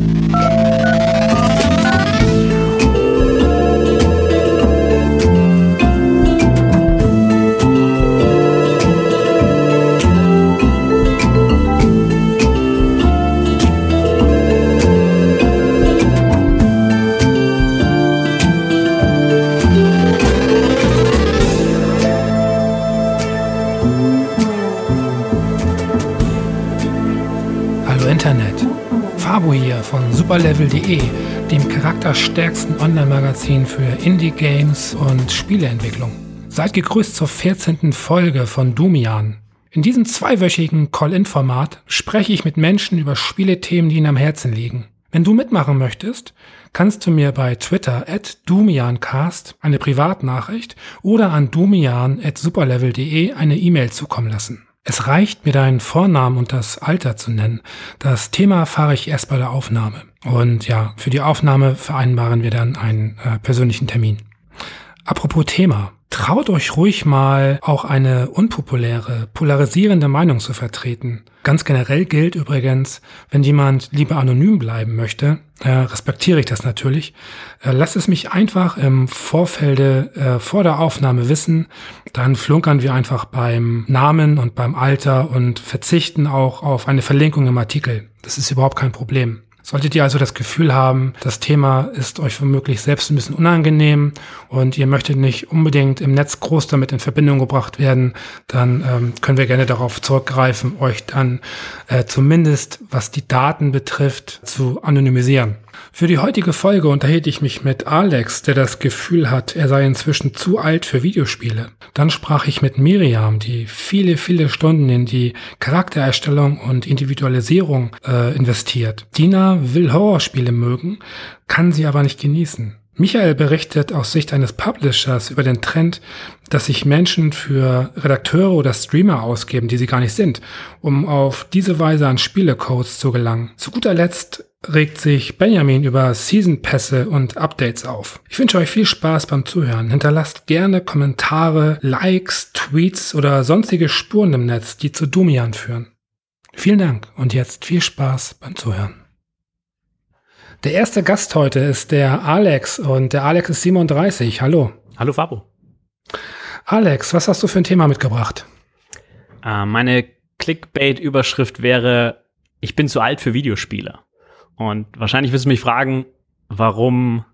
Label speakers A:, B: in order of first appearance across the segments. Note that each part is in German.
A: Oh. superlevel.de, dem charakterstärksten Online-Magazin für Indie-Games und Spieleentwicklung. Seid gegrüßt zur 14. Folge von Dumian. In diesem zweiwöchigen Call-In-Format spreche ich mit Menschen über Spielethemen, die ihnen am Herzen liegen. Wenn du mitmachen möchtest, kannst du mir bei Twitter at Dumiancast eine Privatnachricht oder an dumian at superlevel.de eine E-Mail zukommen lassen. Es reicht, mir deinen Vornamen und das Alter zu nennen. Das Thema erfahre ich erst bei der Aufnahme. Und ja, für die Aufnahme vereinbaren wir dann einen äh, persönlichen Termin. Apropos Thema. Traut euch ruhig mal auch eine unpopuläre, polarisierende Meinung zu vertreten. Ganz generell gilt übrigens, wenn jemand lieber anonym bleiben möchte, äh, respektiere ich das natürlich. Äh, lasst es mich einfach im Vorfelde äh, vor der Aufnahme wissen. Dann flunkern wir einfach beim Namen und beim Alter und verzichten auch auf eine Verlinkung im Artikel. Das ist überhaupt kein Problem. Solltet ihr also das Gefühl haben, das Thema ist euch womöglich selbst ein bisschen unangenehm und ihr möchtet nicht unbedingt im Netz groß damit in Verbindung gebracht werden, dann ähm, können wir gerne darauf zurückgreifen, euch dann äh, zumindest, was die Daten betrifft, zu anonymisieren. Für die heutige Folge unterhielt ich mich mit Alex, der das Gefühl hat, er sei inzwischen zu alt für Videospiele. Dann sprach ich mit Miriam, die viele, viele Stunden in die Charaktererstellung und Individualisierung äh, investiert. Dina will Horrorspiele mögen, kann sie aber nicht genießen. Michael berichtet aus Sicht eines Publishers über den Trend, dass sich Menschen für Redakteure oder Streamer ausgeben, die sie gar nicht sind, um auf diese Weise an Spielecodes zu gelangen. Zu guter Letzt regt sich Benjamin über Season-Pässe und Updates auf. Ich wünsche euch viel Spaß beim Zuhören. Hinterlasst gerne Kommentare, Likes, Tweets oder sonstige Spuren im Netz, die zu Dumian führen. Vielen Dank und jetzt viel Spaß beim Zuhören. Der erste Gast heute ist der Alex und der Alex ist 37. Hallo.
B: Hallo Fabo.
A: Alex, was hast du für ein Thema mitgebracht?
B: Äh, meine Clickbait-Überschrift wäre, ich bin zu alt für Videospiele. Und wahrscheinlich wirst du mich fragen, warum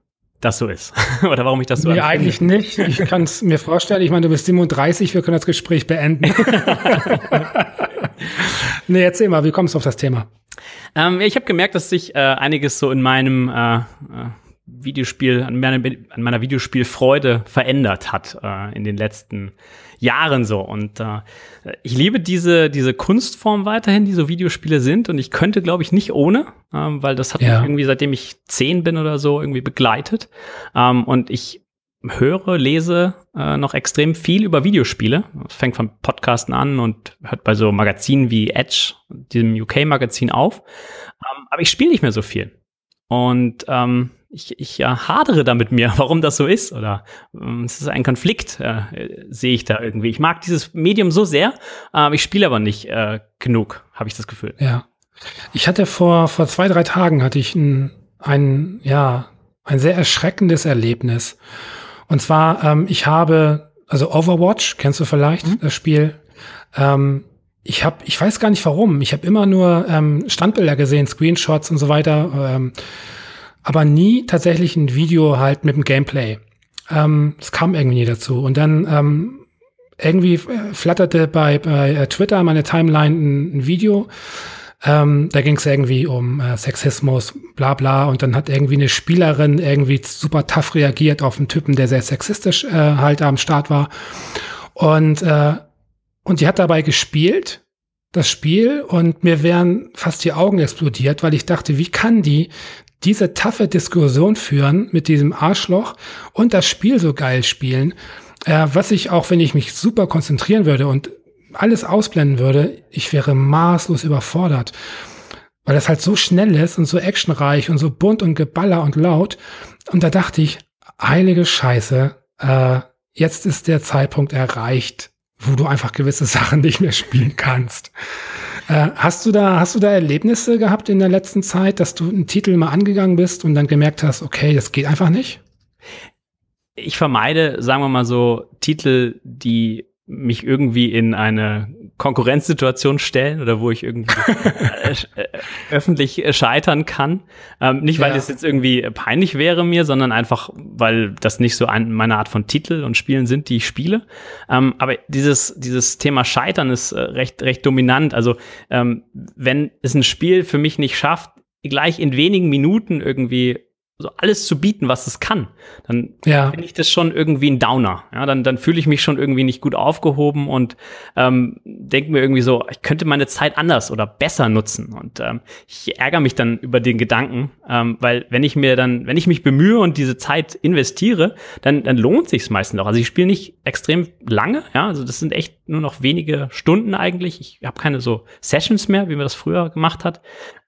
B: das so ist. Oder warum ich das so
A: Nee, eigentlich nicht. Ich kann es mir vorstellen. Ich meine, du bist 37, wir können das Gespräch beenden. nee, erzähl mal, wie kommst du auf das Thema?
B: Ähm, ich habe gemerkt, dass sich äh, einiges so in meinem äh, äh, Videospiel, an meiner, an meiner Videospielfreude verändert hat äh, in den letzten Jahren so. Und äh, ich liebe diese, diese Kunstform weiterhin, die so Videospiele sind. Und ich könnte, glaube ich, nicht ohne, ähm, weil das hat ja. mich irgendwie, seitdem ich zehn bin oder so, irgendwie begleitet. Ähm, und ich höre, lese äh, noch extrem viel über Videospiele. Es fängt von Podcasten an und hört bei so Magazinen wie Edge, diesem UK-Magazin auf. Ähm, aber ich spiele nicht mehr so viel. Und ähm, ich, ich ja, hadere da mit mir, warum das so ist. Oder ähm, es ist ein Konflikt, äh, sehe ich da irgendwie. Ich mag dieses Medium so sehr, äh, ich spiele aber nicht äh, genug, habe ich das Gefühl.
A: Ja. Ich hatte vor, vor zwei, drei Tagen hatte ich ein, ein, ja, ein sehr erschreckendes Erlebnis. Und zwar, ähm, ich habe, also Overwatch, kennst du vielleicht mhm. das Spiel? Ähm, ich habe, ich weiß gar nicht warum. Ich habe immer nur ähm, Standbilder gesehen, Screenshots und so weiter. Ähm, aber nie tatsächlich ein Video halt mit dem Gameplay. Ähm, es kam irgendwie nie dazu. Und dann ähm, irgendwie äh, flatterte bei, bei äh, Twitter meine Timeline ein, ein Video. Ähm, da ging es irgendwie um äh, Sexismus, bla bla. Und dann hat irgendwie eine Spielerin irgendwie super tough reagiert auf einen Typen, der sehr sexistisch äh, halt am Start war. Und, äh, und die hat dabei gespielt das Spiel und mir wären fast die Augen explodiert, weil ich dachte, wie kann die diese taffe Diskussion führen mit diesem Arschloch und das Spiel so geil spielen, äh, was ich auch, wenn ich mich super konzentrieren würde und alles ausblenden würde, ich wäre maßlos überfordert. Weil das halt so schnell ist und so actionreich und so bunt und geballer und laut. Und da dachte ich, heilige Scheiße, äh, jetzt ist der Zeitpunkt erreicht, wo du einfach gewisse Sachen nicht mehr spielen kannst. Äh, hast du da, hast du da Erlebnisse gehabt in der letzten Zeit, dass du einen Titel mal angegangen bist und dann gemerkt hast, okay, das geht einfach nicht?
B: Ich vermeide, sagen wir mal so, Titel, die mich irgendwie in eine Konkurrenzsituation stellen oder wo ich irgendwie äh, äh, öffentlich scheitern kann. Ähm, nicht, weil ja. das jetzt irgendwie peinlich wäre mir, sondern einfach, weil das nicht so ein, meine Art von Titel und Spielen sind, die ich spiele. Ähm, aber dieses, dieses Thema Scheitern ist äh, recht, recht dominant. Also ähm, wenn es ein Spiel für mich nicht schafft, gleich in wenigen Minuten irgendwie so alles zu bieten, was es kann, dann ja. finde ich das schon irgendwie ein Downer. Ja, dann, dann fühle ich mich schon irgendwie nicht gut aufgehoben und ähm, denke mir irgendwie so, ich könnte meine Zeit anders oder besser nutzen. Und ähm, ich ärgere mich dann über den Gedanken, ähm, weil wenn ich mir dann, wenn ich mich bemühe und diese Zeit investiere, dann, dann lohnt sich meistens auch. Also ich spiele nicht extrem lange, ja, also das sind echt nur noch wenige Stunden eigentlich. Ich habe keine so Sessions mehr, wie man das früher gemacht hat.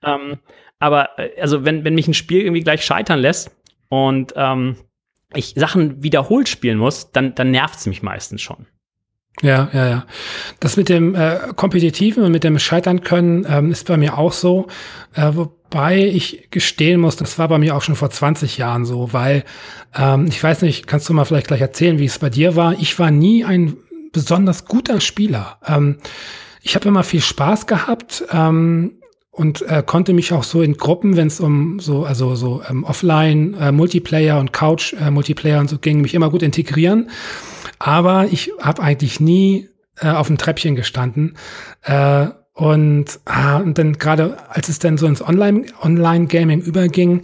B: Ähm, aber äh, also wenn, wenn mich ein Spiel irgendwie gleich scheitern lässt und ähm, ich Sachen wiederholt spielen muss, dann, dann nervt es mich meistens schon.
A: Ja, ja, ja. Das mit dem äh, Kompetitiven und mit dem Scheitern können ähm, ist bei mir auch so. Äh, wobei ich gestehen muss, das war bei mir auch schon vor 20 Jahren so, weil ähm, ich weiß nicht, kannst du mal vielleicht gleich erzählen, wie es bei dir war. Ich war nie ein besonders guter Spieler. Ähm, ich habe immer viel Spaß gehabt. Ähm, und äh, konnte mich auch so in Gruppen, wenn es um so also so ähm, Offline äh, Multiplayer und Couch äh, Multiplayer und so ging, mich immer gut integrieren. Aber ich habe eigentlich nie äh, auf dem Treppchen gestanden. Äh, und, ah, und dann gerade als es dann so ins Online Online Gaming überging,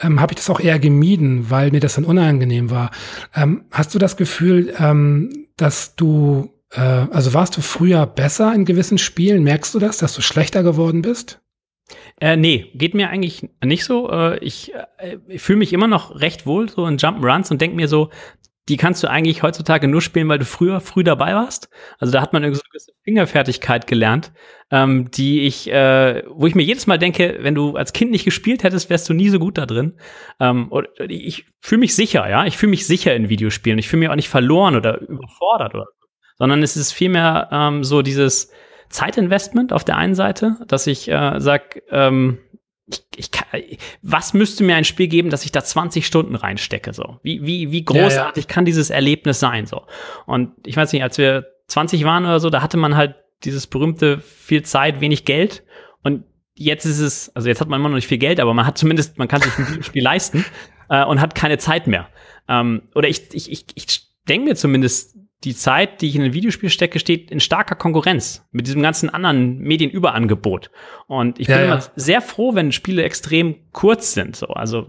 A: ähm, habe ich das auch eher gemieden, weil mir das dann unangenehm war. Ähm, hast du das Gefühl, ähm, dass du äh, also warst du früher besser in gewissen Spielen? Merkst du das, dass du schlechter geworden bist?
B: Äh, nee, geht mir eigentlich nicht so. Äh, ich, äh, fühle mich immer noch recht wohl so in Jump'n'Runs und denke mir so, die kannst du eigentlich heutzutage nur spielen, weil du früher früh dabei warst. Also da hat man eine gewisse Fingerfertigkeit gelernt, ähm, die ich, äh, wo ich mir jedes Mal denke, wenn du als Kind nicht gespielt hättest, wärst du nie so gut da drin. Ähm, und ich fühle mich sicher, ja, ich fühle mich sicher in Videospielen. Ich fühle mich auch nicht verloren oder überfordert oder so, sondern es ist vielmehr ähm, so dieses Zeitinvestment auf der einen Seite, dass ich äh, sage, ähm, ich, ich kann, was müsste mir ein Spiel geben, dass ich da 20 Stunden reinstecke? So, wie wie wie großartig ja, ja. kann dieses Erlebnis sein? So und ich weiß nicht, als wir 20 waren oder so, da hatte man halt dieses berühmte viel Zeit, wenig Geld und jetzt ist es, also jetzt hat man immer noch nicht viel Geld, aber man hat zumindest, man kann sich ein Spiel leisten äh, und hat keine Zeit mehr. Ähm, oder ich ich ich, ich denke mir zumindest die Zeit, die ich in ein Videospiel stecke, steht in starker Konkurrenz mit diesem ganzen anderen Medienüberangebot. Und ich ja, bin ja. immer sehr froh, wenn Spiele extrem kurz sind. So, also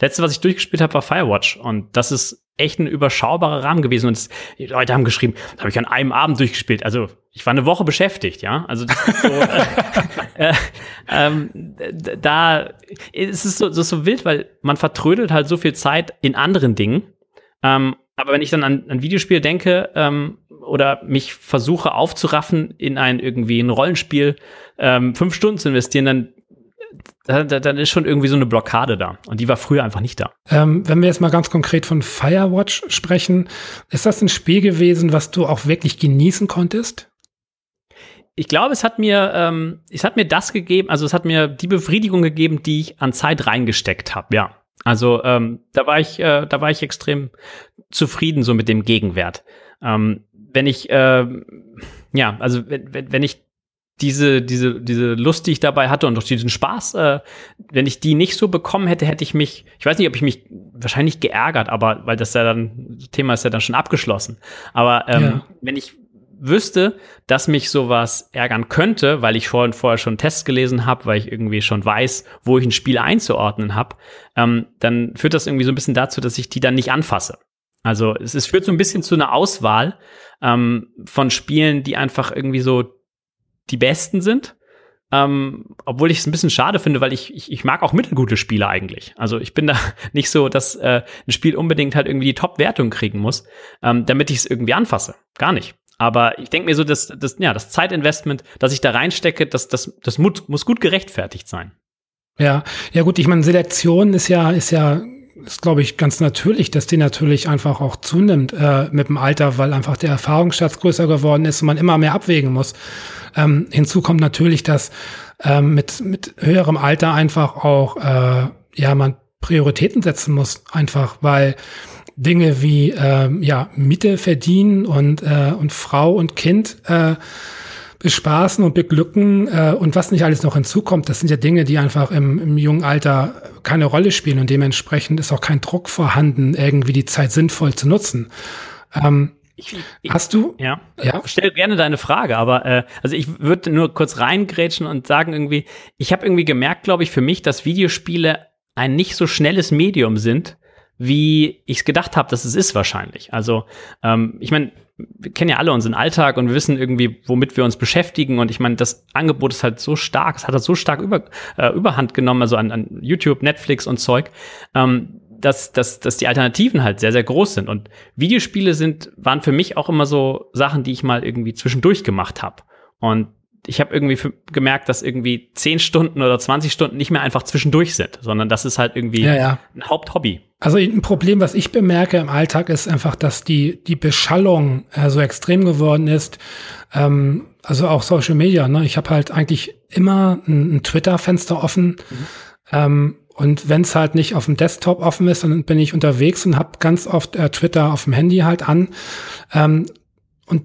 B: letzte, was ich durchgespielt habe, war Firewatch. Und das ist echt ein überschaubarer Rahmen gewesen. Und das, die Leute haben geschrieben, das habe ich an einem Abend durchgespielt. Also ich war eine Woche beschäftigt, ja. Also das ist so, äh, äh, ähm, da ist es so, ist so wild, weil man vertrödelt halt so viel Zeit in anderen Dingen. Ähm, aber wenn ich dann an ein Videospiel denke ähm, oder mich versuche aufzuraffen, in ein irgendwie ein Rollenspiel ähm, fünf Stunden zu investieren, dann dann, dann ist schon irgendwie so eine Blockade da. Und die war früher einfach nicht da.
A: Ähm, wenn wir jetzt mal ganz konkret von Firewatch sprechen, ist das ein Spiel gewesen, was du auch wirklich genießen konntest?
B: Ich glaube, es hat mir, ähm, es hat mir das gegeben, also es hat mir die Befriedigung gegeben, die ich an Zeit reingesteckt habe, ja. Also ähm, da war ich, äh, da war ich extrem zufrieden so mit dem Gegenwert. Ähm, wenn ich, äh, ja, also wenn, wenn ich diese, diese, diese Lust, die ich dabei hatte und auch diesen Spaß, äh, wenn ich die nicht so bekommen hätte, hätte ich mich, ich weiß nicht, ob ich mich wahrscheinlich geärgert, aber weil das ja dann, das Thema ist ja dann schon abgeschlossen. Aber ähm, ja. wenn ich wüsste, dass mich sowas ärgern könnte, weil ich vorhin vorher schon Tests gelesen habe, weil ich irgendwie schon weiß, wo ich ein Spiel einzuordnen habe, ähm, dann führt das irgendwie so ein bisschen dazu, dass ich die dann nicht anfasse. Also es, es führt so ein bisschen zu einer Auswahl ähm, von Spielen, die einfach irgendwie so die besten sind. Ähm, obwohl ich es ein bisschen schade finde, weil ich, ich, ich mag auch mittelgute Spiele eigentlich. Also ich bin da nicht so, dass äh, ein Spiel unbedingt halt irgendwie die Top-Wertung kriegen muss, ähm, damit ich es irgendwie anfasse. Gar nicht. Aber ich denke mir so, dass das, ja, das Zeitinvestment, das ich da reinstecke, das, das, das muss, muss gut gerechtfertigt sein.
A: Ja, ja gut, ich meine, Selektion ist ja, ist ja ist, glaube ich, ganz natürlich, dass die natürlich einfach auch zunimmt äh, mit dem Alter, weil einfach der Erfahrungsschatz größer geworden ist und man immer mehr abwägen muss. Ähm, hinzu kommt natürlich, dass ähm, mit, mit höherem Alter einfach auch, äh, ja, man Prioritäten setzen muss, einfach, weil Dinge wie ähm, ja, Miete verdienen und, äh, und Frau und Kind äh, bespaßen und beglücken äh, und was nicht alles noch hinzukommt, das sind ja Dinge, die einfach im, im jungen Alter keine Rolle spielen und dementsprechend ist auch kein Druck vorhanden, irgendwie die Zeit sinnvoll zu nutzen. Ähm, ich, ich, Hast du?
B: Ja. ja. Stell gerne deine Frage, aber äh, also ich würde nur kurz reingrätschen und sagen irgendwie, ich habe irgendwie gemerkt, glaube ich, für mich, dass Videospiele ein nicht so schnelles Medium sind, wie ich es gedacht habe, dass es ist wahrscheinlich. Also ähm, ich meine, wir kennen ja alle unseren Alltag und wir wissen irgendwie, womit wir uns beschäftigen. Und ich meine, das Angebot ist halt so stark, es hat halt so stark über, äh, Überhand genommen, also an, an YouTube, Netflix und Zeug, ähm, dass, dass, dass die Alternativen halt sehr, sehr groß sind. Und Videospiele sind, waren für mich auch immer so Sachen, die ich mal irgendwie zwischendurch gemacht habe. Und ich habe irgendwie gemerkt, dass irgendwie 10 Stunden oder 20 Stunden nicht mehr einfach zwischendurch sind, sondern das ist halt irgendwie ja, ja. ein Haupthobby.
A: Also ein Problem, was ich bemerke im Alltag, ist einfach, dass die, die Beschallung äh, so extrem geworden ist. Ähm, also auch Social Media. Ne? Ich habe halt eigentlich immer ein, ein Twitter-Fenster offen. Mhm. Ähm, und wenn es halt nicht auf dem Desktop offen ist, dann bin ich unterwegs und habe ganz oft äh, Twitter auf dem Handy halt an. Ähm, und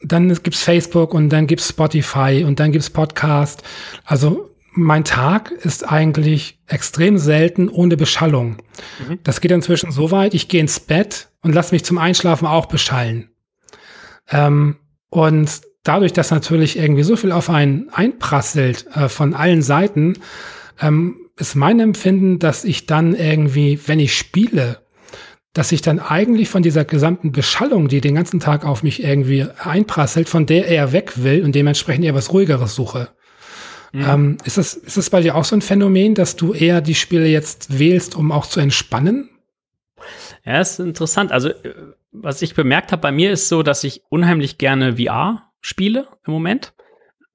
A: dann gibt's Facebook und dann gibt's Spotify und dann gibt's Podcast. Also mein Tag ist eigentlich extrem selten ohne Beschallung. Mhm. Das geht inzwischen so weit, ich gehe ins Bett und lasse mich zum Einschlafen auch beschallen. Ähm, und dadurch, dass natürlich irgendwie so viel auf einen einprasselt äh, von allen Seiten, ähm, ist mein Empfinden, dass ich dann irgendwie, wenn ich spiele, dass ich dann eigentlich von dieser gesamten Beschallung, die den ganzen Tag auf mich irgendwie einprasselt, von der er weg will und dementsprechend eher was ruhigeres suche. Mhm. Ähm, ist, das, ist das bei dir auch so ein Phänomen, dass du eher die Spiele jetzt wählst, um auch zu entspannen?
B: Ja, ist interessant. Also, äh, was ich bemerkt habe bei mir ist so, dass ich unheimlich gerne VR spiele im Moment.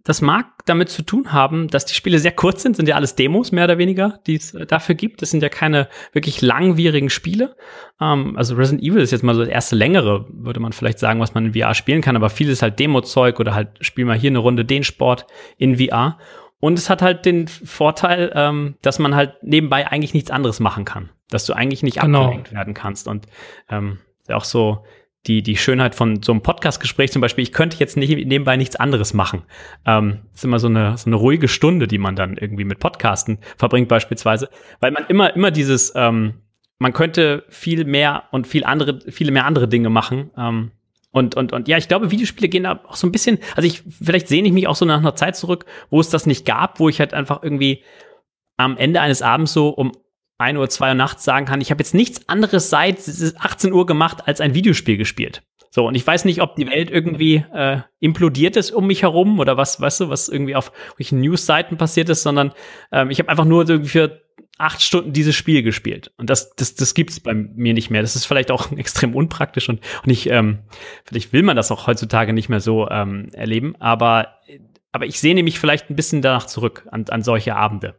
B: Das mag damit zu tun haben, dass die Spiele sehr kurz sind, sind ja alles Demos mehr oder weniger, die es äh, dafür gibt. Das sind ja keine wirklich langwierigen Spiele. Ähm, also Resident Evil ist jetzt mal so das erste längere, würde man vielleicht sagen, was man in VR spielen kann, aber vieles halt Demo-Zeug oder halt spiel mal hier eine Runde den Sport in VR. Und es hat halt den Vorteil, ähm, dass man halt nebenbei eigentlich nichts anderes machen kann. Dass du eigentlich nicht genau. abgelenkt werden kannst. Und ähm, auch so die, die Schönheit von so einem Podcast-Gespräch zum Beispiel, ich könnte jetzt nicht nebenbei nichts anderes machen. Ähm, ist immer so eine, so eine ruhige Stunde, die man dann irgendwie mit Podcasten verbringt beispielsweise, weil man immer, immer dieses, ähm, man könnte viel mehr und viel andere, viele mehr andere Dinge machen. Ähm, und, und, und ja, ich glaube, Videospiele gehen da auch so ein bisschen, also ich, vielleicht sehne ich mich auch so nach einer Zeit zurück, wo es das nicht gab, wo ich halt einfach irgendwie am Ende eines Abends so um 1 Uhr, 2 Uhr nachts sagen kann, ich habe jetzt nichts anderes seit 18 Uhr gemacht, als ein Videospiel gespielt. So, und ich weiß nicht, ob die Welt irgendwie äh, implodiert ist um mich herum oder was, weißt du, was irgendwie auf welchen News-Seiten passiert ist, sondern ähm, ich habe einfach nur irgendwie für acht Stunden dieses Spiel gespielt. Und das, das, das gibt's bei mir nicht mehr. Das ist vielleicht auch extrem unpraktisch und, und ich, ähm, vielleicht will man das auch heutzutage nicht mehr so ähm, erleben, aber, aber ich sehne mich vielleicht ein bisschen danach zurück an, an solche Abende.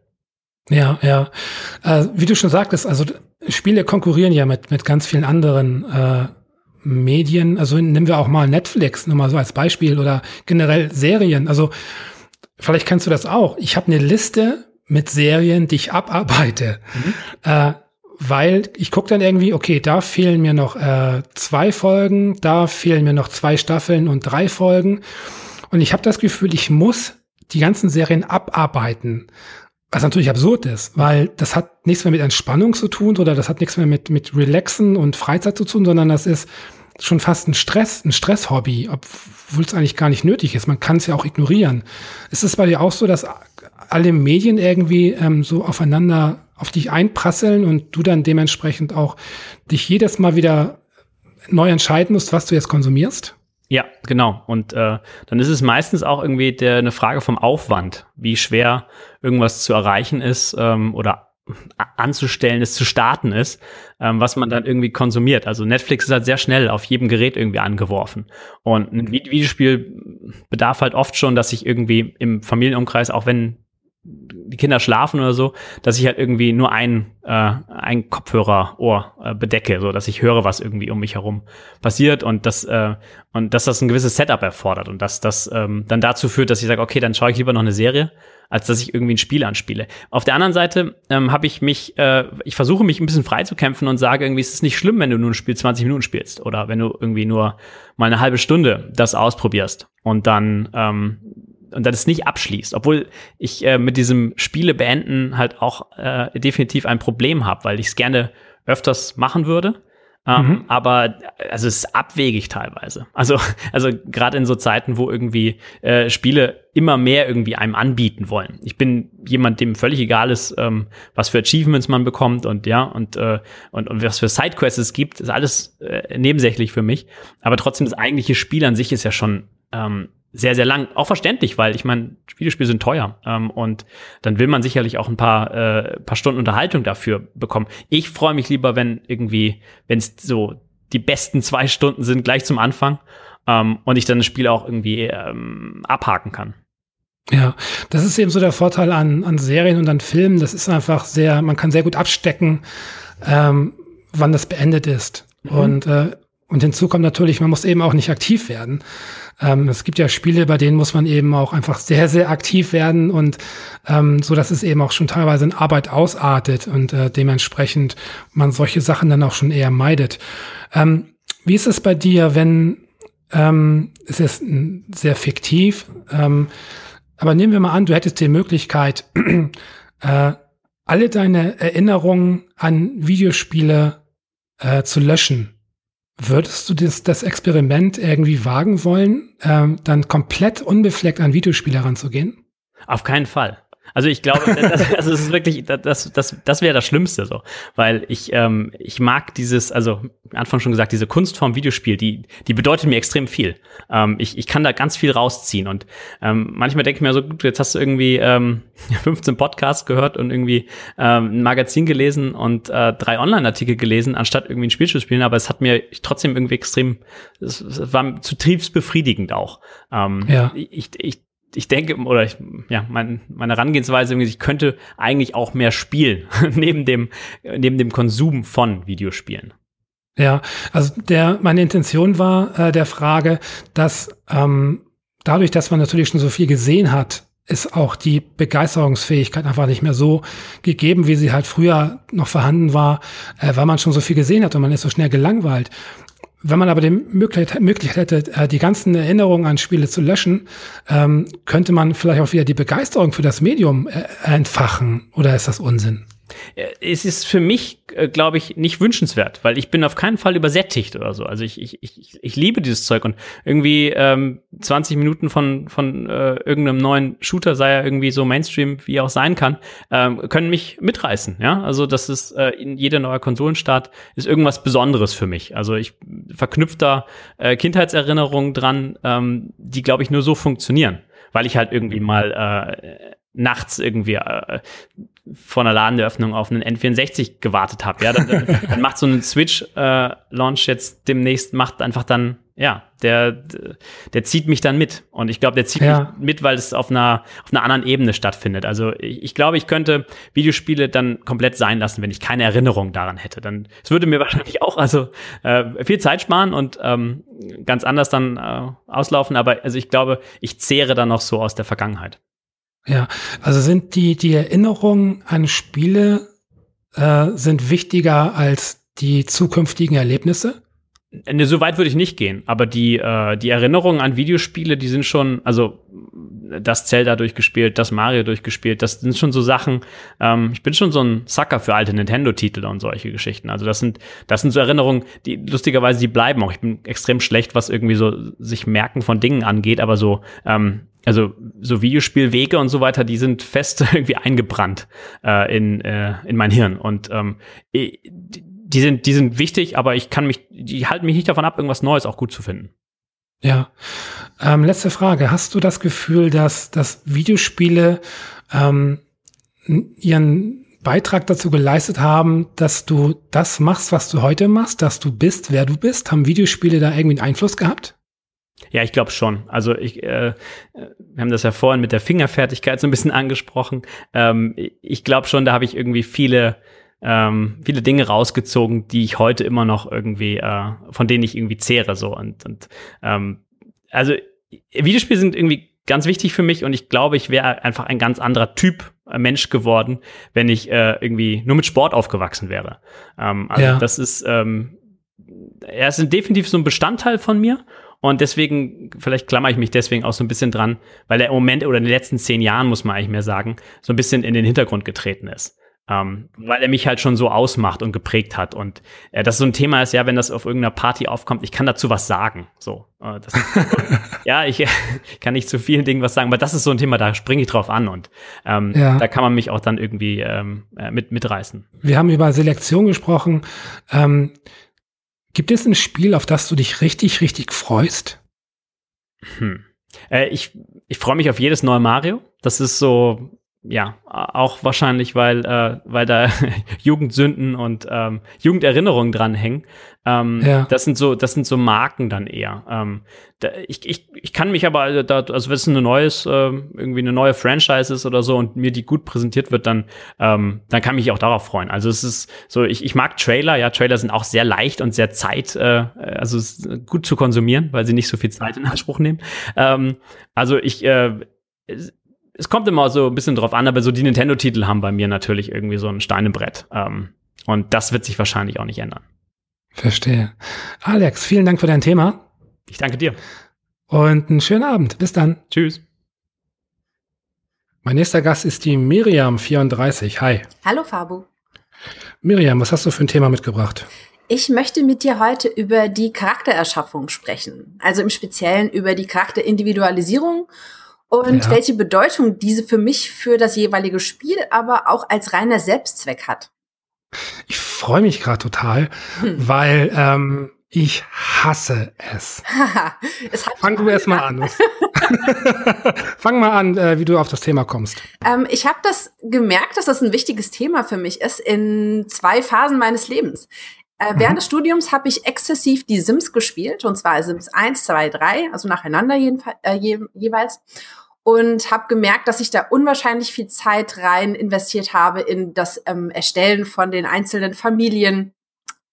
A: Ja, ja. Äh, wie du schon sagtest, also Spiele konkurrieren ja mit, mit ganz vielen anderen äh, Medien. Also nehmen wir auch mal Netflix, nur mal so als Beispiel oder generell Serien. Also vielleicht kennst du das auch. Ich habe eine Liste mit Serien, die ich abarbeite. Mhm. Äh, weil ich gucke dann irgendwie, okay, da fehlen mir noch äh, zwei Folgen, da fehlen mir noch zwei Staffeln und drei Folgen. Und ich habe das Gefühl, ich muss die ganzen Serien abarbeiten. Was natürlich absurd ist, weil das hat nichts mehr mit Entspannung zu tun oder das hat nichts mehr mit, mit Relaxen und Freizeit zu tun, sondern das ist schon fast ein Stress, ein Stresshobby, obwohl es eigentlich gar nicht nötig ist. Man kann es ja auch ignorieren. Ist es bei dir auch so, dass alle Medien irgendwie ähm, so aufeinander auf dich einprasseln und du dann dementsprechend auch dich jedes Mal wieder neu entscheiden musst, was du jetzt konsumierst?
B: Ja, genau. Und äh, dann ist es meistens auch irgendwie der, eine Frage vom Aufwand, wie schwer irgendwas zu erreichen ist ähm, oder anzustellen ist, zu starten ist, ähm, was man dann irgendwie konsumiert. Also Netflix ist halt sehr schnell auf jedem Gerät irgendwie angeworfen. Und ein Videospiel bedarf halt oft schon, dass ich irgendwie im Familienumkreis, auch wenn die Kinder schlafen oder so, dass ich halt irgendwie nur ein, äh, ein Kopfhörerohr äh, bedecke, so dass ich höre, was irgendwie um mich herum passiert und das äh, und dass das ein gewisses Setup erfordert und dass das ähm, dann dazu führt, dass ich sage, okay, dann schaue ich lieber noch eine Serie, als dass ich irgendwie ein Spiel anspiele. Auf der anderen Seite ähm, habe ich mich, äh, ich versuche mich ein bisschen frei zu kämpfen und sage irgendwie, es ist nicht schlimm, wenn du nur ein Spiel 20 Minuten spielst oder wenn du irgendwie nur mal eine halbe Stunde das ausprobierst und dann ähm, und dann es nicht abschließt, obwohl ich äh, mit diesem Spiele beenden halt auch äh, definitiv ein Problem habe, weil ich es gerne öfters machen würde. Ähm, mhm. Aber also es ist abwegig teilweise. Also also gerade in so Zeiten, wo irgendwie äh, Spiele immer mehr irgendwie einem anbieten wollen. Ich bin jemand, dem völlig egal ist, ähm, was für Achievements man bekommt und ja und äh, und, und was für Sidequests es gibt, ist alles äh, nebensächlich für mich. Aber trotzdem das eigentliche Spiel an sich ist ja schon ähm, sehr, sehr lang. Auch verständlich, weil ich meine, Videospiele sind teuer ähm, und dann will man sicherlich auch ein paar, äh, paar Stunden Unterhaltung dafür bekommen. Ich freue mich lieber, wenn irgendwie, wenn es so die besten zwei Stunden sind, gleich zum Anfang ähm, und ich dann das Spiel auch irgendwie ähm, abhaken kann.
A: Ja, das ist eben so der Vorteil an, an Serien und an Filmen. Das ist einfach sehr, man kann sehr gut abstecken, ähm, wann das beendet ist. Mhm. Und, äh, und hinzu kommt natürlich, man muss eben auch nicht aktiv werden. Ähm, es gibt ja Spiele, bei denen muss man eben auch einfach sehr, sehr aktiv werden und ähm, so, dass es eben auch schon teilweise in Arbeit ausartet und äh, dementsprechend man solche Sachen dann auch schon eher meidet. Ähm, wie ist es bei dir, wenn ähm, es ist sehr fiktiv, ähm, aber nehmen wir mal an, du hättest die Möglichkeit, äh, alle deine Erinnerungen an Videospiele äh, zu löschen. Würdest du das, das Experiment irgendwie wagen wollen, ähm, dann komplett unbefleckt an Videospiele ranzugehen?
B: Auf keinen Fall. Also ich glaube, das, also es ist wirklich, das, das, das wäre das Schlimmste so, weil ich, ähm, ich mag dieses, also Anfang schon gesagt, diese Kunstform Videospiel, die, die bedeutet mir extrem viel. Ähm, ich, ich kann da ganz viel rausziehen und ähm, manchmal denke ich mir so, gut, jetzt hast du irgendwie ähm, 15 Podcasts gehört und irgendwie ähm, ein Magazin gelesen und äh, drei Online-Artikel gelesen, anstatt irgendwie ein Spiel zu spielen, aber es hat mir trotzdem irgendwie extrem, es, es war zutiefst befriedigend auch. Ähm, ja. Ich, ich ich denke, oder ich, ja, mein, meine Herangehensweise, ich könnte eigentlich auch mehr spielen, neben dem, neben dem Konsum von Videospielen.
A: Ja, also der, meine Intention war äh, der Frage, dass ähm, dadurch, dass man natürlich schon so viel gesehen hat, ist auch die Begeisterungsfähigkeit einfach nicht mehr so gegeben, wie sie halt früher noch vorhanden war, äh, weil man schon so viel gesehen hat und man ist so schnell gelangweilt. Wenn man aber die Möglichkeit, hätte, äh, die ganzen Erinnerungen an Spiele zu löschen, ähm, könnte man vielleicht auch wieder die Begeisterung für das Medium äh, entfachen. Oder ist das Unsinn?
B: Es ist für mich, äh, glaube ich, nicht wünschenswert, weil ich bin auf keinen Fall übersättigt oder so. Also ich, ich, ich, ich liebe dieses Zeug und irgendwie ähm, 20 Minuten von, von äh, irgendeinem neuen Shooter, sei er irgendwie so Mainstream, wie auch sein kann, ähm, können mich mitreißen. Ja, also das ist äh, in jeder neue Konsolenstart ist irgendwas Besonderes für mich. Also ich verknüpfe da äh, Kindheitserinnerungen dran, ähm, die, glaube ich, nur so funktionieren, weil ich halt irgendwie mal äh, nachts irgendwie äh, vor einer Ladeneröffnung auf einen N64 gewartet habe. Ja, dann, dann, macht so ein Switch-Launch äh, jetzt demnächst, macht einfach dann, ja, der, der zieht mich dann mit. Und ich glaube, der zieht ja. mich mit, weil es auf einer, auf einer anderen Ebene stattfindet. Also ich, ich glaube, ich könnte Videospiele dann komplett sein lassen, wenn ich keine Erinnerung daran hätte. Dann, es würde mir wahrscheinlich auch also äh, viel Zeit sparen und ähm, ganz anders dann äh, auslaufen. Aber also ich glaube, ich zehre dann noch so aus der Vergangenheit.
A: Ja, also sind die, die Erinnerungen an Spiele äh, sind wichtiger als die zukünftigen Erlebnisse?
B: Ne, so weit würde ich nicht gehen, aber die, äh, die Erinnerungen an Videospiele, die sind schon, also das Zelda durchgespielt, das Mario durchgespielt, das sind schon so Sachen, ähm, ich bin schon so ein Sucker für alte Nintendo-Titel und solche Geschichten. Also das sind, das sind so Erinnerungen, die lustigerweise, die bleiben auch. Ich bin extrem schlecht, was irgendwie so sich merken von Dingen angeht, aber so, ähm, also so Videospielwege und so weiter, die sind fest irgendwie eingebrannt äh, in, äh, in mein Hirn. Und ähm, die sind, die sind wichtig, aber ich kann mich, die halten mich nicht davon ab, irgendwas Neues auch gut zu finden.
A: Ja. Ähm, letzte Frage. Hast du das Gefühl, dass, dass Videospiele ähm, ihren Beitrag dazu geleistet haben, dass du das machst, was du heute machst, dass du bist, wer du bist? Haben Videospiele da irgendwie einen Einfluss gehabt?
B: Ja, ich glaube schon. Also ich, äh, wir haben das ja vorhin mit der Fingerfertigkeit so ein bisschen angesprochen. Ähm, ich glaube schon, da habe ich irgendwie viele, ähm, viele Dinge rausgezogen, die ich heute immer noch irgendwie, äh, von denen ich irgendwie zehre so und, und ähm, also Videospiele sind irgendwie ganz wichtig für mich und ich glaube, ich wäre einfach ein ganz anderer Typ äh, Mensch geworden, wenn ich äh, irgendwie nur mit Sport aufgewachsen wäre. Ähm, also ja. das ist, ähm, er ist definitiv so ein Bestandteil von mir und deswegen, vielleicht klammer ich mich deswegen auch so ein bisschen dran, weil er im Moment oder in den letzten zehn Jahren, muss man eigentlich mehr sagen, so ein bisschen in den Hintergrund getreten ist. Ähm, weil er mich halt schon so ausmacht und geprägt hat. Und äh, das so ein Thema ist, ja, wenn das auf irgendeiner Party aufkommt, ich kann dazu was sagen. So, äh, das, ja, ich, ich kann nicht zu vielen Dingen was sagen, aber das ist so ein Thema, da springe ich drauf an und ähm, ja. da kann man mich auch dann irgendwie ähm, äh, mit, mitreißen.
A: Wir haben über Selektion gesprochen. Ähm, gibt es ein Spiel, auf das du dich richtig, richtig freust?
B: Hm. Äh, ich ich freue mich auf jedes neue Mario. Das ist so ja, auch wahrscheinlich, weil, äh, weil da Jugendsünden und ähm, Jugenderinnerungen dranhängen. Ähm, ja. Das sind so, das sind so Marken dann eher. Ähm, da, ich, ich, ich kann mich aber, also da, also wenn es eine neues, äh, irgendwie eine neue Franchise ist oder so und mir die gut präsentiert wird, dann, ähm, dann kann mich auch darauf freuen. Also es ist so, ich, ich mag Trailer, ja, Trailer sind auch sehr leicht und sehr Zeit, äh, also gut zu konsumieren, weil sie nicht so viel Zeit in Anspruch nehmen. Ähm, also ich, äh, es kommt immer so ein bisschen drauf an, aber so die Nintendo-Titel haben bei mir natürlich irgendwie so ein Stein im Brett. Ähm, und das wird sich wahrscheinlich auch nicht ändern.
A: Verstehe. Alex, vielen Dank für dein Thema.
B: Ich danke dir.
A: Und einen schönen Abend. Bis dann.
B: Tschüss.
A: Mein nächster Gast ist die Miriam34. Hi.
C: Hallo, Fabu.
A: Miriam, was hast du für ein Thema mitgebracht?
C: Ich möchte mit dir heute über die Charaktererschaffung sprechen. Also im Speziellen über die Charakterindividualisierung und ja. welche Bedeutung diese für mich für das jeweilige Spiel, aber auch als reiner Selbstzweck hat.
A: Ich freue mich gerade total, hm. weil ähm, ich hasse es. es Fang du erst mal an. Fang mal an, äh, wie du auf das Thema kommst.
C: Ähm, ich habe das gemerkt, dass das ein wichtiges Thema für mich ist in zwei Phasen meines Lebens. Äh, während mhm. des Studiums habe ich exzessiv die Sims gespielt, und zwar Sims 1, 2, 3, also nacheinander jedenfalls, äh, je, jeweils und habe gemerkt, dass ich da unwahrscheinlich viel Zeit rein investiert habe in das ähm, Erstellen von den einzelnen Familien,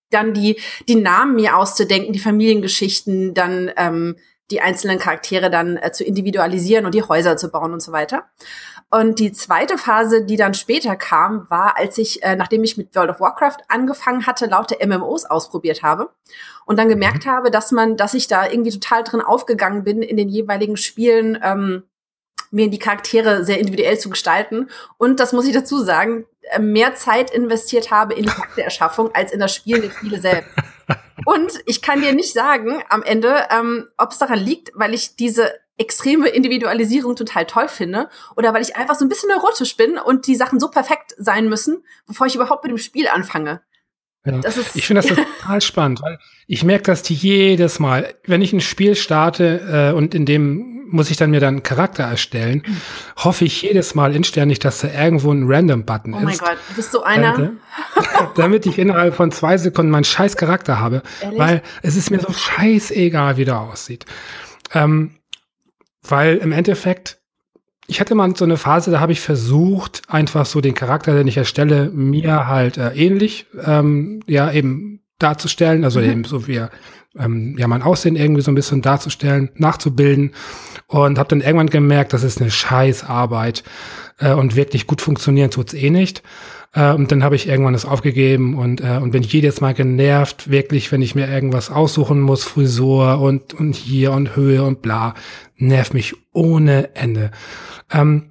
C: dann die die Namen mir auszudenken, die Familiengeschichten, dann ähm, die einzelnen Charaktere dann äh, zu individualisieren und die Häuser zu bauen und so weiter. Und die zweite Phase, die dann später kam, war, als ich, äh, nachdem ich mit World of Warcraft angefangen hatte, laute MMOs ausprobiert habe und dann gemerkt mhm. habe, dass man, dass ich da irgendwie total drin aufgegangen bin in den jeweiligen Spielen. Ähm, mir die Charaktere sehr individuell zu gestalten. Und das muss ich dazu sagen, äh, mehr Zeit investiert habe in die Charaktererschaffung als in das Spiel der Spiele selbst. Und ich kann dir nicht sagen am Ende, ähm, ob es daran liegt, weil ich diese extreme Individualisierung total toll finde oder weil ich einfach so ein bisschen neurotisch bin und die Sachen so perfekt sein müssen, bevor ich überhaupt mit dem Spiel anfange.
A: Ja. Ist, ich finde das total spannend, weil ich merke das jedes Mal, wenn ich ein Spiel starte äh, und in dem muss ich dann mir dann einen Charakter erstellen, hoffe ich jedes Mal inständig, dass da irgendwo ein Random-Button ist. Oh mein Gott,
C: bist du einer? Äh,
A: damit ich innerhalb von zwei Sekunden meinen scheiß Charakter habe, Ehrlich? weil es ist mir so scheißegal, wie der aussieht. Ähm, weil im Endeffekt ich hatte mal so eine Phase, da habe ich versucht, einfach so den Charakter, den ich erstelle, mir halt äh, ähnlich, ähm, ja, eben darzustellen, also mhm. eben so wie er, ähm, ja, mein Aussehen irgendwie so ein bisschen darzustellen, nachzubilden und habe dann irgendwann gemerkt, das ist eine Scheißarbeit äh, und wirklich gut funktionieren tut's eh nicht. Äh, und dann habe ich irgendwann das aufgegeben und, äh, und bin jedes Mal genervt, wirklich, wenn ich mir irgendwas aussuchen muss, Frisur und, und hier und Höhe und bla, nervt mich ohne Ende. Ähm,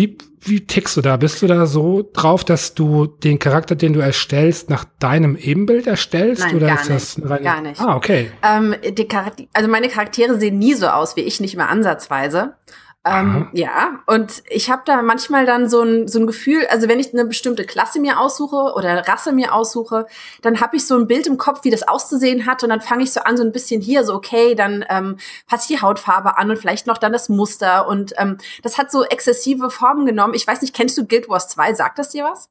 A: wie, wie tickst du da? Bist du da so drauf, dass du den Charakter, den du erstellst, nach deinem Ebenbild erstellst?
C: Nein,
A: oder
C: gar
A: ist
C: nicht. das gar nicht.
A: Ah, okay.
C: Ähm, also meine Charaktere sehen nie so aus wie ich, nicht mehr ansatzweise. Ähm, ja, und ich habe da manchmal dann so ein, so ein Gefühl, also wenn ich eine bestimmte Klasse mir aussuche oder Rasse mir aussuche, dann habe ich so ein Bild im Kopf, wie das auszusehen hat und dann fange ich so an, so ein bisschen hier, so okay, dann ähm, passe ich die Hautfarbe an und vielleicht noch dann das Muster und ähm, das hat so exzessive Formen genommen. Ich weiß nicht, kennst du Guild Wars 2? Sagt das dir was?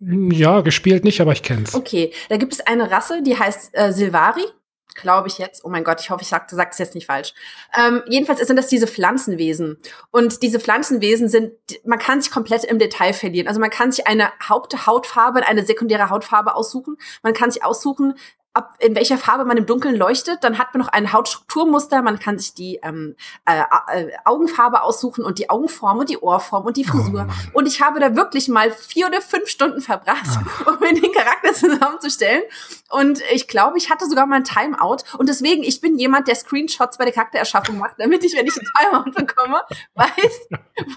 A: Ja, gespielt nicht, aber ich kenn's.
C: Okay, da gibt es eine Rasse, die heißt äh, Silvari glaube ich jetzt. Oh mein Gott, ich hoffe, ich sage es jetzt nicht falsch. Ähm, jedenfalls sind das diese Pflanzenwesen. Und diese Pflanzenwesen sind, man kann sich komplett im Detail verlieren. Also man kann sich eine Haupthautfarbe, eine sekundäre Hautfarbe aussuchen. Man kann sich aussuchen, ab in welcher Farbe man im Dunkeln leuchtet. Dann hat man noch ein Hautstrukturmuster. Man kann sich die ähm, äh, äh, Augenfarbe aussuchen und die Augenform und die Ohrform und die oh Frisur. Oh und ich habe da wirklich mal vier oder fünf Stunden verbracht, Ach. um mir den Charakter zusammenzustellen. Und ich glaube, ich hatte sogar mal ein Timeout. Und deswegen, ich bin jemand, der Screenshots bei der Charaktererschaffung macht, damit ich, wenn ich ein Timeout bekomme, weiß,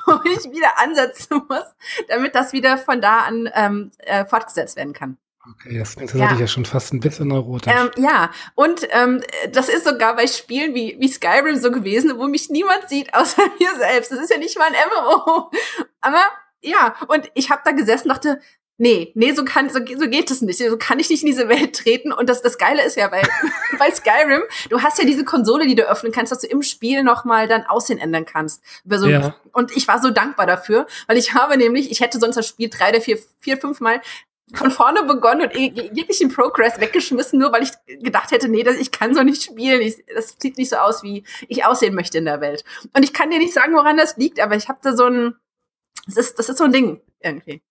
C: wo ich wieder ansetzen muss, damit das wieder von da an ähm, äh, fortgesetzt werden kann.
A: Okay, das tatsächlich ja. ja schon fast ein bisschen neurotisch.
C: Ähm, ja, und ähm, das ist sogar bei Spielen wie, wie Skyrim so gewesen, wo mich niemand sieht, außer mir selbst. Das ist ja nicht mal ein MMO. Aber ja, und ich habe da gesessen und dachte, nee, nee, so kann, so, so geht es nicht. So kann ich nicht in diese Welt treten. Und das, das Geile ist ja bei, bei Skyrim, du hast ja diese Konsole, die du öffnen kannst, dass du im Spiel nochmal dein Aussehen ändern kannst. So, ja. Und ich war so dankbar dafür, weil ich habe nämlich, ich hätte sonst das Spiel drei oder vier, vier, fünf Mal von vorne begonnen und jeglichen Progress weggeschmissen, nur weil ich gedacht hätte, nee, das, ich kann so nicht spielen. Ich, das sieht nicht so aus, wie ich aussehen möchte in der Welt. Und ich kann dir nicht sagen, woran das liegt, aber ich habe da so ein, das ist, das ist so ein Ding irgendwie.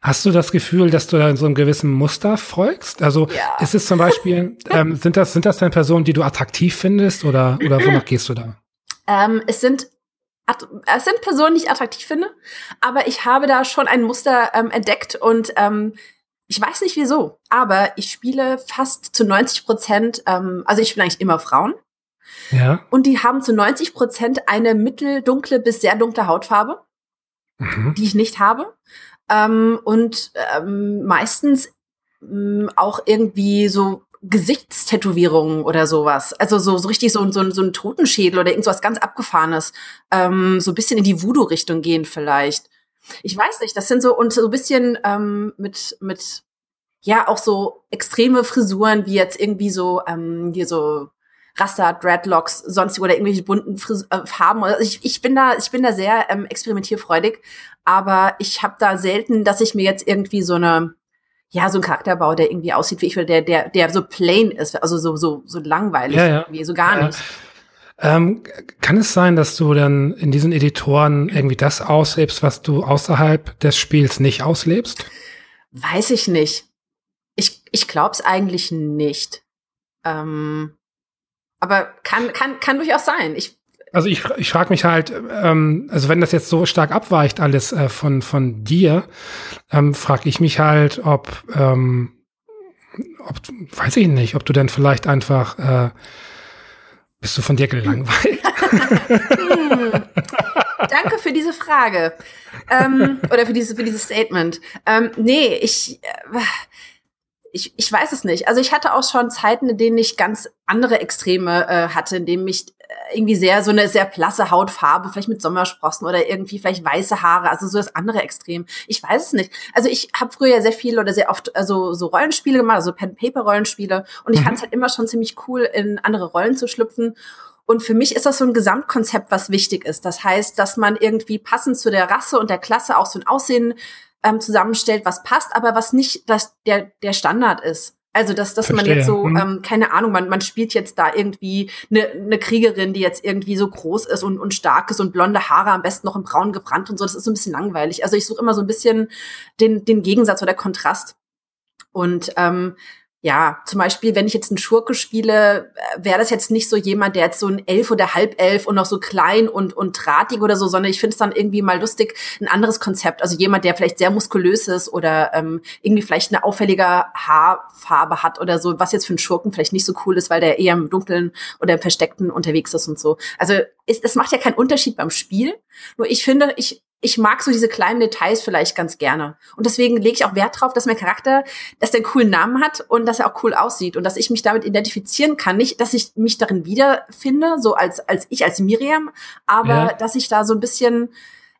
A: Hast du das Gefühl, dass du da in so einem gewissen Muster folgst? Also ja. ist es zum Beispiel, ähm, sind das, sind das dann Personen, die du attraktiv findest oder, oder wonach gehst du da?
C: Ähm, es sind es sind Personen, die ich attraktiv finde, aber ich habe da schon ein Muster ähm, entdeckt und ähm, ich weiß nicht wieso, aber ich spiele fast zu 90 Prozent, ähm, also ich spiele eigentlich immer Frauen. Ja. Und die haben zu 90 Prozent eine mitteldunkle bis sehr dunkle Hautfarbe, mhm. die ich nicht habe. Ähm, und ähm, meistens ähm, auch irgendwie so Gesichtstätowierungen oder sowas. Also so, so richtig so, so, so ein Totenschädel oder irgendwas ganz Abgefahrenes. Ähm, so ein bisschen in die Voodoo-Richtung gehen vielleicht. Ich weiß nicht, das sind so und so ein bisschen ähm, mit, mit, ja, auch so extreme Frisuren, wie jetzt irgendwie so, ähm, hier so Rasta, Dreadlocks, sonst oder irgendwelche bunten Fris äh, Farben. Also ich, ich bin da, ich bin da sehr ähm, experimentierfreudig, aber ich habe da selten, dass ich mir jetzt irgendwie so eine ja, so ein Charakterbau, der irgendwie aussieht wie ich will, der, der, der so plain ist, also so, so, so langweilig ja, ja. irgendwie, so gar ja. nicht.
A: Ähm, kann es sein, dass du dann in diesen Editoren irgendwie das auslebst, was du außerhalb des Spiels nicht auslebst?
C: Weiß ich nicht. Ich, ich glaube es eigentlich nicht. Ähm, aber kann, kann, kann durchaus sein. Ich
A: also ich, ich frage mich halt, ähm, also wenn das jetzt so stark abweicht alles äh, von, von dir, ähm, frage ich mich halt, ob, ähm, ob, weiß ich nicht, ob du denn vielleicht einfach, äh, bist du von dir gelangweilt? hm.
C: Danke für diese Frage. Ähm, oder für, diese, für dieses Statement. Ähm, nee, ich, äh, ich, ich weiß es nicht. Also ich hatte auch schon Zeiten, in denen ich ganz andere Extreme äh, hatte, in denen ich äh, irgendwie sehr so eine sehr blasse Hautfarbe, vielleicht mit Sommersprossen oder irgendwie vielleicht weiße Haare, also so das andere Extrem. Ich weiß es nicht. Also ich habe früher sehr viel oder sehr oft also so Rollenspiele gemacht, also Pen Paper Rollenspiele und ich mhm. fand es halt immer schon ziemlich cool in andere Rollen zu schlüpfen. Und für mich ist das so ein Gesamtkonzept, was wichtig ist. Das heißt, dass man irgendwie passend zu der Rasse und der Klasse auch so ein Aussehen ähm, zusammenstellt, was passt, aber was nicht das, der, der Standard ist. Also, dass, dass man jetzt so, mhm. ähm, keine Ahnung, man, man spielt jetzt da irgendwie eine, eine Kriegerin, die jetzt irgendwie so groß ist und, und stark ist und blonde Haare, am besten noch in braun gebrannt und so. Das ist so ein bisschen langweilig. Also ich suche immer so ein bisschen den, den Gegensatz oder Kontrast. Und ähm, ja, zum Beispiel, wenn ich jetzt einen Schurke spiele, äh, wäre das jetzt nicht so jemand, der jetzt so ein Elf oder Halbelf und noch so klein und, und drahtig oder so, sondern ich finde es dann irgendwie mal lustig, ein anderes Konzept. Also jemand, der vielleicht sehr muskulös ist oder ähm, irgendwie vielleicht eine auffällige Haarfarbe hat oder so, was jetzt für einen Schurken vielleicht nicht so cool ist, weil der eher im Dunkeln oder im Versteckten unterwegs ist und so. Also es, es macht ja keinen Unterschied beim Spiel. Nur ich finde, ich ich mag so diese kleinen Details vielleicht ganz gerne. Und deswegen lege ich auch Wert drauf, dass mein Charakter, dass der einen coolen Namen hat und dass er auch cool aussieht und dass ich mich damit identifizieren kann. Nicht, dass ich mich darin wiederfinde, so als, als ich, als Miriam, aber ja. dass ich da so ein bisschen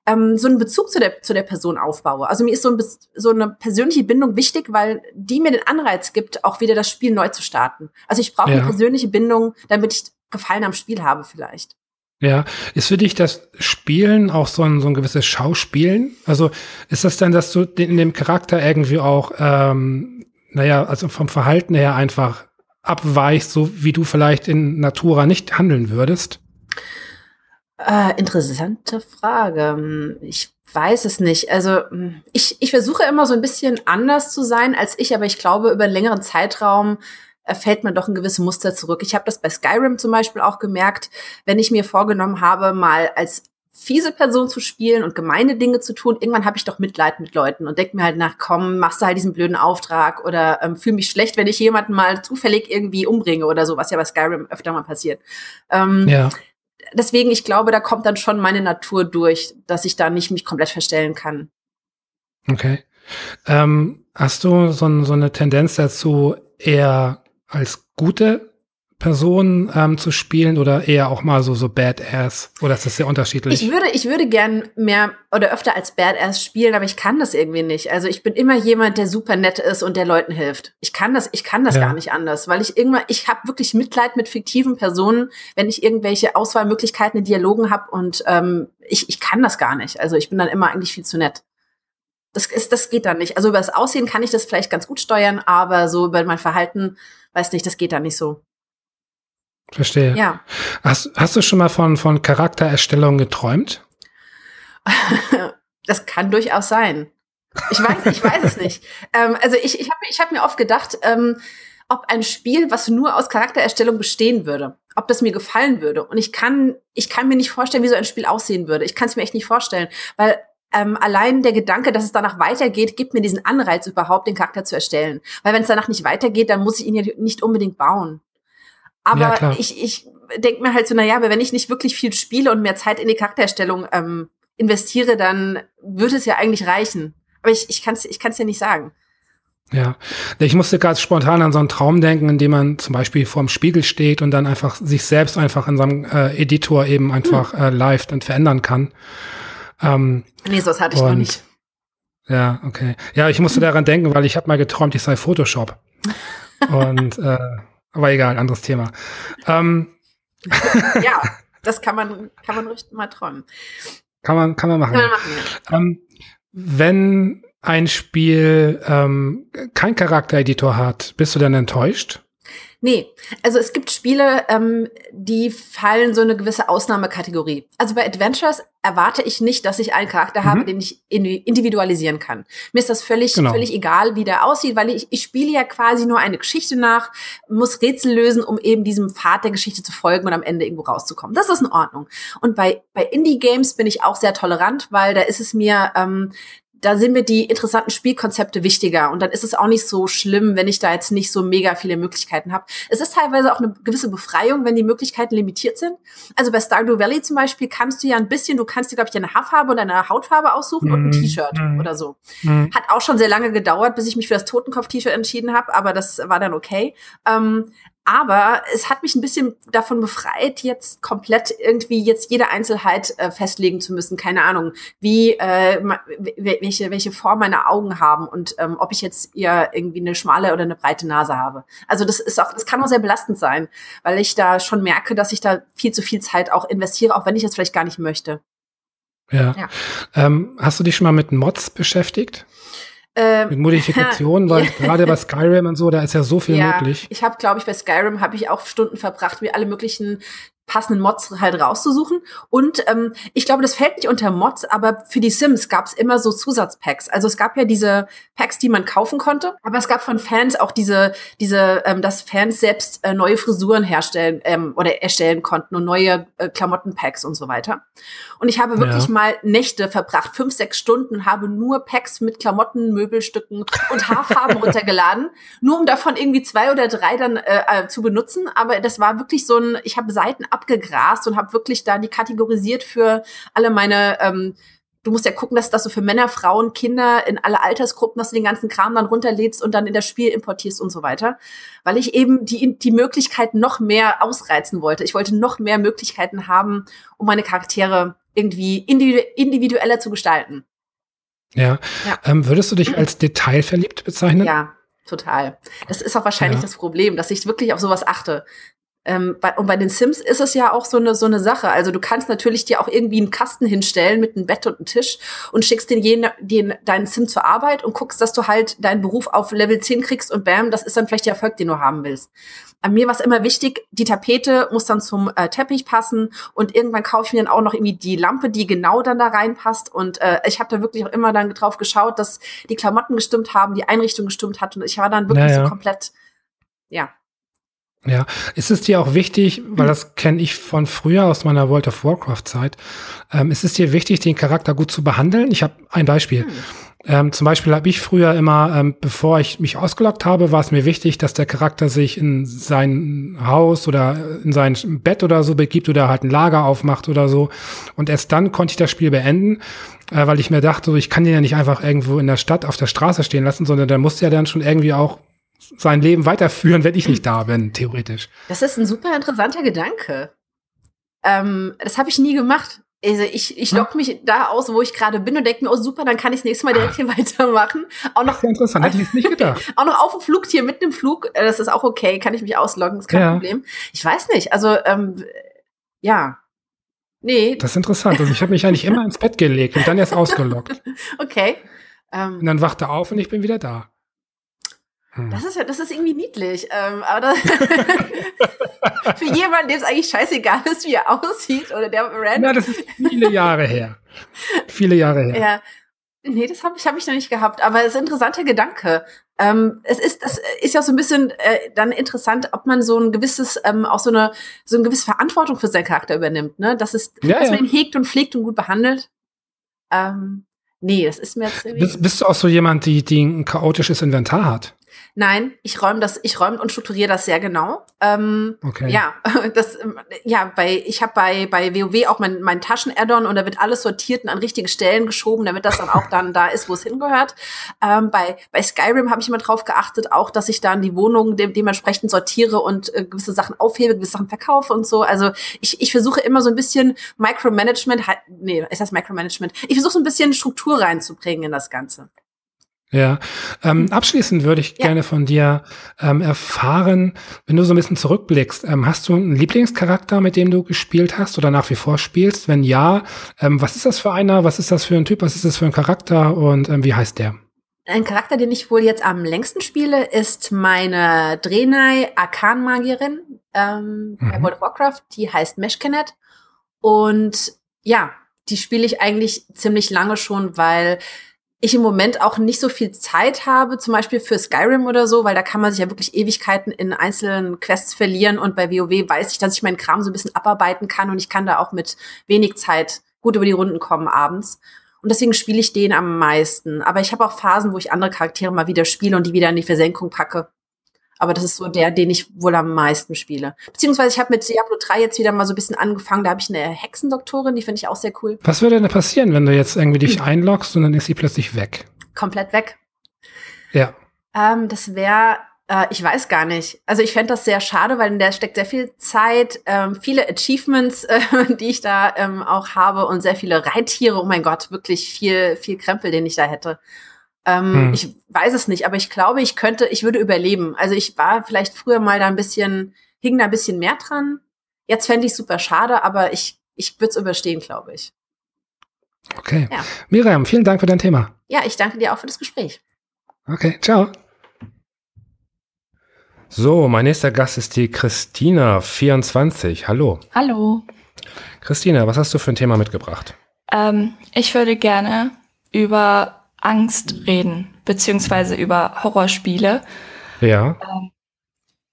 C: ähm, so einen Bezug zu der, zu der Person aufbaue. Also mir ist so, ein, so eine persönliche Bindung wichtig, weil die mir den Anreiz gibt, auch wieder das Spiel neu zu starten. Also ich brauche ja. eine persönliche Bindung, damit ich Gefallen am Spiel habe vielleicht.
A: Ja, ist für dich das Spielen auch so ein, so ein gewisses Schauspielen? Also ist das denn, dass du in dem Charakter irgendwie auch, ähm, naja, also vom Verhalten her einfach abweichst, so wie du vielleicht in Natura nicht handeln würdest?
C: Äh, interessante Frage. Ich weiß es nicht. Also ich, ich versuche immer so ein bisschen anders zu sein als ich, aber ich glaube, über einen längeren Zeitraum fällt man doch ein gewisses Muster zurück. Ich habe das bei Skyrim zum Beispiel auch gemerkt, wenn ich mir vorgenommen habe, mal als fiese Person zu spielen und gemeine Dinge zu tun, irgendwann habe ich doch Mitleid mit Leuten und denke mir halt nach, komm, machst du halt diesen blöden Auftrag oder ähm, fühle mich schlecht, wenn ich jemanden mal zufällig irgendwie umbringe oder so, was ja bei Skyrim öfter mal passiert. Ähm, ja. Deswegen, ich glaube, da kommt dann schon meine Natur durch, dass ich da nicht mich komplett verstellen kann.
A: Okay. Ähm, hast du so, so eine Tendenz dazu, eher als gute Person ähm, zu spielen oder eher auch mal so so Badass oder ist das sehr unterschiedlich?
C: Ich würde ich würde gern mehr oder öfter als Badass spielen, aber ich kann das irgendwie nicht. Also ich bin immer jemand, der super nett ist und der Leuten hilft. Ich kann das ich kann das ja. gar nicht anders, weil ich irgendwann ich habe wirklich Mitleid mit fiktiven Personen, wenn ich irgendwelche Auswahlmöglichkeiten in Dialogen habe und ähm, ich ich kann das gar nicht. Also ich bin dann immer eigentlich viel zu nett. Das ist das geht dann nicht. Also über das Aussehen kann ich das vielleicht ganz gut steuern, aber so über mein Verhalten weiß nicht, das geht dann nicht so.
A: Verstehe. Ja. Hast, hast du schon mal von, von Charaktererstellung geträumt?
C: das kann durchaus sein. Ich weiß, ich weiß es nicht. Ähm, also ich, ich habe ich hab mir oft gedacht, ähm, ob ein Spiel, was nur aus Charaktererstellung bestehen würde, ob das mir gefallen würde. Und ich kann, ich kann mir nicht vorstellen, wie so ein Spiel aussehen würde. Ich kann es mir echt nicht vorstellen, weil ähm, allein der Gedanke, dass es danach weitergeht, gibt mir diesen Anreiz überhaupt, den Charakter zu erstellen. Weil wenn es danach nicht weitergeht, dann muss ich ihn ja nicht unbedingt bauen. Aber ja, ich, ich denke mir halt so, na ja, aber wenn ich nicht wirklich viel spiele und mehr Zeit in die Charaktererstellung ähm, investiere, dann würde es ja eigentlich reichen. Aber ich, ich kann es ich kann's ja nicht sagen.
A: Ja, ich musste gerade spontan an so einen Traum denken, in dem man zum Beispiel vorm Spiegel steht und dann einfach sich selbst einfach in seinem äh, Editor eben einfach hm. äh, live dann verändern kann.
C: Ähm, nee, sowas hatte ich noch nicht.
A: Ja, okay. Ja, ich musste daran denken, weil ich habe mal geträumt, ich sei Photoshop. und äh, aber egal, anderes Thema. Ähm,
C: ja, das kann man, kann man ruhig mal träumen.
A: Kann man, kann man machen. Kann man machen ja. ähm, wenn ein Spiel ähm, kein Charaktereditor hat, bist du dann enttäuscht?
C: Nee, also es gibt Spiele, ähm, die fallen so eine gewisse Ausnahmekategorie. Also bei Adventures erwarte ich nicht, dass ich einen Charakter mhm. habe, den ich individualisieren kann. Mir ist das völlig, genau. völlig egal, wie der aussieht, weil ich, ich spiele ja quasi nur eine Geschichte nach, muss Rätsel lösen, um eben diesem Pfad der Geschichte zu folgen und am Ende irgendwo rauszukommen. Das ist in Ordnung. Und bei, bei Indie-Games bin ich auch sehr tolerant, weil da ist es mir, ähm, da sind mir die interessanten Spielkonzepte wichtiger. Und dann ist es auch nicht so schlimm, wenn ich da jetzt nicht so mega viele Möglichkeiten habe. Es ist teilweise auch eine gewisse Befreiung, wenn die Möglichkeiten limitiert sind. Also bei Stardew Valley zum Beispiel kannst du ja ein bisschen, du kannst dir, glaube ich, eine Haarfarbe und eine Hautfarbe aussuchen mm, und ein mhm. T-Shirt mm, oder so. Mm. Hat auch schon sehr lange gedauert, bis ich mich für das Totenkopf-T-Shirt entschieden habe, aber das war dann okay. Ähm, aber es hat mich ein bisschen davon befreit, jetzt komplett irgendwie jetzt jede Einzelheit äh, festlegen zu müssen. Keine Ahnung, wie äh, welche welche Form meine Augen haben und ähm, ob ich jetzt eher irgendwie eine schmale oder eine breite Nase habe. Also das ist auch, das kann auch sehr belastend sein, weil ich da schon merke, dass ich da viel zu viel Zeit auch investiere, auch wenn ich das vielleicht gar nicht möchte.
A: Ja. ja. Ähm, hast du dich schon mal mit Mods beschäftigt? Ähm, Mit Modifikationen, weil gerade bei Skyrim und so, da ist ja so viel ja, möglich.
C: Ich habe, glaube ich, bei Skyrim habe ich auch Stunden verbracht, mir alle möglichen passenden Mods halt rauszusuchen. Und ähm, ich glaube, das fällt nicht unter Mods, aber für die Sims gab es immer so Zusatzpacks. Also es gab ja diese Packs, die man kaufen konnte, aber es gab von Fans auch diese, diese, ähm, dass Fans selbst äh, neue Frisuren herstellen ähm, oder erstellen konnten und neue äh, Klamottenpacks und so weiter. Und ich habe wirklich ja. mal Nächte verbracht, fünf, sechs Stunden, habe nur Packs mit Klamotten, Möbelstücken und Haarfarben runtergeladen, nur um davon irgendwie zwei oder drei dann äh, äh, zu benutzen. Aber das war wirklich so ein, ich habe Seiten abgegrast und habe wirklich da die kategorisiert für alle meine ähm, du musst ja gucken, dass das so für Männer, Frauen, Kinder in alle Altersgruppen, dass du den ganzen Kram dann runterlädst und dann in das Spiel importierst und so weiter. Weil ich eben die, die Möglichkeiten noch mehr ausreizen wollte. Ich wollte noch mehr Möglichkeiten haben, um meine Charaktere irgendwie individueller zu gestalten.
A: Ja. ja. Ähm, würdest du dich als detailverliebt bezeichnen?
C: Ja, total. Das ist auch wahrscheinlich ja. das Problem, dass ich wirklich auf sowas achte. Ähm, bei, und bei den Sims ist es ja auch so eine, so eine Sache. Also du kannst natürlich dir auch irgendwie einen Kasten hinstellen mit einem Bett und einem Tisch und schickst den, jeden, den deinen Sim zur Arbeit und guckst, dass du halt deinen Beruf auf Level 10 kriegst und bam, das ist dann vielleicht der Erfolg, den du haben willst. An mir war es immer wichtig, die Tapete muss dann zum äh, Teppich passen und irgendwann kaufe ich mir dann auch noch irgendwie die Lampe, die genau dann da reinpasst. Und äh, ich habe da wirklich auch immer dann drauf geschaut, dass die Klamotten gestimmt haben, die Einrichtung gestimmt hat. Und ich war dann wirklich
A: Ja, ja.
C: so komplett, ja.
A: Ja, ist es dir auch wichtig, weil das kenne ich von früher aus meiner World of Warcraft Zeit, ähm, ist es dir wichtig, den Charakter gut zu behandeln? Ich habe ein Beispiel.
C: Hm.
A: Ähm, zum Beispiel habe ich früher immer, ähm, bevor ich mich ausgeloggt habe, war es mir wichtig, dass der Charakter sich in sein Haus oder in sein Bett oder so begibt oder halt ein Lager aufmacht oder so. Und erst dann konnte ich das Spiel beenden, äh, weil ich mir dachte, so, ich kann den ja nicht einfach irgendwo in der Stadt auf der Straße stehen lassen, sondern der muss ja dann schon irgendwie auch sein Leben weiterführen, wenn ich nicht da bin, theoretisch.
C: Das ist ein super interessanter Gedanke. Ähm, das habe ich nie gemacht. Also ich, ich logge mich da aus, wo ich gerade bin und denke mir, oh super, dann kann ich das nächste Mal direkt hier weitermachen. Auch noch,
A: Sehr interessant, hätte ich jetzt nicht gedacht.
C: auch noch auf dem Flug hier mitten im Flug, äh, das ist auch okay, kann ich mich ausloggen, ist kein
A: Ja.
C: Problem. Ich weiß nicht, also ähm, ja. Nee,
A: Das ist interessant. Also ich habe mich eigentlich immer ins Bett gelegt und dann erst ausgeloggt.
C: okay. Ähm,
A: Und dann wachte auf und ich bin wieder da. Hm.
C: Das ist ja, das ist irgendwie niedlich. Ähm, aber das für jemanden, dem es eigentlich scheißegal ist, wie er aussieht oder der random.
A: Na, das ist viele Jahre her. Viele Jahre her.
C: Ja. Nee, das habe ich, hab ich noch nicht gehabt. Aber es ist ein interessanter Gedanke. Ähm, es ist, das ist ja so ein bisschen äh, dann interessant, ob man so ein gewisses, ähm, auch so eine, so eine gewisse Verantwortung für seinen Charakter übernimmt, ne? Das ist,
A: Ja,
C: dass man ihn hegt und pflegt und gut behandelt. Ähm, nee, das ist mir jetzt.
A: Bist, bist du auch so jemand, die, die ein chaotisches Inventar hat?
C: Nein, ich räume das, ich räume und strukturiere das sehr genau. Ähm,
A: Okay.
C: Ja, das, ähm, ja, bei, ich habe bei, bei WoW auch mein, mein Taschen-Add-on und da wird alles sortiert und an richtige Stellen geschoben, damit das dann auch dann da ist, wo es hingehört. Ähm, bei, bei Skyrim habe ich immer drauf geachtet, auch, dass ich dann die Wohnung de dementsprechend sortiere und äh, gewisse Sachen aufhebe, gewisse Sachen verkaufe und so. Also ich, ich versuche immer so ein bisschen Micromanagement, nee, ist das Micromanagement? Ich versuche so ein bisschen Struktur reinzubringen in das Ganze.
A: Ja. Ähm, abschließend würde ich
C: Hm. Ja.
A: gerne von dir ähm, erfahren, wenn du so ein bisschen zurückblickst, ähm, hast du einen Lieblingscharakter, mit dem du gespielt hast oder nach wie vor spielst? Wenn ja, ähm, was ist das für einer? Was ist das für ein Typ? Was ist das für ein Charakter? Und ähm, wie heißt der?
C: Ein Charakter, den ich wohl jetzt am längsten spiele, ist meine Drenai Arkan-Magierin ähm, bei
A: Mhm.
C: World of Warcraft. Die heißt Meshkenet. Und ja, die spiele ich eigentlich ziemlich lange schon, weil ich im Moment auch nicht so viel Zeit habe, zum Beispiel für Skyrim oder so, weil da kann man sich ja wirklich Ewigkeiten in einzelnen Quests verlieren und bei WoW weiß ich, dass ich meinen Kram so ein bisschen abarbeiten kann und ich kann da auch mit wenig Zeit gut über die Runden kommen abends. Und deswegen spiele ich den am meisten. Aber ich habe auch Phasen, wo ich andere Charaktere mal wieder spiele und die wieder in die Versenkung packe. Aber das ist so der, den ich wohl am meisten spiele. Beziehungsweise ich habe mit Diablo 3 jetzt wieder mal so ein bisschen angefangen. Da habe ich eine Hexendoktorin, die finde ich auch sehr cool.
A: Was würde denn passieren, wenn du jetzt irgendwie dich einloggst und dann ist sie plötzlich weg?
C: Komplett weg.
A: Ja.
C: Ähm, das wäre, äh, ich weiß gar nicht. Also ich fände das sehr schade, weil in der steckt sehr viel Zeit, ähm, viele Achievements, äh, die ich da ähm, auch habe und sehr viele Reittiere. Oh mein Gott, wirklich viel, viel Krempel, den ich da hätte. Ähm,
A: Hm.
C: Ich weiß es nicht, aber ich glaube, ich könnte, ich würde überleben. Also ich war vielleicht früher mal da ein bisschen, hing da ein bisschen mehr dran. Jetzt fände ich super schade, aber ich, ich würde es überstehen, glaube ich.
A: Okay.
C: Ja.
A: Miriam, vielen Dank für dein Thema.
C: Ja, ich danke dir auch für das Gespräch.
A: Okay, ciao. So, mein nächster Gast ist die Christina, 24. Hallo.
D: Hallo.
A: Christina, was hast du für ein Thema mitgebracht?
D: Ähm, ich würde gerne über Angst reden, beziehungsweise über Horrorspiele.
A: Ja.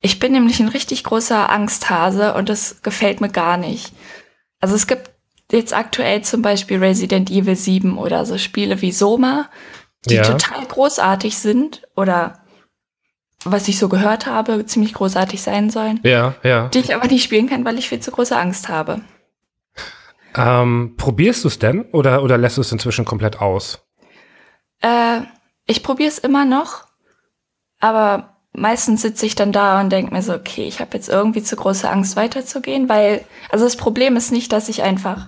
D: Ich bin nämlich ein richtig großer Angsthase und das gefällt mir gar nicht. Also es gibt jetzt aktuell zum Beispiel Resident Evil 7 oder so Spiele wie Soma, die
A: Ja.
D: total großartig sind oder was ich so gehört habe, ziemlich großartig sein sollen,
A: Ja, ja.
D: die ich aber nicht spielen kann, weil ich viel zu große Angst habe.
A: Ähm, probierst du es denn oder, oder lässt du es inzwischen komplett aus?
D: Äh, ich probiere es immer noch, aber meistens sitze ich dann da und denke mir so, okay, ich habe jetzt irgendwie zu große Angst weiterzugehen, weil, also das Problem ist nicht, dass ich einfach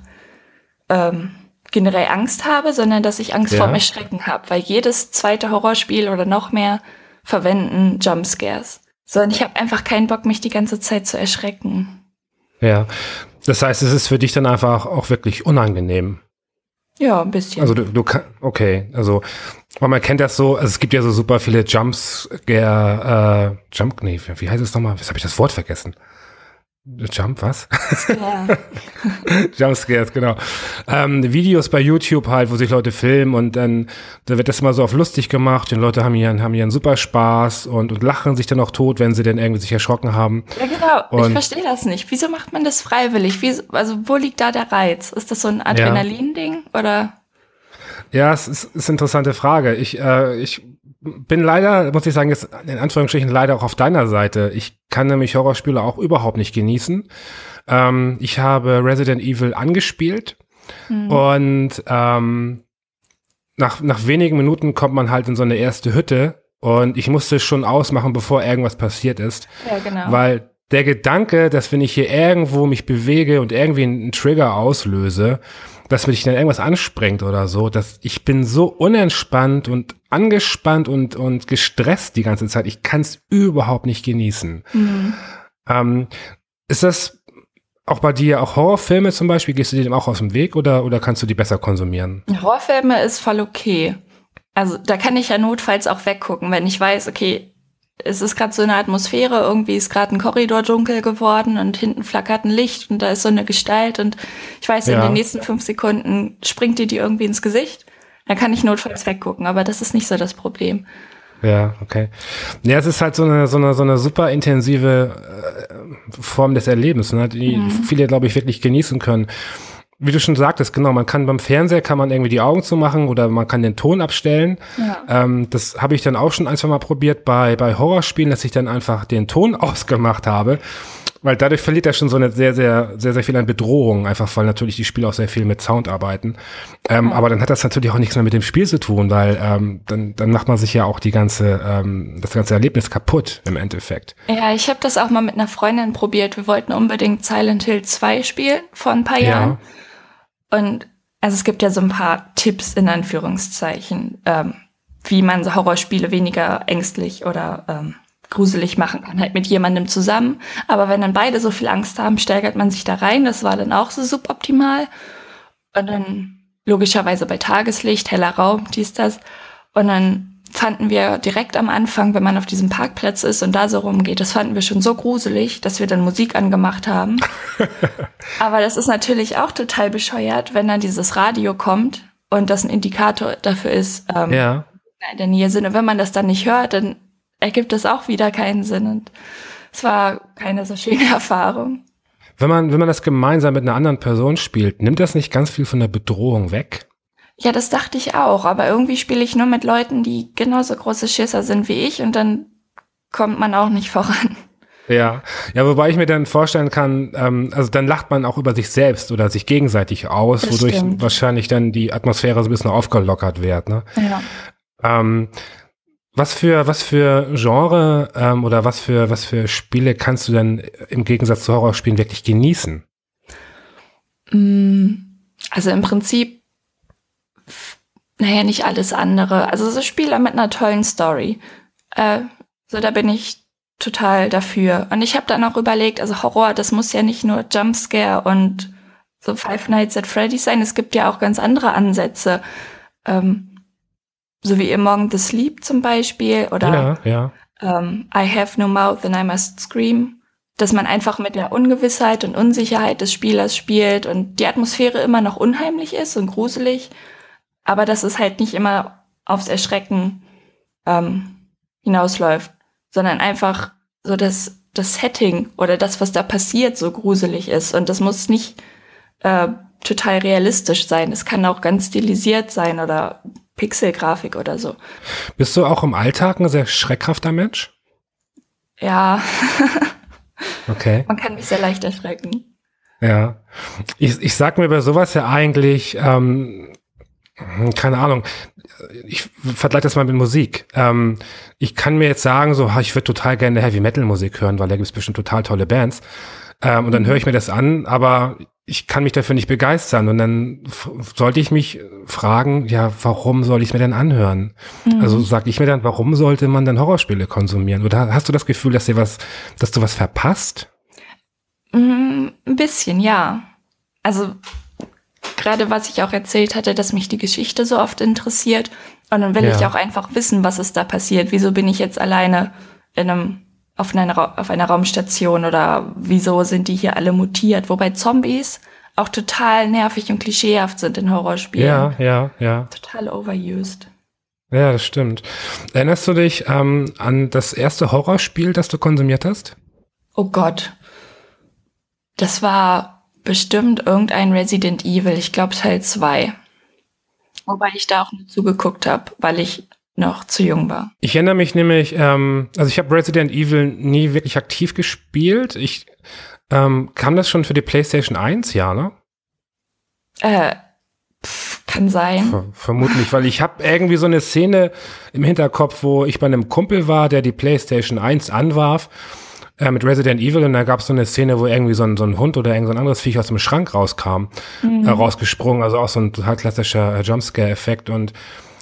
D: ähm, generell Angst habe, sondern dass ich Angst
A: Ja.
D: vor dem Erschrecken habe, weil jedes zweite Horrorspiel oder noch mehr verwenden Jumpscares. So, und ich habe einfach keinen Bock, mich die ganze Zeit zu erschrecken.
A: Ja. Das heißt, es ist für dich dann einfach auch wirklich unangenehm.
D: Ja, ein bisschen.
A: Also du, du kann, okay, also man kennt das so, also es gibt ja so super viele Jumps, äh, Jump, nee, wie heißt es nochmal? Was habe ich das Wort vergessen? Jump, was? Ja. Jumpscares, genau. Ähm, Videos bei YouTube halt, wo sich Leute filmen und dann da wird das immer so auf lustig gemacht und Leute haben hier, haben einen super Spaß und, und lachen sich dann auch tot, wenn sie dann irgendwie sich erschrocken haben.
D: Ja, genau. Und ich verstehe das nicht. Wieso macht man das freiwillig? Wie, also wo liegt da der Reiz? Ist das so ein Adrenalin-Ding oder?
A: Ja, es ist, ist eine interessante Frage. Ich, äh, ich bin leider, muss ich sagen, jetzt in Anführungsstrichen leider auch auf deiner Seite. Ich kann nämlich Horrorspiele auch überhaupt nicht genießen. Ähm, ich habe Resident Evil angespielt mhm. und ähm, nach, nach wenigen Minuten kommt man halt in so eine erste Hütte und ich musste schon ausmachen, bevor irgendwas passiert ist.
D: Ja, genau.
A: Weil der Gedanke, dass wenn ich hier irgendwo mich bewege und irgendwie einen Trigger auslöse, dass mich dann irgendwas ansprengt oder so, dass ich bin so unentspannt und angespannt und, und gestresst die ganze Zeit. Ich kann es überhaupt nicht genießen. Mhm. Ähm, ist das auch bei dir auch Horrorfilme zum Beispiel? Gehst du dir dem auch aus dem Weg oder, oder kannst du die besser konsumieren?
D: Horrorfilme ist voll okay. Also da kann ich ja notfalls auch weggucken, wenn ich weiß, okay, es ist gerade so eine Atmosphäre, irgendwie ist gerade ein Korridor dunkel geworden und hinten flackert ein Licht und da ist so eine Gestalt und ich weiß, ja. in den nächsten fünf Sekunden springt dir die irgendwie ins Gesicht. Da kann ich notfalls weggucken, aber das ist nicht so das Problem.
A: Ja, okay. Ja, es ist halt so eine, so eine, so eine super intensive äh, Form des Erlebens, ne, die mhm. viele, glaube ich, wirklich genießen können wie du schon sagtest, genau, man kann beim Fernseher kann man irgendwie die Augen zumachen oder man kann den Ton abstellen. Ja. Ähm, das habe ich dann auch schon ein, zwei Mal probiert bei, bei Horrorspielen, dass ich dann einfach den Ton ausgemacht habe. Weil dadurch verliert er schon so eine sehr, sehr, sehr, sehr viel an Bedrohung, einfach weil natürlich die Spiele auch sehr viel mit Sound arbeiten. Ähm, ja. Aber dann hat das natürlich auch nichts mehr mit dem Spiel zu tun, weil ähm, dann, dann macht man sich ja auch die ganze, ähm, das ganze Erlebnis kaputt im Endeffekt.
D: Ja, ich habe das auch mal mit einer Freundin probiert. Wir wollten unbedingt Silent Hill 2 spielen vor ein paar Jahren. Ja. Und also es gibt ja so ein paar Tipps in Anführungszeichen, ähm, wie man so Horrorspiele weniger ängstlich oder ähm, gruselig machen kann, halt mit jemandem zusammen. Aber wenn dann beide so viel Angst haben, steigert man sich da rein. Das war dann auch so suboptimal. Und dann logischerweise bei Tageslicht, heller Raum, dies, das. Und dann fanden wir direkt am Anfang, wenn man auf diesem Parkplatz ist und da so rumgeht, das fanden wir schon so gruselig, dass wir dann Musik angemacht haben. Aber das ist natürlich auch total bescheuert, wenn dann dieses Radio kommt und das ein Indikator dafür ist, ähm, ja. in der Nähe sind. Und wenn man das dann nicht hört, dann ergibt das auch wieder keinen Sinn. Und es war keine so schöne Erfahrung.
A: Wenn man, wenn man das gemeinsam mit einer anderen Person spielt, nimmt das nicht ganz viel von der Bedrohung weg?
D: Ja, das dachte ich auch, aber irgendwie spiele ich nur mit Leuten, die genauso große Schisser sind wie ich und dann kommt man auch nicht voran.
A: Ja, ja, wobei ich mir dann vorstellen kann, ähm, also dann lacht man auch über sich selbst oder sich gegenseitig aus, das wodurch stimmt. wahrscheinlich dann die Atmosphäre so ein bisschen aufgelockert wird. Ne? Ja. Ähm, was für was für Genre ähm, oder was für was für Spiele kannst du denn im Gegensatz zu Horrorspielen wirklich genießen?
D: Mm, also im Prinzip naja, nicht alles andere. Also so Spiele mit einer tollen Story. Äh, so, da bin ich total dafür. Und ich habe dann auch überlegt, also Horror, das muss ja nicht nur Jumpscare und so Five Nights at Freddy's sein. Es gibt ja auch ganz andere Ansätze. Ähm, so wie Among the Sleep zum Beispiel oder
A: ja, ja.
D: Ähm, I have no mouth and I must scream. Dass man einfach mit der Ungewissheit und Unsicherheit des Spielers spielt und die Atmosphäre immer noch unheimlich ist und gruselig aber dass es halt nicht immer aufs Erschrecken ähm, hinausläuft, sondern einfach so dass das Setting oder das, was da passiert, so gruselig ist. Und das muss nicht äh, total realistisch sein. Es kann auch ganz stilisiert sein oder Pixelgrafik oder so.
A: Bist du auch im Alltag ein sehr schreckhafter Mensch?
D: Ja.
A: okay.
D: Man kann mich sehr leicht erschrecken.
A: Ja. Ich, ich sag mir bei sowas ja eigentlich, ähm, hm, keine Ahnung. Ich vergleiche das mal mit Musik. Ähm, ich kann mir jetzt sagen, so, ich würde total gerne Heavy Metal Musik hören, weil da gibt es bestimmt total tolle Bands. Ähm, und dann höre ich mir das an, aber ich kann mich dafür nicht begeistern. Und dann sollte ich mich fragen, ja, warum soll ich es mir denn anhören? Mhm. Also sage ich mir dann, warum sollte man dann Horrorspiele konsumieren? Oder hast du das Gefühl, dass dir was, dass du was verpasst?
D: Mm, ein bisschen, ja. Also gerade was ich auch erzählt hatte, dass mich die Geschichte so oft interessiert. Und dann will ja. ich auch einfach wissen, was ist da passiert. Wieso bin ich jetzt alleine in einem, auf, einer, auf einer Raumstation oder wieso sind die hier alle mutiert? Wobei Zombies auch total nervig und klischeehaft sind in Horrorspielen.
A: Ja, ja, ja.
D: Total overused.
A: Ja, das stimmt. Erinnerst du dich ähm, an das erste Horrorspiel, das du konsumiert hast?
D: Oh Gott. Das war bestimmt irgendein Resident Evil, ich glaube Teil 2. Wobei ich da auch nur zugeguckt habe, weil ich noch zu jung war.
A: Ich erinnere mich nämlich, ähm, also ich habe Resident Evil nie wirklich aktiv gespielt. Ich ähm, kam das schon für die PlayStation 1, ja, ne?
D: Äh, pff, kann sein.
A: Ver vermutlich, weil ich habe irgendwie so eine Szene im Hinterkopf, wo ich bei einem Kumpel war, der die PlayStation 1 anwarf äh, mit Resident Evil und da gab es so eine Szene, wo irgendwie so ein, so ein Hund oder irgend so ein anderes Viech aus dem Schrank rauskam, mhm. äh, rausgesprungen, also auch so ein total klassischer äh, Jumpscare-Effekt und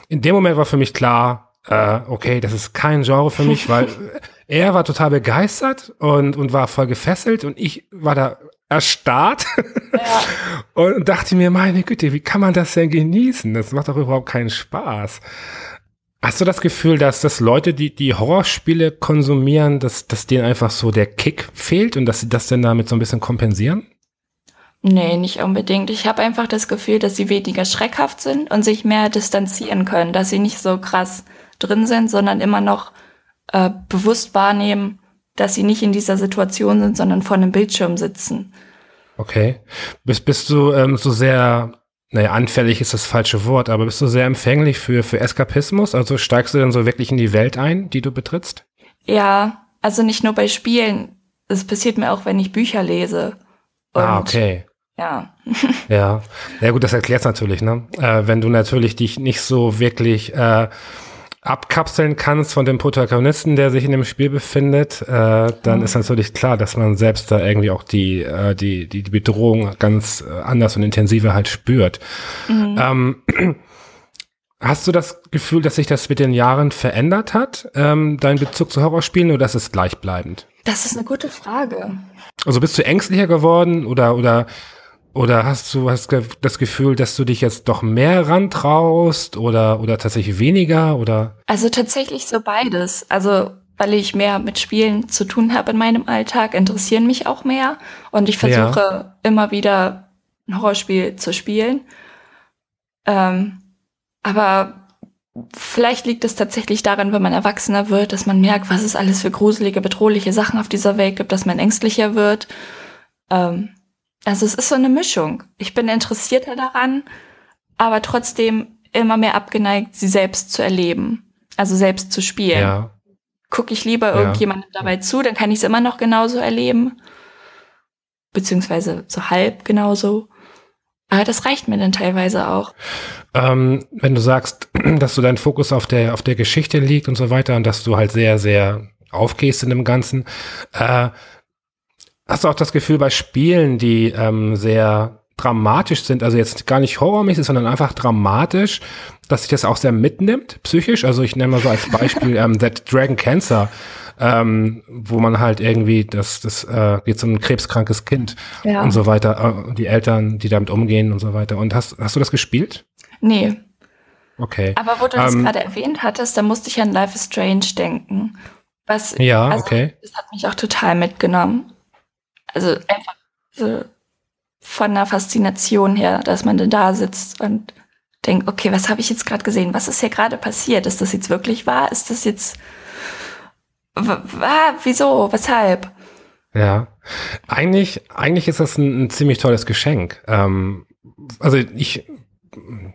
A: in dem Moment war für mich klar, äh, okay, das ist kein Genre für mich, weil er war total begeistert und, und war voll gefesselt und ich war da erstarrt ja. und dachte mir, meine Güte, wie kann man das denn genießen? Das macht doch überhaupt keinen Spaß. Hast du das Gefühl, dass das Leute, die die Horrorspiele konsumieren, dass, dass denen einfach so der Kick fehlt und dass sie das denn damit so ein bisschen kompensieren?
D: Nee, nicht unbedingt. Ich habe einfach das Gefühl, dass sie weniger schreckhaft sind und sich mehr distanzieren können, dass sie nicht so krass drin sind, sondern immer noch äh, bewusst wahrnehmen, dass sie nicht in dieser Situation sind, sondern vor einem Bildschirm sitzen.
A: Okay. Bist, bist du ähm, so sehr naja, anfällig ist das falsche Wort, aber bist du sehr empfänglich für, für Eskapismus? Also steigst du dann so wirklich in die Welt ein, die du betrittst?
D: Ja, also nicht nur bei Spielen. Es passiert mir auch, wenn ich Bücher lese.
A: Ah, Und, ah, okay.
D: Ja.
A: ja. Ja gut, das erklärt natürlich, ne? Äh, wenn du natürlich dich nicht so wirklich äh, abkapseln kannst von dem Protagonisten, der sich in dem Spiel befindet, äh, dann mhm. ist natürlich klar, dass man selbst da irgendwie auch die, äh, die, die, die Bedrohung ganz äh, anders und intensiver halt spürt. Mhm. Ähm, hast du das Gefühl, dass sich das mit den Jahren verändert hat, ähm, dein Bezug zu Horrorspielen, oder ist es gleichbleibend?
D: Das ist eine gute Frage.
A: Also bist du ängstlicher geworden oder, oder oder hast du hast das Gefühl, dass du dich jetzt doch mehr rantraust oder, oder tatsächlich weniger oder?
D: Also tatsächlich so beides. Also weil ich mehr mit Spielen zu tun habe in meinem Alltag, interessieren mich auch mehr und ich versuche ja. immer wieder ein Horrorspiel zu spielen. Ähm, aber vielleicht liegt es tatsächlich daran, wenn man erwachsener wird, dass man merkt, was es alles für gruselige, bedrohliche Sachen auf dieser Welt gibt, dass man ängstlicher wird. Ähm, also es ist so eine Mischung. Ich bin interessierter daran, aber trotzdem immer mehr abgeneigt, sie selbst zu erleben. Also selbst zu spielen. Ja. Gucke ich lieber ja. irgendjemandem dabei zu, dann kann ich es immer noch genauso erleben. Beziehungsweise so halb genauso. Aber das reicht mir dann teilweise auch.
A: Ähm, wenn du sagst, dass du dein Fokus auf der, auf der Geschichte liegt und so weiter und dass du halt sehr, sehr aufgehst in dem Ganzen, äh, Hast du auch das Gefühl bei Spielen, die ähm, sehr dramatisch sind, also jetzt gar nicht horrormäßig, sondern einfach dramatisch, dass sich das auch sehr mitnimmt, psychisch? Also ich nenne mal so als Beispiel ähm, That Dragon Cancer, ähm, wo man halt irgendwie, das, das äh, geht so ein krebskrankes Kind ja. und so weiter, äh, die Eltern, die damit umgehen und so weiter. Und hast, hast du das gespielt?
D: Nee.
A: Okay.
D: Aber wo du das ähm, gerade erwähnt hattest, da musste ich an Life is Strange denken. Was,
A: ja, also, okay.
D: Das hat mich auch total mitgenommen. Also einfach so von der Faszination her, dass man da sitzt und denkt, okay, was habe ich jetzt gerade gesehen? Was ist hier gerade passiert? Ist das jetzt wirklich wahr? Ist das jetzt ah, wieso? Weshalb?
A: Ja, eigentlich, eigentlich ist das ein, ein ziemlich tolles Geschenk. Ähm, also ich,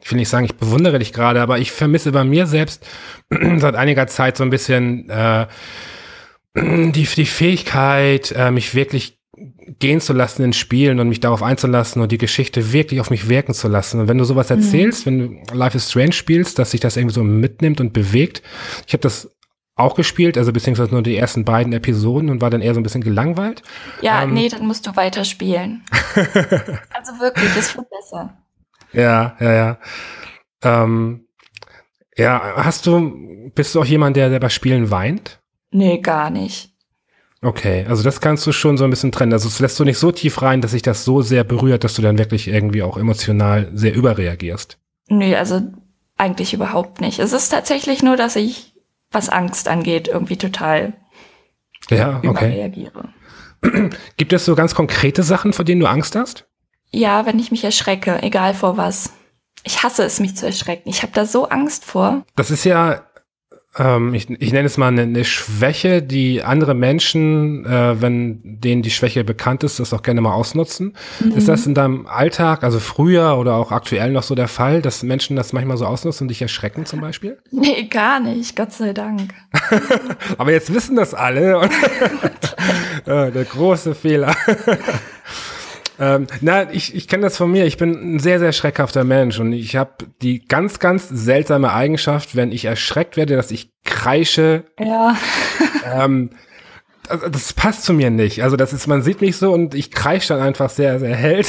A: ich will nicht sagen, ich bewundere dich gerade, aber ich vermisse bei mir selbst seit einiger Zeit so ein bisschen äh, die, die Fähigkeit, äh, mich wirklich gehen zu lassen in Spielen und mich darauf einzulassen und die Geschichte wirklich auf mich wirken zu lassen. Und wenn du sowas erzählst, mhm. wenn du Life is Strange spielst, dass sich das irgendwie so mitnimmt und bewegt. Ich habe das auch gespielt, also beziehungsweise nur die ersten beiden Episoden und war dann eher so ein bisschen gelangweilt.
D: Ja, ähm, nee, dann musst du weiterspielen. also wirklich, es wird besser.
A: Ja, ja, ja. Ähm, ja, hast du, bist du auch jemand, der, der bei Spielen weint?
D: Nee, gar nicht.
A: Okay, also das kannst du schon so ein bisschen trennen. Also es lässt du nicht so tief rein, dass sich das so sehr berührt, dass du dann wirklich irgendwie auch emotional sehr überreagierst.
D: Nee, also eigentlich überhaupt nicht. Es ist tatsächlich nur, dass ich, was Angst angeht, irgendwie total
A: ja, okay. überreagiere. Gibt es so ganz konkrete Sachen, vor denen du Angst hast?
D: Ja, wenn ich mich erschrecke, egal vor was. Ich hasse es, mich zu erschrecken. Ich habe da so Angst vor.
A: Das ist ja ähm, ich, ich nenne es mal eine, eine Schwäche, die andere Menschen, äh, wenn denen die Schwäche bekannt ist, das auch gerne mal ausnutzen. Mhm. Ist das in deinem Alltag, also früher oder auch aktuell noch so der Fall, dass Menschen das manchmal so ausnutzen und dich erschrecken zum Beispiel?
D: Nee, gar nicht, Gott sei Dank.
A: Aber jetzt wissen das alle. äh, der große Fehler. Ähm, na, ich, ich kenne das von mir. Ich bin ein sehr, sehr schreckhafter Mensch und ich habe die ganz, ganz seltsame Eigenschaft, wenn ich erschreckt werde, dass ich kreische.
D: Ja.
A: ähm, also das passt zu mir nicht. Also das ist, man sieht mich so und ich kreische dann einfach sehr, sehr hell.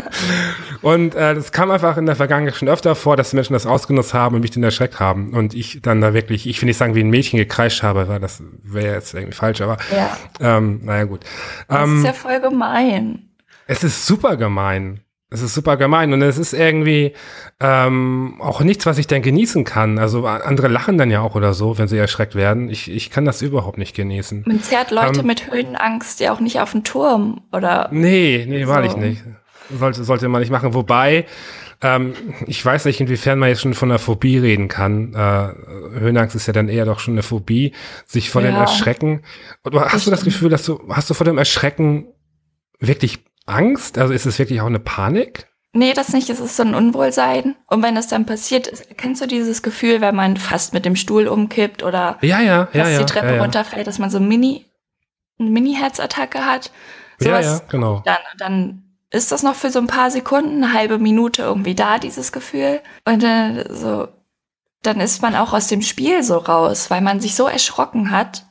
A: und äh, das kam einfach in der Vergangenheit schon öfter vor, dass Menschen das ausgenutzt haben und mich dann erschreckt haben. Und ich dann da wirklich, ich will nicht sagen, wie ein Mädchen gekreischt habe, weil das wäre jetzt irgendwie falsch, aber
D: ja.
A: ähm, naja gut.
D: Das ähm, ist ja voll gemein.
A: Es ist super gemein. Es ist super gemein und es ist irgendwie ähm, auch nichts, was ich dann genießen kann. Also andere lachen dann ja auch oder so, wenn sie erschreckt werden. Ich, ich kann das überhaupt nicht genießen.
D: Man zerrt Leute ähm, mit Höhenangst ja auch nicht auf den Turm oder.
A: Nee, nee, so. wahrlich nicht. Sollte, sollte man nicht machen. Wobei, ähm, ich weiß nicht, inwiefern man jetzt schon von einer Phobie reden kann. Äh, Höhenangst ist ja dann eher doch schon eine Phobie, sich vor ja. dem Erschrecken. Oder hast das du das Gefühl, dass du, hast du vor dem Erschrecken wirklich Angst? Also ist es wirklich auch eine Panik?
D: Nee, das nicht. Es ist so ein Unwohlsein. Und wenn es dann passiert, kennst du dieses Gefühl, wenn man fast mit dem Stuhl umkippt oder
A: ja, ja, ja,
D: dass
A: die
D: Treppe
A: ja, ja.
D: runterfällt, dass man so Mini, eine Mini-Herzattacke hat?
A: Sowas, ja, ja, genau.
D: Dann, dann ist das noch für so ein paar Sekunden, eine halbe Minute irgendwie da, dieses Gefühl. Und dann so, dann ist man auch aus dem Spiel so raus, weil man sich so erschrocken hat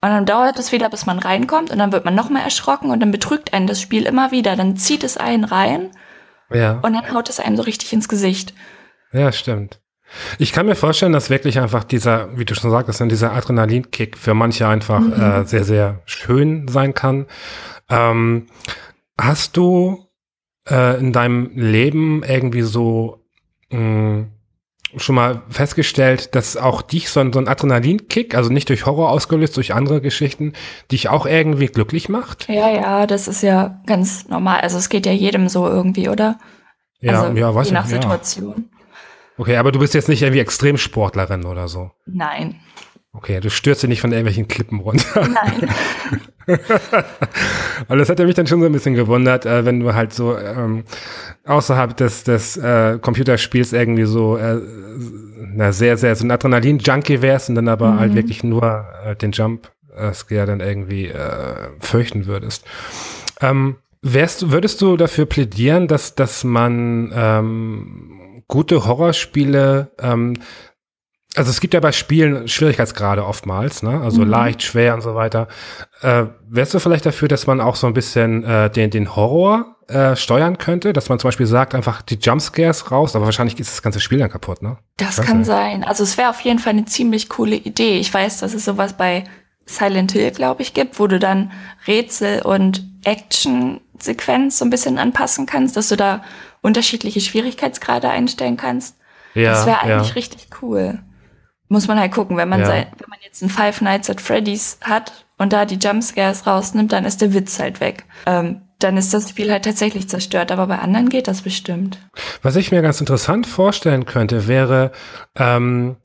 D: und dann dauert es wieder, bis man reinkommt und dann wird man noch mal erschrocken und dann betrügt einen das Spiel immer wieder. Dann zieht es einen rein
A: ja.
D: und dann haut es einem so richtig ins Gesicht.
A: Ja, stimmt. Ich kann mir vorstellen, dass wirklich einfach dieser, wie du schon sagtest, dieser Adrenalinkick für manche einfach mhm. äh, sehr, sehr schön sein kann. Ähm, hast du äh, in deinem Leben irgendwie so mh, mm, schon mal festgestellt, dass auch dich so ein, so ein Adrenalinkick, also nicht durch Horror ausgelöst, durch andere Geschichten, dich auch irgendwie glücklich macht?
D: Ja, ja, das ist ja ganz normal. Also es geht ja jedem so irgendwie, oder?
A: Ja,
D: also,
A: ja, was
D: je nach ja. Situation.
A: Okay, aber du bist jetzt nicht irgendwie Extremsportlerin oder so?
D: Nein.
A: Okay, du stürzt dich nicht von irgendwelchen Klippen runter.
D: Nein.
A: Und das hat mich dann schon so ein bisschen gewundert, äh, wenn du halt so ähm, außerhalb des, des äh, Computerspiels irgendwie so äh, na, sehr, sehr so ein Adrenalin-Junkie wärst und dann aber mhm. halt wirklich nur äh, den Jump-Scare dann irgendwie äh, fürchten würdest. Ähm, wärst, würdest du dafür plädieren, dass, dass man ähm, gute Horrorspiele ähm, also es gibt ja bei Spielen Schwierigkeitsgrade oftmals, ne? Also mhm. leicht, schwer und so weiter. Äh, wärst du vielleicht dafür, dass man auch so ein bisschen äh, den, den Horror äh, steuern könnte, dass man zum Beispiel sagt, einfach die Jumpscares raus, aber wahrscheinlich ist das ganze Spiel dann kaputt, ne?
D: Das kann sein. Also es wäre auf jeden Fall eine ziemlich coole Idee. Ich weiß, dass es sowas bei Silent Hill, glaube ich, gibt, wo du dann Rätsel und Action-Sequenz so ein bisschen anpassen kannst, dass du da unterschiedliche Schwierigkeitsgrade einstellen kannst. Ja, das wäre eigentlich ja. richtig cool. Muss man halt gucken, wenn man, ja. sein, wenn man jetzt ein Five Nights at Freddy's hat und da die Jumpscares rausnimmt, dann ist der Witz halt weg. Ähm, dann ist das Spiel halt tatsächlich zerstört, aber bei anderen geht das bestimmt.
A: Was ich mir ganz interessant vorstellen könnte, wäre ähm,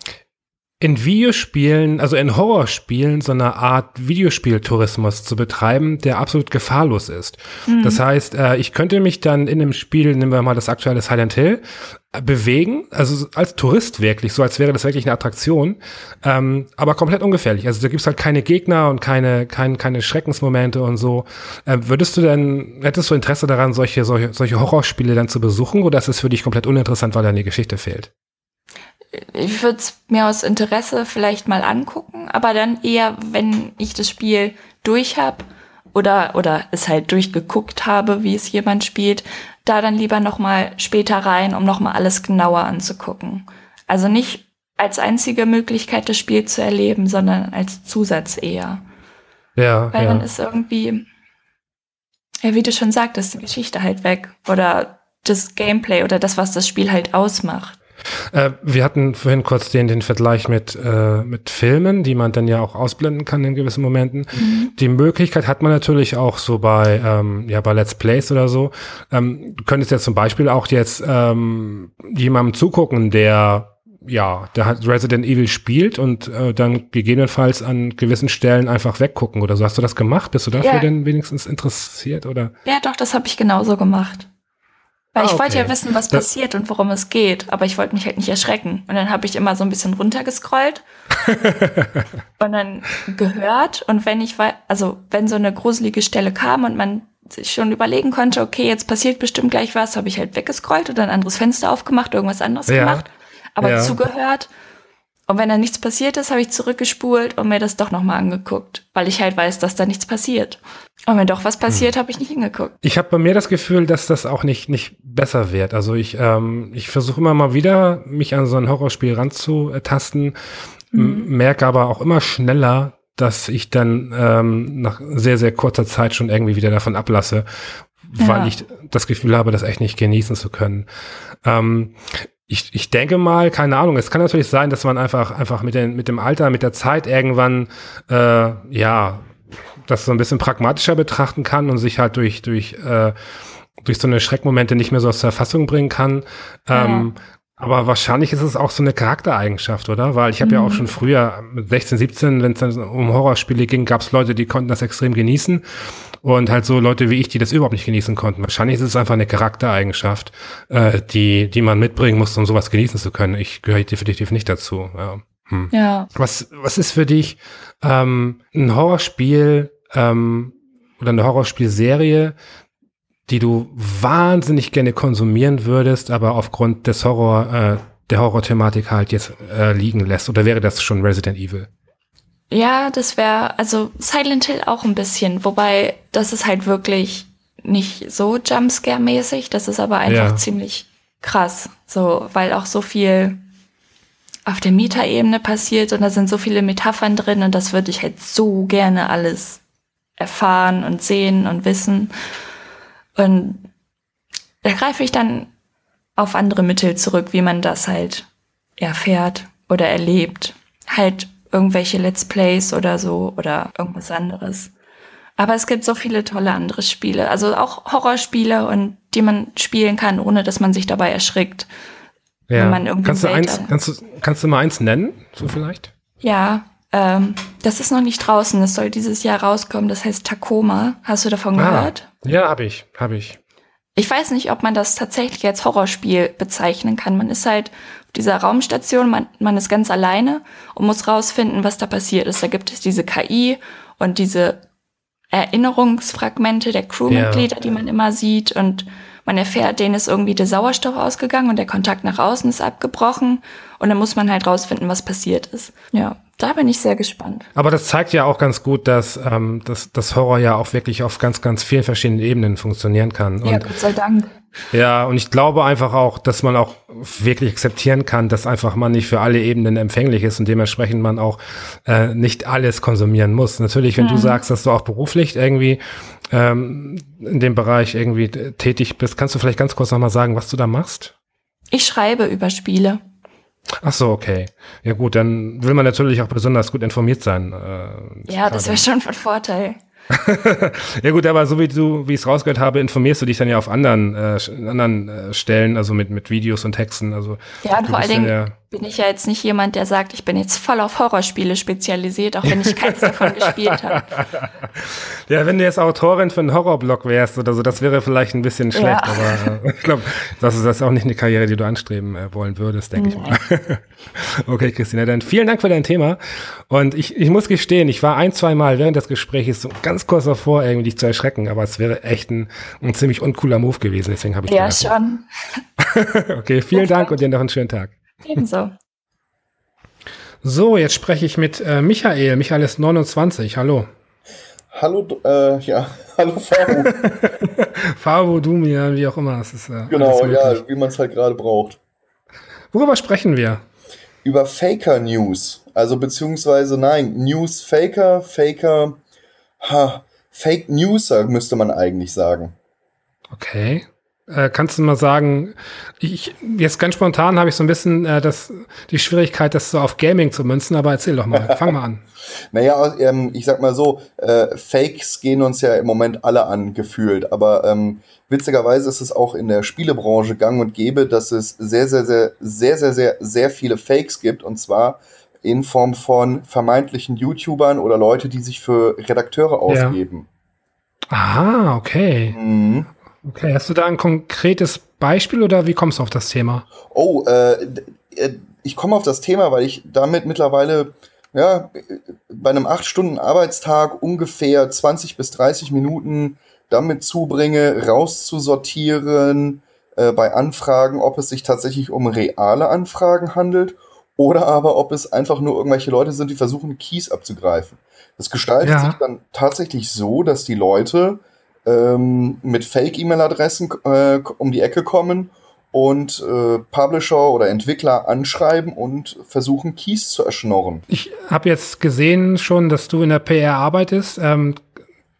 A: in Videospielen, also in Horrorspielen, so eine Art Videospieltourismus zu betreiben, der absolut gefahrlos ist. Mhm. Das heißt, äh, ich könnte mich dann in einem Spiel, nehmen wir mal das aktuelle Silent Hill, bewegen, also als Tourist wirklich, so als wäre das wirklich eine Attraktion, ähm, aber komplett ungefährlich. Also da gibt's halt keine Gegner und keine, kein, keine Schreckensmomente und so. Äh, würdest du denn, hättest du Interesse daran, solche, solche, solche Horrorspiele dann zu besuchen oder ist es für dich komplett uninteressant, weil da eine Geschichte fehlt?
D: Ich würde es mir aus Interesse vielleicht mal angucken, aber dann eher, wenn ich das Spiel durch habe oder, oder es halt durchgeguckt habe, wie es jemand spielt, da dann lieber nochmal später rein, um nochmal alles genauer anzugucken. Also nicht als einzige Möglichkeit, das Spiel zu erleben, sondern als Zusatz eher.
A: Ja.
D: Weil
A: ja.
D: dann ist irgendwie, ja, wie du schon sagtest, die Geschichte halt weg. Oder das Gameplay oder das, was das Spiel halt ausmacht.
A: Äh, wir hatten vorhin kurz den, den Vergleich mit, äh, mit Filmen, die man dann ja auch ausblenden kann in gewissen Momenten. Mhm. Die Möglichkeit hat man natürlich auch so bei, ähm, ja, bei Let's Plays oder so. Ähm, du könntest jetzt zum Beispiel auch jetzt ähm, jemandem zugucken, der ja, der hat Resident Evil spielt und äh, dann gegebenenfalls an gewissen Stellen einfach weggucken oder so. Hast du das gemacht? Bist du dafür
D: Ja.
A: denn wenigstens interessiert oder?
D: Ja, doch, das habe ich genauso gemacht. Weil
A: Ah,
D: ich wollte
A: okay.
D: ja wissen, was passiert und worum es geht, aber ich wollte mich halt nicht erschrecken. Und dann habe ich immer so ein bisschen runtergescrollt und dann gehört. Und wenn ich war, also wenn so eine gruselige Stelle kam und man sich schon überlegen konnte, okay, jetzt passiert bestimmt gleich was, habe ich halt weggescrollt oder ein anderes Fenster aufgemacht, irgendwas anderes
A: Ja.
D: gemacht, aber
A: Ja.
D: zugehört. Und wenn da nichts passiert ist, habe ich zurückgespult und mir das doch nochmal angeguckt, weil ich halt weiß, dass da nichts passiert. Und wenn doch was
A: Hm.
D: passiert, habe ich nicht hingeguckt.
A: Ich habe bei mir das Gefühl, dass das auch nicht, nicht besser wird. Also ich, ähm, ich versuche immer mal wieder, mich an so ein Horrorspiel ranzutasten, m- merke aber auch immer schneller, dass ich dann ähm, nach sehr, sehr kurzer Zeit schon irgendwie wieder davon ablasse,
D: Ja.
A: weil ich das Gefühl habe, das echt nicht genießen zu können. Ähm, ich, ich denke mal, keine Ahnung, es kann natürlich sein, dass man einfach, einfach mit, den, mit dem Alter, mit der Zeit irgendwann, äh, ja, das so ein bisschen pragmatischer betrachten kann und sich halt durch, durch, äh, durch so eine Schreckmomente nicht mehr so aus der Fassung bringen kann. Ähm, aber wahrscheinlich ist es auch so eine Charaktereigenschaft, oder? Weil ich habe ja auch schon früher mit 16, 17, wenn es dann um Horrorspiele ging, gab es Leute, die konnten das extrem genießen und halt so Leute wie ich, die das überhaupt nicht genießen konnten. Wahrscheinlich ist es einfach eine Charaktereigenschaft, äh, die, die man mitbringen muss, um sowas genießen zu können. Ich gehöre definitiv nicht dazu. Ja. Hm.
D: Ja.
A: Was, was ist für dich ähm, ein Horrorspiel ähm, oder eine Horrorspielserie, die du wahnsinnig gerne konsumieren würdest, aber aufgrund des Horror, äh, der Horrorthematik halt jetzt äh, liegen lässt? Oder wäre das schon Resident Evil?
D: Ja, das wäre, also Silent Hill auch ein bisschen, wobei das ist halt wirklich nicht so Jumpscare-mäßig, das ist aber einfach
A: Ja.
D: ziemlich krass, so, weil auch so viel auf der Metaebene passiert und da sind so viele Metaphern drin und das würde ich halt so gerne alles erfahren und sehen und wissen. Und da greife ich dann auf andere Mittel zurück, wie man das halt erfährt oder erlebt. Halt irgendwelche Let's Plays oder so oder irgendwas anderes. Aber es gibt so viele tolle andere Spiele, also auch Horrorspiele und die man spielen kann, ohne dass man sich dabei erschrickt. Wenn man irgendwie
A: kannst, du
D: Welt-
A: eins, kannst, du, kannst du mal eins nennen, so vielleicht?
D: Ja, ähm, das ist noch nicht draußen. Das soll dieses Jahr rauskommen. Das heißt Tacoma. Hast du davon gehört?
A: Ja, habe ich, habe ich.
D: Ich weiß nicht, ob man das tatsächlich als Horrorspiel bezeichnen kann. Man ist halt auf dieser Raumstation, man, man ist ganz alleine und muss rausfinden, was da passiert ist. Da gibt es diese KI und diese Erinnerungsfragmente der Crewmitglieder,
A: Ja.
D: die man immer sieht und man erfährt, denen ist irgendwie der Sauerstoff ausgegangen und der Kontakt nach außen ist abgebrochen und dann muss man halt rausfinden, was passiert ist. Ja, da bin ich sehr gespannt.
A: Aber das zeigt ja auch ganz gut, dass, ähm, dass, dass Horror ja auch wirklich auf ganz, ganz vielen verschiedenen Ebenen funktionieren kann.
D: ja,
A: Und
D: Gott sei Dank.
A: Ja, und ich glaube einfach auch, dass man auch wirklich akzeptieren kann, dass einfach man nicht für alle Ebenen empfänglich ist und dementsprechend man auch äh, nicht alles konsumieren muss. Natürlich, wenn du sagst, dass du auch beruflich irgendwie ähm, in dem Bereich irgendwie tätig bist, kannst du vielleicht ganz kurz nochmal sagen, was du da machst?
D: Ich schreibe über Spiele.
A: Ach so, okay. Ja gut, dann will man natürlich auch besonders gut informiert sein. Äh,
D: Ja, das wäre schon von Vorteil.
A: Ja gut, aber so wie du, wie ich es rausgehört habe, informierst du dich dann ja auf anderen, äh, anderen äh, Stellen, also mit, mit Videos und Texten. Also
D: Ja, und vor allen Dingen
A: ja-
D: bin ich ja jetzt nicht jemand, der sagt, ich bin jetzt voll auf Horrorspiele spezialisiert, auch wenn ich keins davon gespielt habe.
A: Ja, wenn du jetzt Autorin für einen Horrorblog wärst oder so, das wäre vielleicht ein bisschen schlecht,
D: Ja.
A: aber äh, ich glaube, das ist das auch nicht eine Karriere, die du anstreben äh, wollen würdest, denke ich mal. okay, Christina, dann vielen Dank für dein Thema. Und ich, ich muss gestehen, ich war ein, zwei Mal während des Gesprächs so ganz kurz davor, irgendwie dich zu erschrecken, aber es wäre echt ein, ein ziemlich uncooler Move gewesen, deswegen habe ich
D: Ja, schon.
A: Okay, vielen Dank und dir noch einen schönen Tag.
D: Ebenso.
A: So, jetzt spreche ich mit äh, Michael. Michael ist 29. Hallo.
E: Hallo, äh, ja, hallo Fabo.
A: Fabo, Dumian, wie auch immer. Das ist, äh,
E: genau, ja, wie man es halt gerade braucht.
A: Worüber sprechen wir?
E: Über Faker News. Also beziehungsweise, nein, News Faker, Faker, ha, Fake Newser müsste man eigentlich sagen.
A: Okay. Äh, kannst du mal sagen, ich, jetzt ganz spontan habe ich so ein bisschen äh, das, die Schwierigkeit, das so auf Gaming zu münzen, aber erzähl doch mal, fang mal an.
E: Naja, ähm, ich sag mal so, äh, Fakes gehen uns ja im Moment alle an, gefühlt. Aber ähm, witzigerweise ist es auch in der Spielebranche gang und gäbe, dass es sehr, sehr, sehr, sehr, sehr, sehr, sehr viele Fakes gibt. Und zwar in Form von vermeintlichen YouTubern oder Leute, die sich für Redakteure ausgeben.
A: Ja. Ah, okay. Mhm. Okay, hast du da ein konkretes Beispiel oder wie kommst du auf das Thema?
E: Oh, äh, äh ich komme auf das Thema, weil ich damit mittlerweile ja, bei einem 8-Stunden-Arbeitstag ungefähr 20 bis 30 Minuten damit zubringe, rauszusortieren äh, bei Anfragen, ob es sich tatsächlich um reale Anfragen handelt oder aber ob es einfach nur irgendwelche Leute sind, die versuchen, Keys abzugreifen. Das gestaltet ja. sich dann tatsächlich so, dass die Leute ähm, mit Fake-E-Mail-Adressen äh, um die Ecke kommen und äh, Publisher oder Entwickler anschreiben und versuchen, Keys zu erschnorren.
A: Ich habe jetzt gesehen schon, dass du in der PR arbeitest. Ähm,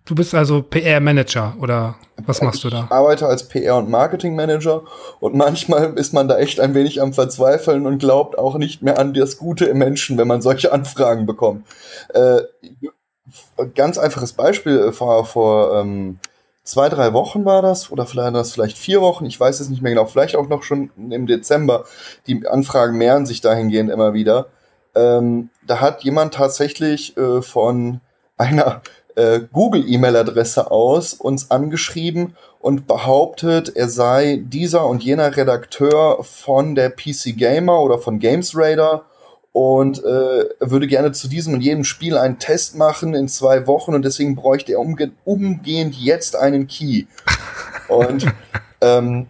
A: du bist also PR-Manager oder was machst du da?
E: Ich arbeite als PR- und Marketing-Manager und manchmal ist man da echt ein wenig am Verzweifeln und glaubt auch nicht mehr an das Gute im Menschen, wenn man solche Anfragen bekommt. Äh, ganz einfaches Beispiel äh, vor, vor ähm, zwei, drei Wochen war das, oder vielleicht das vielleicht vier Wochen, ich weiß es nicht mehr genau, vielleicht auch noch schon im Dezember. Die Anfragen mehren sich dahingehend immer wieder. Ähm, da hat jemand tatsächlich äh, von einer äh, Google-E-Mail-Adresse aus uns angeschrieben und behauptet, er sei dieser und jener Redakteur von der PC Gamer oder von Games Raider und äh, würde gerne zu diesem und jedem Spiel einen Test machen in zwei Wochen und deswegen bräuchte er umge umgehend jetzt einen Key. Und ähm,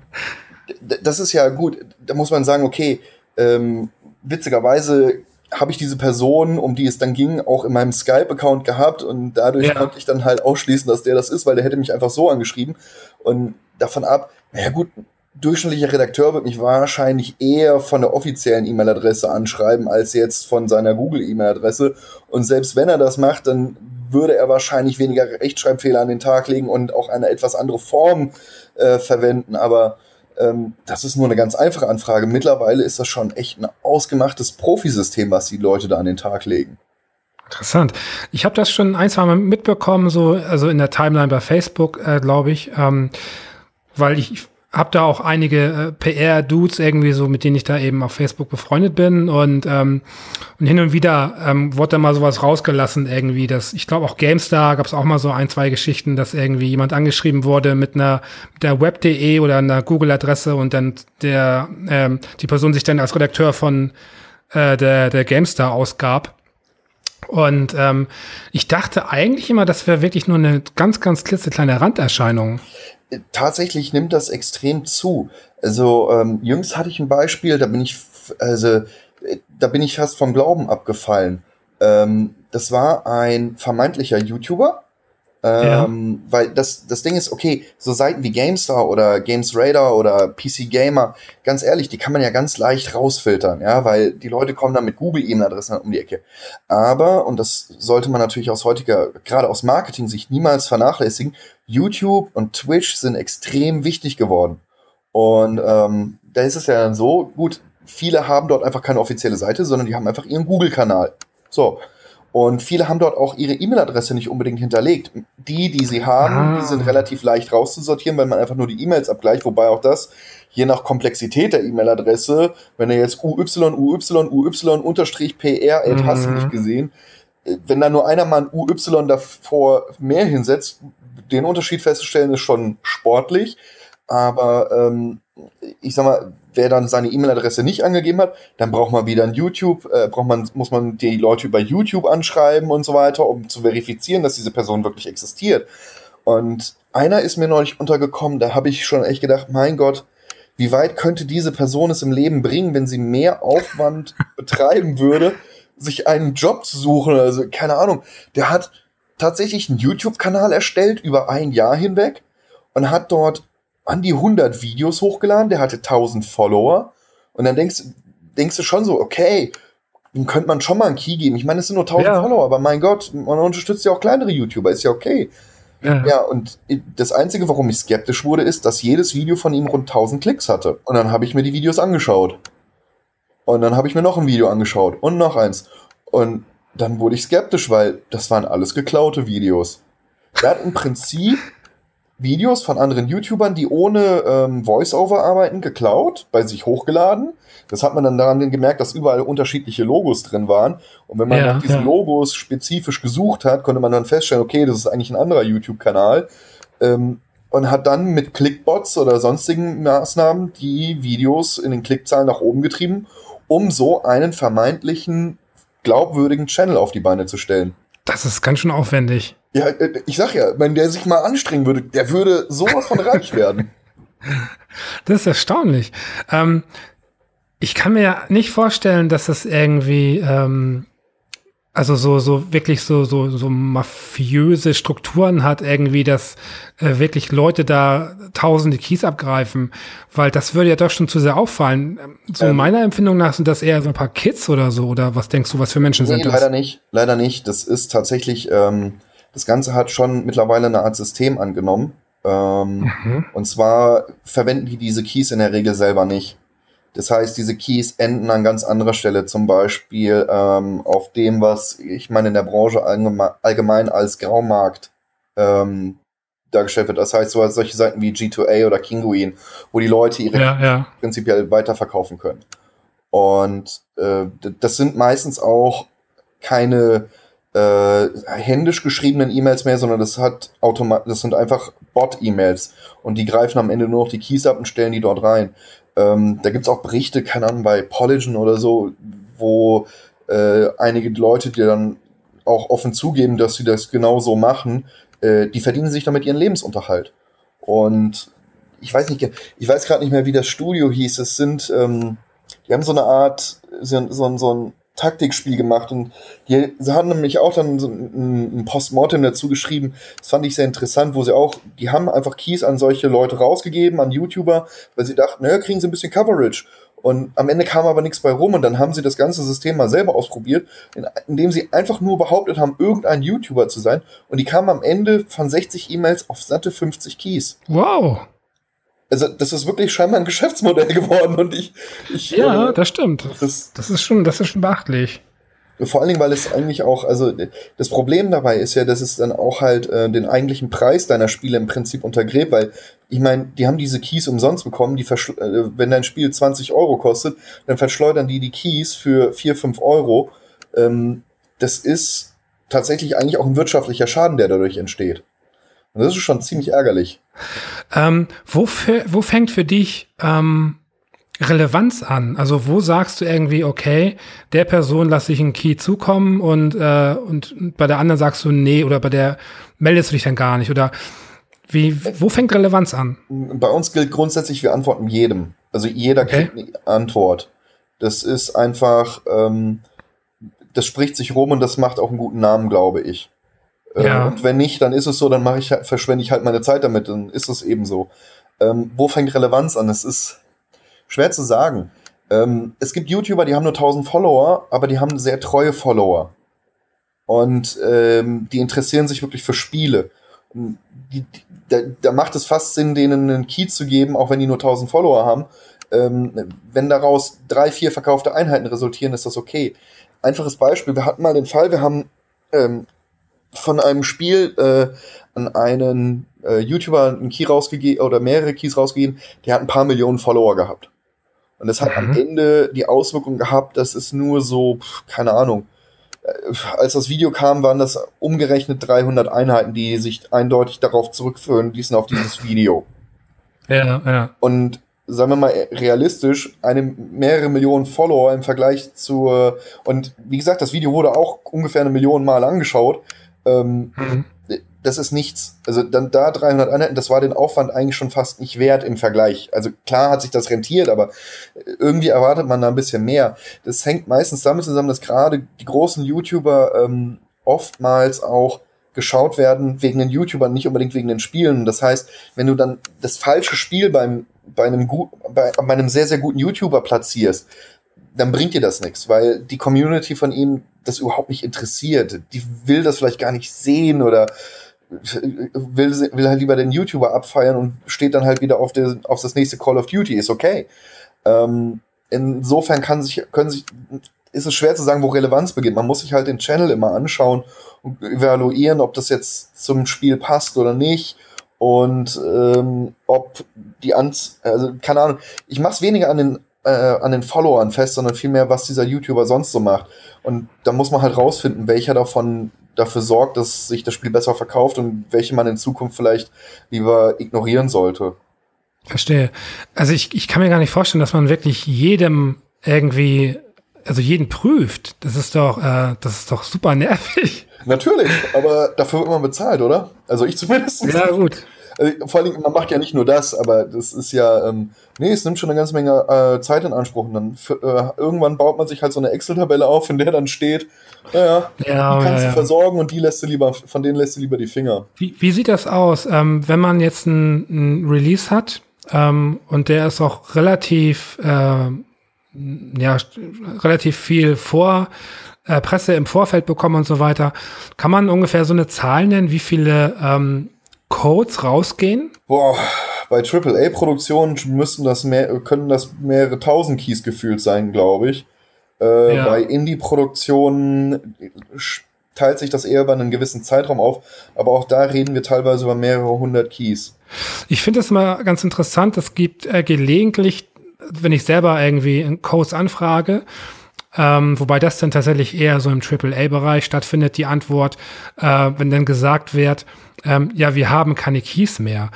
E: das ist ja gut, da muss man sagen, okay, ähm, witzigerweise habe ich diese Person, um die es dann ging, auch in meinem Skype-Account gehabt und dadurch ja. konnte ich dann halt ausschließen, dass der das ist, weil der hätte mich einfach so angeschrieben. Und davon ab, naja gut, durchschnittlicher Redakteur wird mich wahrscheinlich eher von der offiziellen E-Mail-Adresse anschreiben, als jetzt von seiner Google-E-Mail-Adresse. Und selbst wenn er das macht, dann würde er wahrscheinlich weniger Rechtschreibfehler an den Tag legen und auch eine etwas andere Form äh, verwenden. Aber ähm, das ist nur eine ganz einfache Anfrage. Mittlerweile ist das schon echt ein ausgemachtes Profisystem, was die Leute da an den Tag legen.
A: Interessant. Ich habe das schon ein, zwei Mal mitbekommen, so also in der Timeline bei Facebook, äh, glaube ich, ähm, weil ich habe da auch einige äh, PR-Dudes irgendwie so, mit denen ich da eben auf Facebook befreundet bin und, ähm, und hin und wieder ähm, wurde da mal sowas rausgelassen irgendwie, dass ich glaube auch GameStar gab es auch mal so ein, zwei Geschichten, dass irgendwie jemand angeschrieben wurde mit einer mit der Web.de oder einer Google-Adresse und dann der ähm, die Person sich dann als Redakteur von äh, der der GameStar ausgab. Und ähm, ich dachte eigentlich immer, das wäre wirklich nur eine ganz, ganz klitzekleine Randerscheinung
E: tatsächlich nimmt das extrem zu. Also ähm, jüngst hatte ich ein Beispiel, da bin ich also da bin ich fast vom Glauben abgefallen. Ähm, das war ein vermeintlicher YouTuber, ähm, ja. Weil das, das Ding ist, okay, so Seiten wie GameStar oder Games Radar oder PC Gamer, ganz ehrlich, die kann man ja ganz leicht rausfiltern, ja, weil die Leute kommen dann mit Google-E-Mail-Adressen um die Ecke. Aber, und das sollte man natürlich aus heutiger, gerade aus Marketing sich niemals vernachlässigen, YouTube und Twitch sind extrem wichtig geworden. Und ähm, da ist es ja dann so, gut, viele haben dort einfach keine offizielle Seite, sondern die haben einfach ihren Google-Kanal. So. Und viele haben dort auch ihre E-Mail-Adresse nicht unbedingt hinterlegt. Die, die sie haben, ah. die sind relativ leicht rauszusortieren, weil man einfach nur die E-Mails abgleicht, wobei auch das, je nach Komplexität der E-Mail-Adresse, wenn er jetzt UY, UY, UY, unterstrich PR, mhm. hast du nicht gesehen, äh, wenn da nur einer mal ein UY davor mehr hinsetzt, den Unterschied festzustellen, ist schon sportlich. Aber ähm, ich sag mal, wer dann seine E-Mail-Adresse nicht angegeben hat, dann braucht man wieder ein YouTube, äh, braucht man, muss man die Leute über YouTube anschreiben und so weiter, um zu verifizieren, dass diese Person wirklich existiert. Und einer ist mir neulich untergekommen, da habe ich schon echt gedacht, mein Gott, wie weit könnte diese Person es im Leben bringen, wenn sie mehr Aufwand betreiben würde, sich einen Job zu suchen. Also, keine Ahnung. Der hat tatsächlich einen YouTube-Kanal erstellt über ein Jahr hinweg und hat dort an die 100 Videos hochgeladen. Der hatte 1000 Follower. Und dann denkst, denkst du schon so, okay, dem könnte man schon mal einen Key geben. Ich meine, es sind nur 1000 ja. Follower, aber mein Gott, man unterstützt ja auch kleinere YouTuber, ist ja okay. Ja. ja, und das Einzige, warum ich skeptisch wurde, ist, dass jedes Video von ihm rund 1000 Klicks hatte. Und dann habe ich mir die Videos angeschaut. Und dann habe ich mir noch ein Video angeschaut und noch eins. Und dann wurde ich skeptisch, weil das waren alles geklaute Videos. Er hat im Prinzip Videos von anderen YouTubern, die ohne ähm, Voice-Over arbeiten, geklaut, bei sich hochgeladen. Das hat man dann daran gemerkt, dass überall unterschiedliche Logos drin waren. Und wenn man ja, nach diesen ja. Logos spezifisch gesucht hat, konnte man dann feststellen, okay, das ist eigentlich ein anderer YouTube-Kanal. Ähm, und hat dann mit Clickbots oder sonstigen Maßnahmen die Videos in den Klickzahlen nach oben getrieben, um so einen vermeintlichen glaubwürdigen Channel auf die Beine zu stellen.
A: Das ist ganz schön aufwendig.
E: Ja, äh, ich sag ja, wenn der sich mal anstrengen würde, der würde sowas von reich werden.
A: Das ist erstaunlich. Ähm, ich kann mir ja nicht vorstellen, dass das irgendwie, ähm, also so, so wirklich so, so, so mafiöse Strukturen hat, irgendwie, dass äh, wirklich Leute da tausende Keys abgreifen, weil das würde ja doch schon zu sehr auffallen. So ähm, meiner Empfindung nach sind das eher so ein paar Kids oder so, oder was denkst du, was für Menschen nee, sind das?
E: Leider nicht, leider nicht. Das ist tatsächlich, ähm, das Ganze hat schon mittlerweile eine Art System angenommen. Ähm, mhm. Und zwar verwenden die diese Keys in der Regel selber nicht. Das heißt, diese Keys enden an ganz anderer Stelle, zum Beispiel ähm, auf dem, was ich meine in der Branche allgeme allgemein als Graumarkt ähm, dargestellt wird. Das heißt, so solche Seiten wie G2A oder Kinguin, wo die Leute ihre ja, ja. prinzipiell weiterverkaufen können. Und äh, das sind meistens auch keine äh, händisch geschriebenen E-Mails mehr, sondern das hat automat das sind einfach Bot-E-Mails und die greifen am Ende nur noch die Keys ab und stellen die dort rein. Ähm, da gibt's auch Berichte, keine Ahnung, bei Polygon oder so, wo äh, einige Leute, die dann auch offen zugeben, dass sie das genauso machen, äh, die verdienen sich damit ihren Lebensunterhalt. Und ich weiß nicht, ich weiß gerade nicht mehr, wie das Studio hieß. Es sind, ähm, die haben so eine Art, so, so, so ein Taktikspiel gemacht und die sie haben nämlich auch dann so ein Postmortem dazu geschrieben. Das fand ich sehr interessant, wo sie auch, die haben einfach Keys an solche Leute rausgegeben, an YouTuber, weil sie dachten, naja, kriegen sie ein bisschen Coverage. Und am Ende kam aber nichts bei rum und dann haben sie das ganze System mal selber ausprobiert, indem sie einfach nur behauptet haben, irgendein YouTuber zu sein. Und die kamen am Ende von 60 E-Mails auf satte 50 Keys.
A: Wow.
E: Also, das ist wirklich scheinbar ein Geschäftsmodell geworden und ich. ich
A: ja, äh, das stimmt. Das, das, ist schon, das ist schon beachtlich.
E: Vor allen Dingen, weil es eigentlich auch, also das Problem dabei ist ja, dass es dann auch halt äh, den eigentlichen Preis deiner Spiele im Prinzip untergräbt, weil ich meine, die haben diese Keys umsonst bekommen, die äh, wenn dein Spiel 20 Euro kostet, dann verschleudern die die Keys für 4, 5 Euro. Ähm, das ist tatsächlich eigentlich auch ein wirtschaftlicher Schaden, der dadurch entsteht. Und das ist schon ziemlich ärgerlich.
A: Ähm, wo, wo fängt für dich ähm, Relevanz an? Also wo sagst du irgendwie, okay, der Person lasse ich einen Key zukommen und, äh, und bei der anderen sagst du nee oder bei der meldest du dich dann gar nicht oder wie, wo fängt Relevanz an?
E: Bei uns gilt grundsätzlich, wir antworten jedem. Also jeder okay. kriegt eine Antwort. Das ist einfach, ähm, das spricht sich rum und das macht auch einen guten Namen, glaube ich. Äh, ja. und wenn nicht, dann ist es so, dann mache ich, verschwende ich halt meine Zeit damit, dann ist es eben so. Ähm, wo fängt Relevanz an? Es ist schwer zu sagen. Ähm, es gibt YouTuber, die haben nur 1000 Follower, aber die haben sehr treue Follower. Und ähm, die interessieren sich wirklich für Spiele. Die, die, da, da, macht es fast Sinn, denen einen Key zu geben, auch wenn die nur 1000 Follower haben. Ähm, wenn daraus drei, vier verkaufte Einheiten resultieren, ist das okay. Einfaches Beispiel, wir hatten mal den Fall, wir haben ähm, von einem Spiel äh, an einen äh, YouTuber einen Key rausgegeben oder mehrere Keys rausgegeben, der hat ein paar Millionen Follower gehabt. Und das hat mhm. am Ende die Auswirkung gehabt, dass es nur so, keine Ahnung, äh, als das Video kam, waren das umgerechnet 300 Einheiten, die sich eindeutig darauf zurückführen ließen auf dieses Video.
A: Ja, ja.
E: Und sagen wir mal realistisch, eine mehrere Millionen Follower im Vergleich zur und wie gesagt, das Video wurde auch ungefähr eine Million Mal angeschaut. Ähm, mhm. das ist nichts. Also dann da 300 Einheiten, das war den Aufwand eigentlich schon fast nicht wert im Vergleich. Also klar hat sich das rentiert, aber irgendwie erwartet man da ein bisschen mehr. Das hängt meistens damit zusammen, dass gerade die großen YouTuber ähm, oftmals auch geschaut werden wegen den YouTubern, nicht unbedingt wegen den Spielen. Das heißt, wenn du dann das falsche Spiel beim, bei, einem gut, bei, bei einem sehr, sehr guten YouTuber platzierst, dann bringt dir das nichts, weil die Community von ihm das überhaupt nicht interessiert. Die will das vielleicht gar nicht sehen oder will, will halt lieber den YouTuber abfeiern und steht dann halt wieder auf, der, auf das nächste Call of Duty. Ist okay. Ähm, insofern kann sich, können sich, ist es schwer zu sagen, wo Relevanz beginnt. Man muss sich halt den Channel immer anschauen und evaluieren, ob das jetzt zum Spiel passt oder nicht. Und ähm, ob die Anz also keine Ahnung, ich mach's weniger an den äh, an den Followern fest, sondern vielmehr, was dieser YouTuber sonst so macht. Und da muss man halt rausfinden, welcher davon dafür sorgt, dass sich das Spiel besser verkauft und welche man in Zukunft vielleicht lieber ignorieren sollte.
A: Verstehe. Also ich, ich kann mir gar nicht vorstellen, dass man wirklich jedem irgendwie, also jeden prüft. Das ist doch, äh, das ist doch super nervig.
E: Natürlich, aber dafür wird man bezahlt, oder? Also ich zumindest.
A: Ja, gut.
E: Also, vor allem, man macht ja nicht nur das, aber das ist ja, ähm, nee, es nimmt schon eine ganze Menge äh, Zeit in Anspruch. Und dann äh, irgendwann baut man sich halt so eine Excel-Tabelle auf, in der dann steht, naja, ja, die kannst ja, du versorgen und die lässt du lieber, von denen lässt du lieber die Finger.
A: Wie, wie sieht das aus, ähm, wenn man jetzt ein, Release hat ähm, und der ist auch relativ, äh, ja, relativ viel vor äh, Presse im Vorfeld bekommen und so weiter. Kann man ungefähr so eine Zahl nennen, wie viele ähm, Codes rausgehen?
E: Boah, bei AAA-Produktionen müssen das mehr, können das mehrere tausend Keys gefühlt sein, glaube ich. Äh, ja. Bei Indie-Produktionen teilt sich das eher über einen gewissen Zeitraum auf, aber auch da reden wir teilweise über mehrere hundert Keys.
A: Ich finde das mal ganz interessant. Es gibt äh, gelegentlich, wenn ich selber irgendwie Codes anfrage, ähm, wobei das dann tatsächlich eher so im AAA-Bereich stattfindet, die Antwort, äh, wenn dann gesagt wird, ähm, ja, wir haben keine Keys mehr.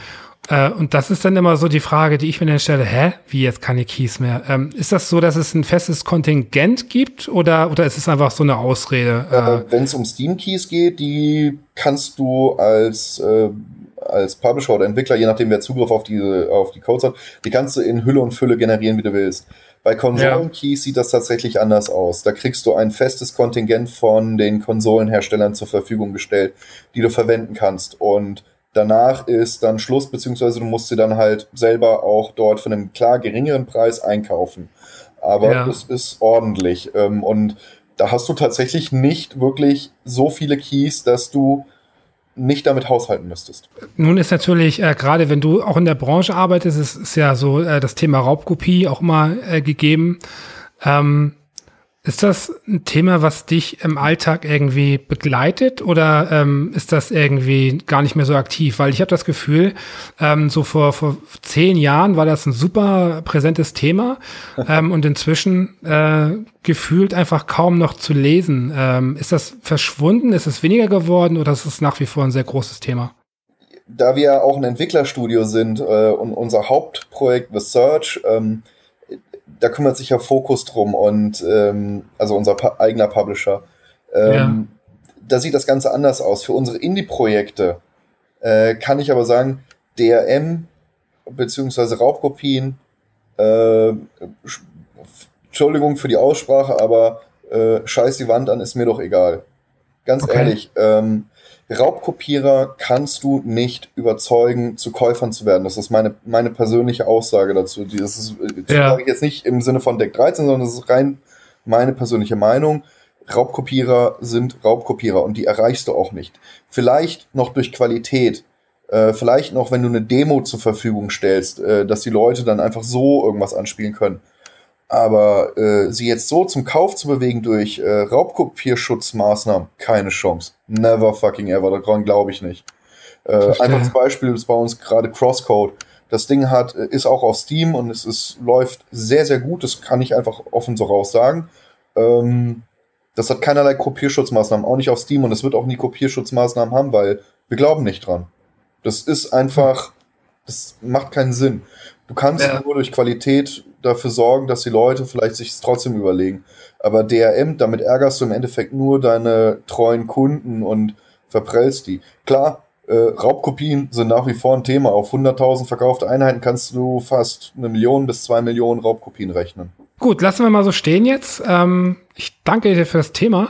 A: Äh, und das ist dann immer so die Frage, die ich mir dann stelle, hä, wie jetzt keine Keys mehr? Ähm, ist das so, dass es ein festes Kontingent gibt oder, oder ist es einfach so eine Ausrede?
E: Äh, Wenn es um Steam-Keys geht, die kannst du als äh, als Publisher oder Entwickler, je nachdem wer Zugriff auf diese auf die Codes hat, die kannst du in Hülle und Fülle generieren, wie du willst. Bei Konsolen-Keys ja. sieht das tatsächlich anders aus. Da kriegst du ein festes Kontingent von den Konsolenherstellern zur Verfügung gestellt, die du verwenden kannst. Und danach ist dann Schluss, beziehungsweise du musst sie dann halt selber auch dort für einen klar geringeren Preis einkaufen. Aber ja. das ist ordentlich. Ähm, und da hast du tatsächlich nicht wirklich so viele Keys, dass du nicht damit haushalten müsstest.
A: Nun ist natürlich, äh, gerade wenn du auch in der Branche arbeitest, ist, ist ja so äh, das Thema Raubkopie auch immer äh, gegeben. Ähm, ist das ein Thema, was dich im Alltag irgendwie begleitet oder ähm, ist das irgendwie gar nicht mehr so aktiv? Weil ich habe das Gefühl, ähm, so vor, vor zehn Jahren war das ein super präsentes Thema ähm, und inzwischen äh, gefühlt einfach kaum noch zu lesen. Ähm, ist das verschwunden? Ist es weniger geworden oder ist es nach wie vor ein sehr großes Thema?
E: Da wir auch ein Entwicklerstudio sind äh, und unser Hauptprojekt The Search ähm, da kümmert sich ja Focus drum und ähm, also unser pa eigener Publisher. Ähm, ja. Da sieht das Ganze anders aus. Für unsere Indie-Projekte äh, kann ich aber sagen, DRM beziehungsweise Raubkopien, äh, Entschuldigung für die Aussprache, aber äh, scheiß die Wand an, ist mir doch egal. Ganz okay. ehrlich, ähm, Raubkopierer kannst du nicht überzeugen, zu Käufern zu werden. Das ist meine, meine persönliche Aussage dazu. Das ist, das ja. sage ich jetzt nicht im Sinne von Deck 13, sondern das ist rein meine persönliche Meinung. Raubkopierer sind Raubkopierer und die erreichst du auch nicht. Vielleicht noch durch Qualität. Äh, vielleicht noch, wenn du eine Demo zur Verfügung stellst, äh, dass die Leute dann einfach so irgendwas anspielen können. Aber äh, sie jetzt so zum Kauf zu bewegen durch äh, Raubkopierschutzmaßnahmen, keine Chance. Never fucking ever, daran glaube ich nicht. Äh, einfaches Beispiel ist bei uns gerade Crosscode. Das Ding hat, äh, ist auch auf Steam und es ist, läuft sehr, sehr gut. Das kann ich einfach offen so raus sagen. Ähm, das hat keinerlei Kopierschutzmaßnahmen, auch nicht auf Steam und es wird auch nie Kopierschutzmaßnahmen haben, weil wir glauben nicht dran. Das ist einfach, das macht keinen Sinn. Du kannst ja. nur durch Qualität dafür sorgen, dass die Leute vielleicht sich trotzdem überlegen. Aber DRM, damit ärgerst du im Endeffekt nur deine treuen Kunden und verprellst die. Klar, Äh, Raubkopien sind nach wie vor ein Thema. Auf 100.000 verkaufte Einheiten kannst du fast eine Million bis zwei Millionen Raubkopien rechnen.
A: Gut, lassen wir mal so stehen jetzt. Ähm, ich danke dir für das Thema.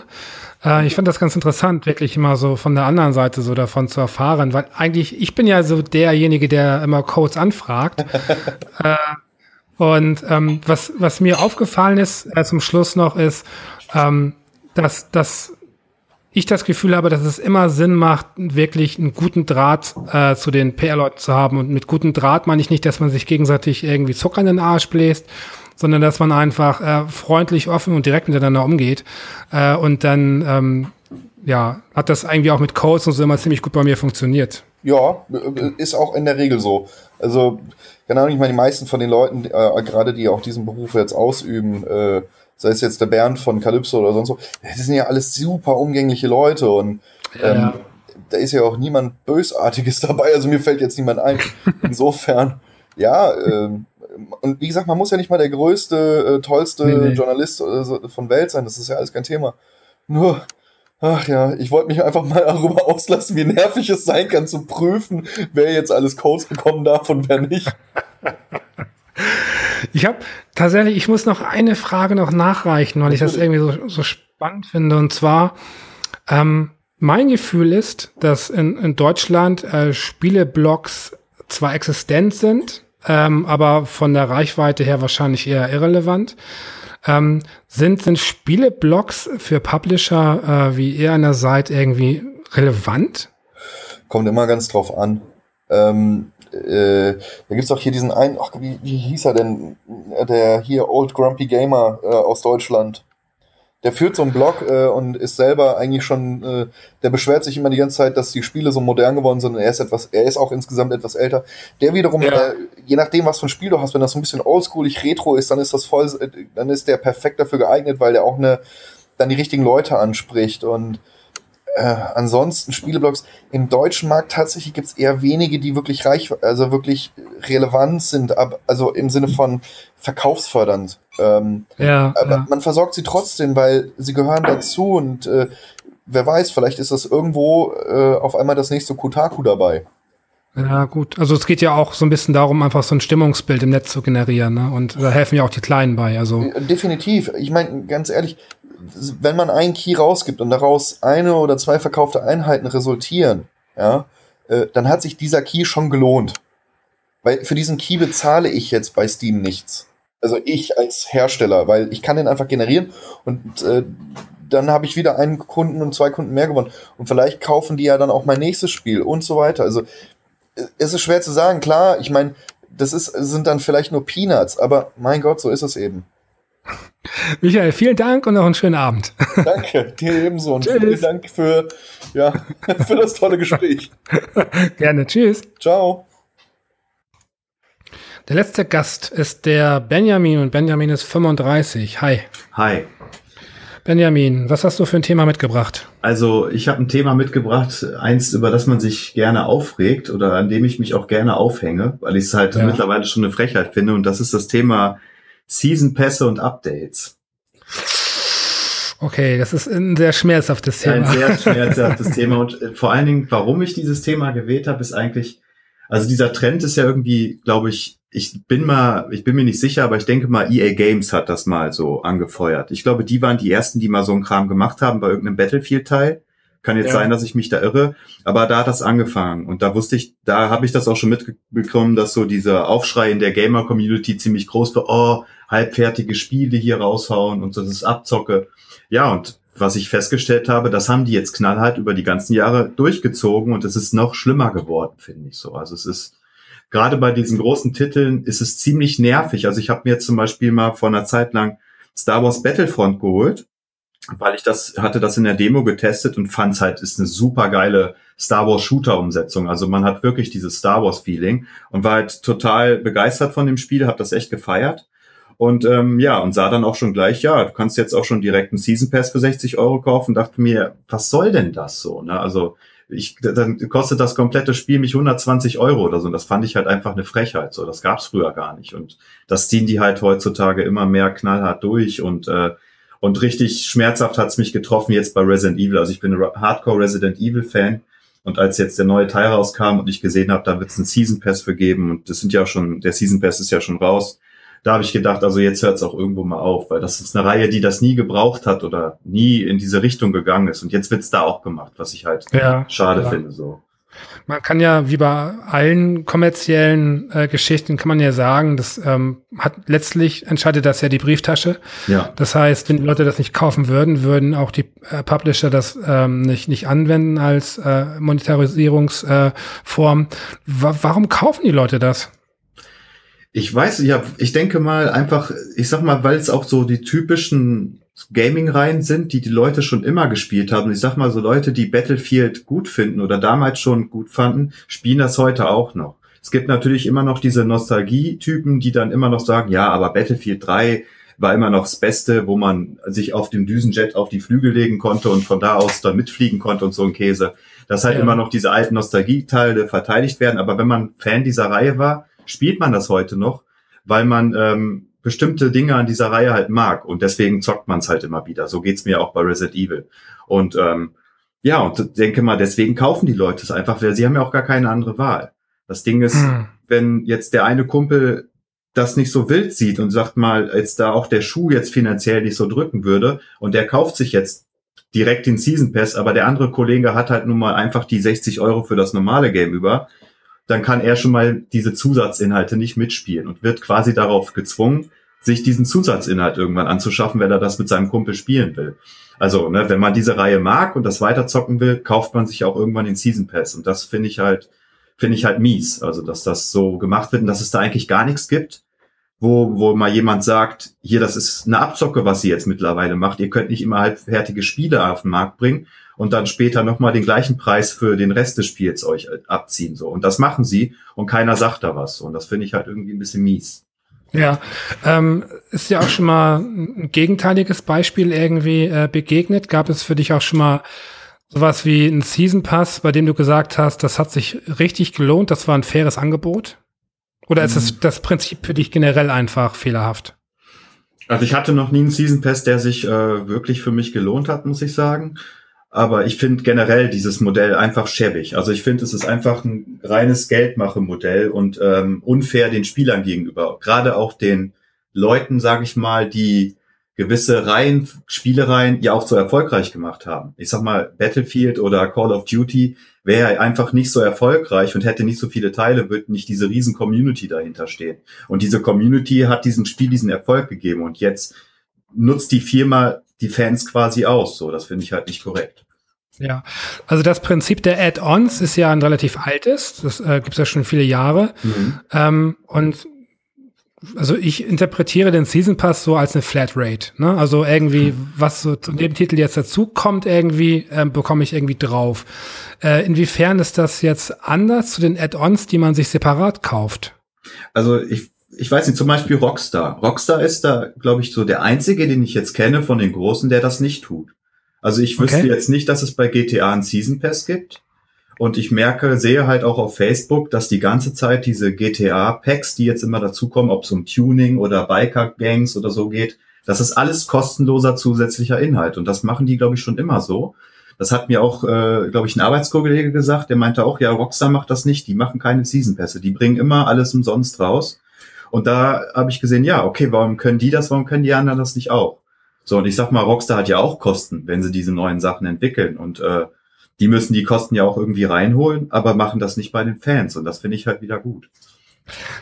A: Äh, ich fand das ganz interessant, wirklich immer so von der anderen Seite so davon zu erfahren, weil eigentlich, ich bin ja so derjenige, der immer Codes anfragt. äh, und ähm, was, was mir aufgefallen ist äh, zum Schluss noch ist, ähm, dass, dass ich das Gefühl habe, dass es immer Sinn macht, wirklich einen guten Draht äh, zu den PR-Leuten zu haben. Und mit guten Draht meine ich nicht, dass man sich gegenseitig irgendwie Zucker in den Arsch bläst, sondern dass man einfach äh, freundlich, offen und direkt miteinander umgeht. Äh, und dann, ähm, ja, hat das irgendwie auch mit Codes und so immer ziemlich gut bei mir funktioniert.
E: Ja, ist auch in der Regel so. Also, Ahnung, ich meine, die meisten von den Leuten, äh, gerade die auch diesen Beruf jetzt ausüben, äh, sei es jetzt der Bernd von Calypso oder sonst so, das sind ja alles super umgängliche Leute und ähm, ja. da ist ja auch niemand Bösartiges dabei, also mir fällt jetzt niemand ein. Insofern, ja, ähm, und wie gesagt, man muss ja nicht mal der größte, äh, tollste nee, nee. Journalist äh, von Welt sein, das ist ja alles kein Thema. Nur, ach ja, ich wollte mich einfach mal darüber auslassen, wie nervig es sein kann, zu prüfen, wer jetzt alles Codes bekommen darf und wer nicht.
A: Ich habe tatsächlich, ich muss noch eine Frage noch nachreichen, weil ich das irgendwie so, so spannend finde. Und zwar, ähm, mein Gefühl ist, dass in, in Deutschland äh, Spieleblogs zwar existent sind, ähm, aber von der Reichweite her wahrscheinlich eher irrelevant. Ähm, sind, sind Spieleblogs für Publisher äh, wie ihr an der Seite irgendwie relevant?
E: Kommt immer ganz drauf an. Ähm, äh, da gibt's auch hier diesen einen, ach, wie, wie hieß er denn? Der hier Old Grumpy Gamer äh, aus Deutschland. Der führt so einen Blog äh, und ist selber eigentlich schon, äh, der beschwert sich immer die ganze Zeit, dass die Spiele so modern geworden sind und er ist etwas, er ist auch insgesamt etwas älter. Der wiederum, ja. äh, je nachdem, was für ein Spiel du hast, wenn das so ein bisschen oldschoolig retro ist, dann ist das voll, äh, dann ist der perfekt dafür geeignet, weil der auch eine, dann die richtigen Leute anspricht und äh, ansonsten Spieleblogs im deutschen Markt tatsächlich gibt es eher wenige, die wirklich reich, also wirklich relevant sind, ab, also im Sinne von verkaufsfördernd. Ähm, ja, aber ja. man versorgt sie trotzdem, weil sie gehören dazu und äh, wer weiß, vielleicht ist das irgendwo äh, auf einmal das nächste Kotaku dabei.
A: Ja, gut. Also es geht ja auch so ein bisschen darum, einfach so ein Stimmungsbild im Netz zu generieren, ne? Und da helfen ja auch die Kleinen bei. Also
E: definitiv. Ich meine, ganz ehrlich, wenn man einen Key rausgibt und daraus eine oder zwei verkaufte Einheiten resultieren, ja, äh, dann hat sich dieser Key schon gelohnt. Weil für diesen Key bezahle ich jetzt bei Steam nichts. Also ich als Hersteller, weil ich kann den einfach generieren und äh, dann habe ich wieder einen Kunden und zwei Kunden mehr gewonnen. Und vielleicht kaufen die ja dann auch mein nächstes Spiel und so weiter. Also äh, es ist schwer zu sagen, klar, ich meine, das ist, sind dann vielleicht nur Peanuts, aber mein Gott, so ist es eben.
A: Michael, vielen Dank und noch einen schönen Abend.
E: Danke, dir ebenso und Tschüss. vielen Dank für, ja, für das tolle Gespräch.
A: Gerne, tschüss.
E: Ciao.
A: Der letzte Gast ist der Benjamin und Benjamin ist 35. Hi.
F: Hi.
A: Benjamin, was hast du für ein Thema mitgebracht?
F: Also ich habe ein Thema mitgebracht, eins, über das man sich gerne aufregt oder an dem ich mich auch gerne aufhänge, weil ich es halt ja. mittlerweile schon eine Frechheit finde und das ist das Thema Season-Pässe und Updates.
A: Okay, das ist ein sehr schmerzhaftes Thema.
F: Ein sehr schmerzhaftes Thema. Und äh, vor allen Dingen, warum ich dieses Thema gewählt habe, ist eigentlich, also dieser Trend ist ja irgendwie, glaube ich, ich bin mal, ich bin mir nicht sicher, aber ich denke mal, EA Games hat das mal so angefeuert. Ich glaube, die waren die ersten, die mal so einen Kram gemacht haben bei irgendeinem Battlefield-Teil. Kann jetzt ja. sein, dass ich mich da irre, aber da hat das angefangen und da wusste ich, da habe ich das auch schon mitbekommen, dass so dieser Aufschrei in der Gamer-Community ziemlich groß war. Oh, halbfertige Spiele hier raushauen und so, das ist Abzocke. Ja, und was ich festgestellt habe, das haben die jetzt knallhart über die ganzen Jahre durchgezogen und es ist noch schlimmer geworden, finde ich so. Also es ist gerade bei diesen großen Titeln ist es ziemlich nervig. Also ich habe mir zum Beispiel mal vor einer Zeit lang Star Wars Battlefront geholt weil ich das hatte das in der Demo getestet und fand halt ist eine super geile Star Wars Shooter Umsetzung. Also man hat wirklich dieses Star Wars Feeling und war halt total begeistert von dem Spiel, habe das echt gefeiert. Und ähm, ja, und sah dann auch schon gleich, ja, du kannst jetzt auch schon direkt einen Season Pass für 60 Euro kaufen. Dachte mir, was soll denn das so? Ne? Also ich, dann kostet das komplette Spiel mich 120 Euro oder so. Und das fand ich halt einfach eine Frechheit. So, das gab's früher gar nicht. Und das ziehen die halt heutzutage immer mehr knallhart durch. Und äh, und richtig schmerzhaft hat's mich getroffen jetzt bei Resident Evil. Also ich bin Hardcore Resident Evil Fan. Und als jetzt der neue Teil rauskam und ich gesehen habe, da wird es einen Season Pass für geben und das sind ja schon, der Season Pass ist ja schon raus, da habe ich gedacht, also jetzt hört es auch irgendwo mal auf, weil das ist eine Reihe, die das nie gebraucht hat oder nie in diese Richtung gegangen ist. Und jetzt wird's da auch gemacht, was ich halt ja, schade ja. finde. So.
A: Man kann ja, wie bei allen kommerziellen äh, Geschichten, kann man ja sagen, das ähm, hat letztlich entscheidet das ja die Brieftasche. Ja. Das heißt, wenn die Leute das nicht kaufen würden, würden auch die äh, Publisher das ähm, nicht, nicht anwenden als äh, Monetarisierungsform. Äh, Wa warum kaufen die Leute das?
F: Ich weiß, ja, ich denke mal einfach, ich sag mal, weil es auch so die typischen Gaming-Reihen sind, die die Leute schon immer gespielt haben. Ich sag mal, so Leute, die Battlefield gut finden oder damals schon gut fanden, spielen das heute auch noch. Es gibt natürlich immer noch diese Nostalgie-Typen, die dann immer noch sagen, ja, aber Battlefield 3 war immer noch das Beste, wo man sich auf dem Düsenjet auf die Flügel legen konnte und von da aus dann mitfliegen konnte und so ein Käse. Dass halt ja. immer noch diese alten Nostalgie-Teile verteidigt werden. Aber wenn man Fan dieser Reihe war, spielt man das heute noch, weil man ähm, bestimmte Dinge an dieser Reihe halt mag und deswegen zockt man es halt immer wieder. So geht's mir auch bei Resident Evil. Und ähm, ja, und denke mal, deswegen kaufen die Leute es einfach, weil sie haben ja auch gar keine andere Wahl. Das Ding ist, hm. wenn jetzt der eine Kumpel das nicht so wild sieht und sagt mal, jetzt da auch der Schuh jetzt finanziell nicht so drücken würde und der kauft sich jetzt direkt den Season Pass, aber der andere Kollege hat halt nun mal einfach die 60 Euro für das normale Game über, dann kann er schon mal diese Zusatzinhalte nicht mitspielen und wird quasi darauf gezwungen, sich diesen Zusatzinhalt irgendwann anzuschaffen, wenn er das mit seinem Kumpel spielen will. Also, ne, wenn man diese Reihe mag und das weiterzocken will, kauft man sich auch irgendwann den Season Pass. Und das finde ich halt, finde ich halt mies. Also, dass das so gemacht wird und dass es da eigentlich gar nichts gibt, wo, wo mal jemand sagt, hier, das ist eine Abzocke, was sie jetzt mittlerweile macht. Ihr könnt nicht immer halbfertige Spiele auf den Markt bringen und dann später nochmal den gleichen Preis für den Rest des Spiels euch abziehen. So. Und das machen sie und keiner sagt da was. Und das finde ich halt irgendwie ein bisschen mies.
A: Ja, ähm, ist ja auch schon mal ein gegenteiliges Beispiel irgendwie äh, begegnet. Gab es für dich auch schon mal sowas wie ein Season Pass, bei dem du gesagt hast, das hat sich richtig gelohnt, das war ein faires Angebot? Oder ist das, mhm. das Prinzip für dich generell einfach fehlerhaft?
F: Also ich hatte noch nie einen Season Pass, der sich äh, wirklich für mich gelohnt hat, muss ich sagen. Aber ich finde generell dieses Modell einfach schäbig. Also ich finde, es ist einfach ein reines Geldmache-Modell und ähm, unfair den Spielern gegenüber. Gerade auch den Leuten, sage ich mal, die gewisse Reihen, Spielereien ja auch so erfolgreich gemacht haben. Ich sag mal, Battlefield oder Call of Duty wäre einfach nicht so erfolgreich und hätte nicht so viele Teile, würde nicht diese riesen Community dahinter stehen. Und diese Community hat diesem Spiel diesen Erfolg gegeben und jetzt nutzt die Firma die Fans quasi aus. So, das finde ich halt nicht korrekt.
A: Ja, also das Prinzip der Add-ons ist ja ein relativ altes, das äh, gibt es ja schon viele Jahre. Mhm. Ähm, und also ich interpretiere den Season Pass so als eine Flatrate. Ne? Also irgendwie, mhm. was so zu dem Titel jetzt dazu kommt, irgendwie, äh, bekomme ich irgendwie drauf. Äh, inwiefern ist das jetzt anders zu den Add-ons, die man sich separat kauft?
F: Also ich ich weiß nicht, zum Beispiel Rockstar. Rockstar ist da, glaube ich, so der einzige, den ich jetzt kenne von den Großen, der das nicht tut. Also ich wüsste okay. jetzt nicht, dass es bei GTA einen Season Pass gibt. Und ich merke, sehe halt auch auf Facebook, dass die ganze Zeit diese GTA-Packs, die jetzt immer dazukommen, ob es um Tuning oder Biker-Gangs oder so geht, das ist alles kostenloser zusätzlicher Inhalt. Und das machen die, glaube ich, schon immer so. Das hat mir auch, äh, glaube ich, ein Arbeitskollege gesagt, der meinte auch, ja, Rockstar macht das nicht, die machen keine Season Pässe, die bringen immer alles umsonst raus. Und da habe ich gesehen, ja, okay, warum können die das, warum können die anderen das nicht auch? So, und ich sag mal, Rockstar hat ja auch Kosten, wenn sie diese neuen Sachen entwickeln. Und äh, die müssen die Kosten ja auch irgendwie reinholen, aber machen das nicht bei den Fans. Und das finde ich halt wieder gut.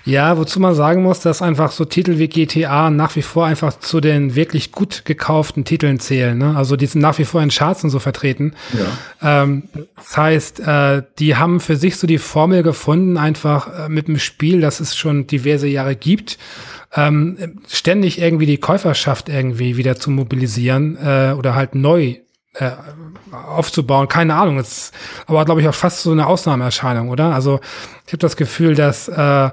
A: Ja, wozu man sagen muss, dass einfach so Titel wie GTA nach wie vor einfach zu den wirklich gut gekauften Titeln zählen. Ne? Also die sind nach wie vor in Charts und so vertreten. Ja. Ähm, das heißt, äh, die haben für sich so die Formel gefunden, einfach äh, mit einem Spiel, das es schon diverse Jahre gibt, ähm, ständig irgendwie die Käuferschaft irgendwie wieder zu mobilisieren äh, oder halt neu äh, aufzubauen. Keine Ahnung. Das ist aber, glaube ich, auch fast so eine Ausnahmeerscheinung, oder? Also ich habe das Gefühl, dass äh,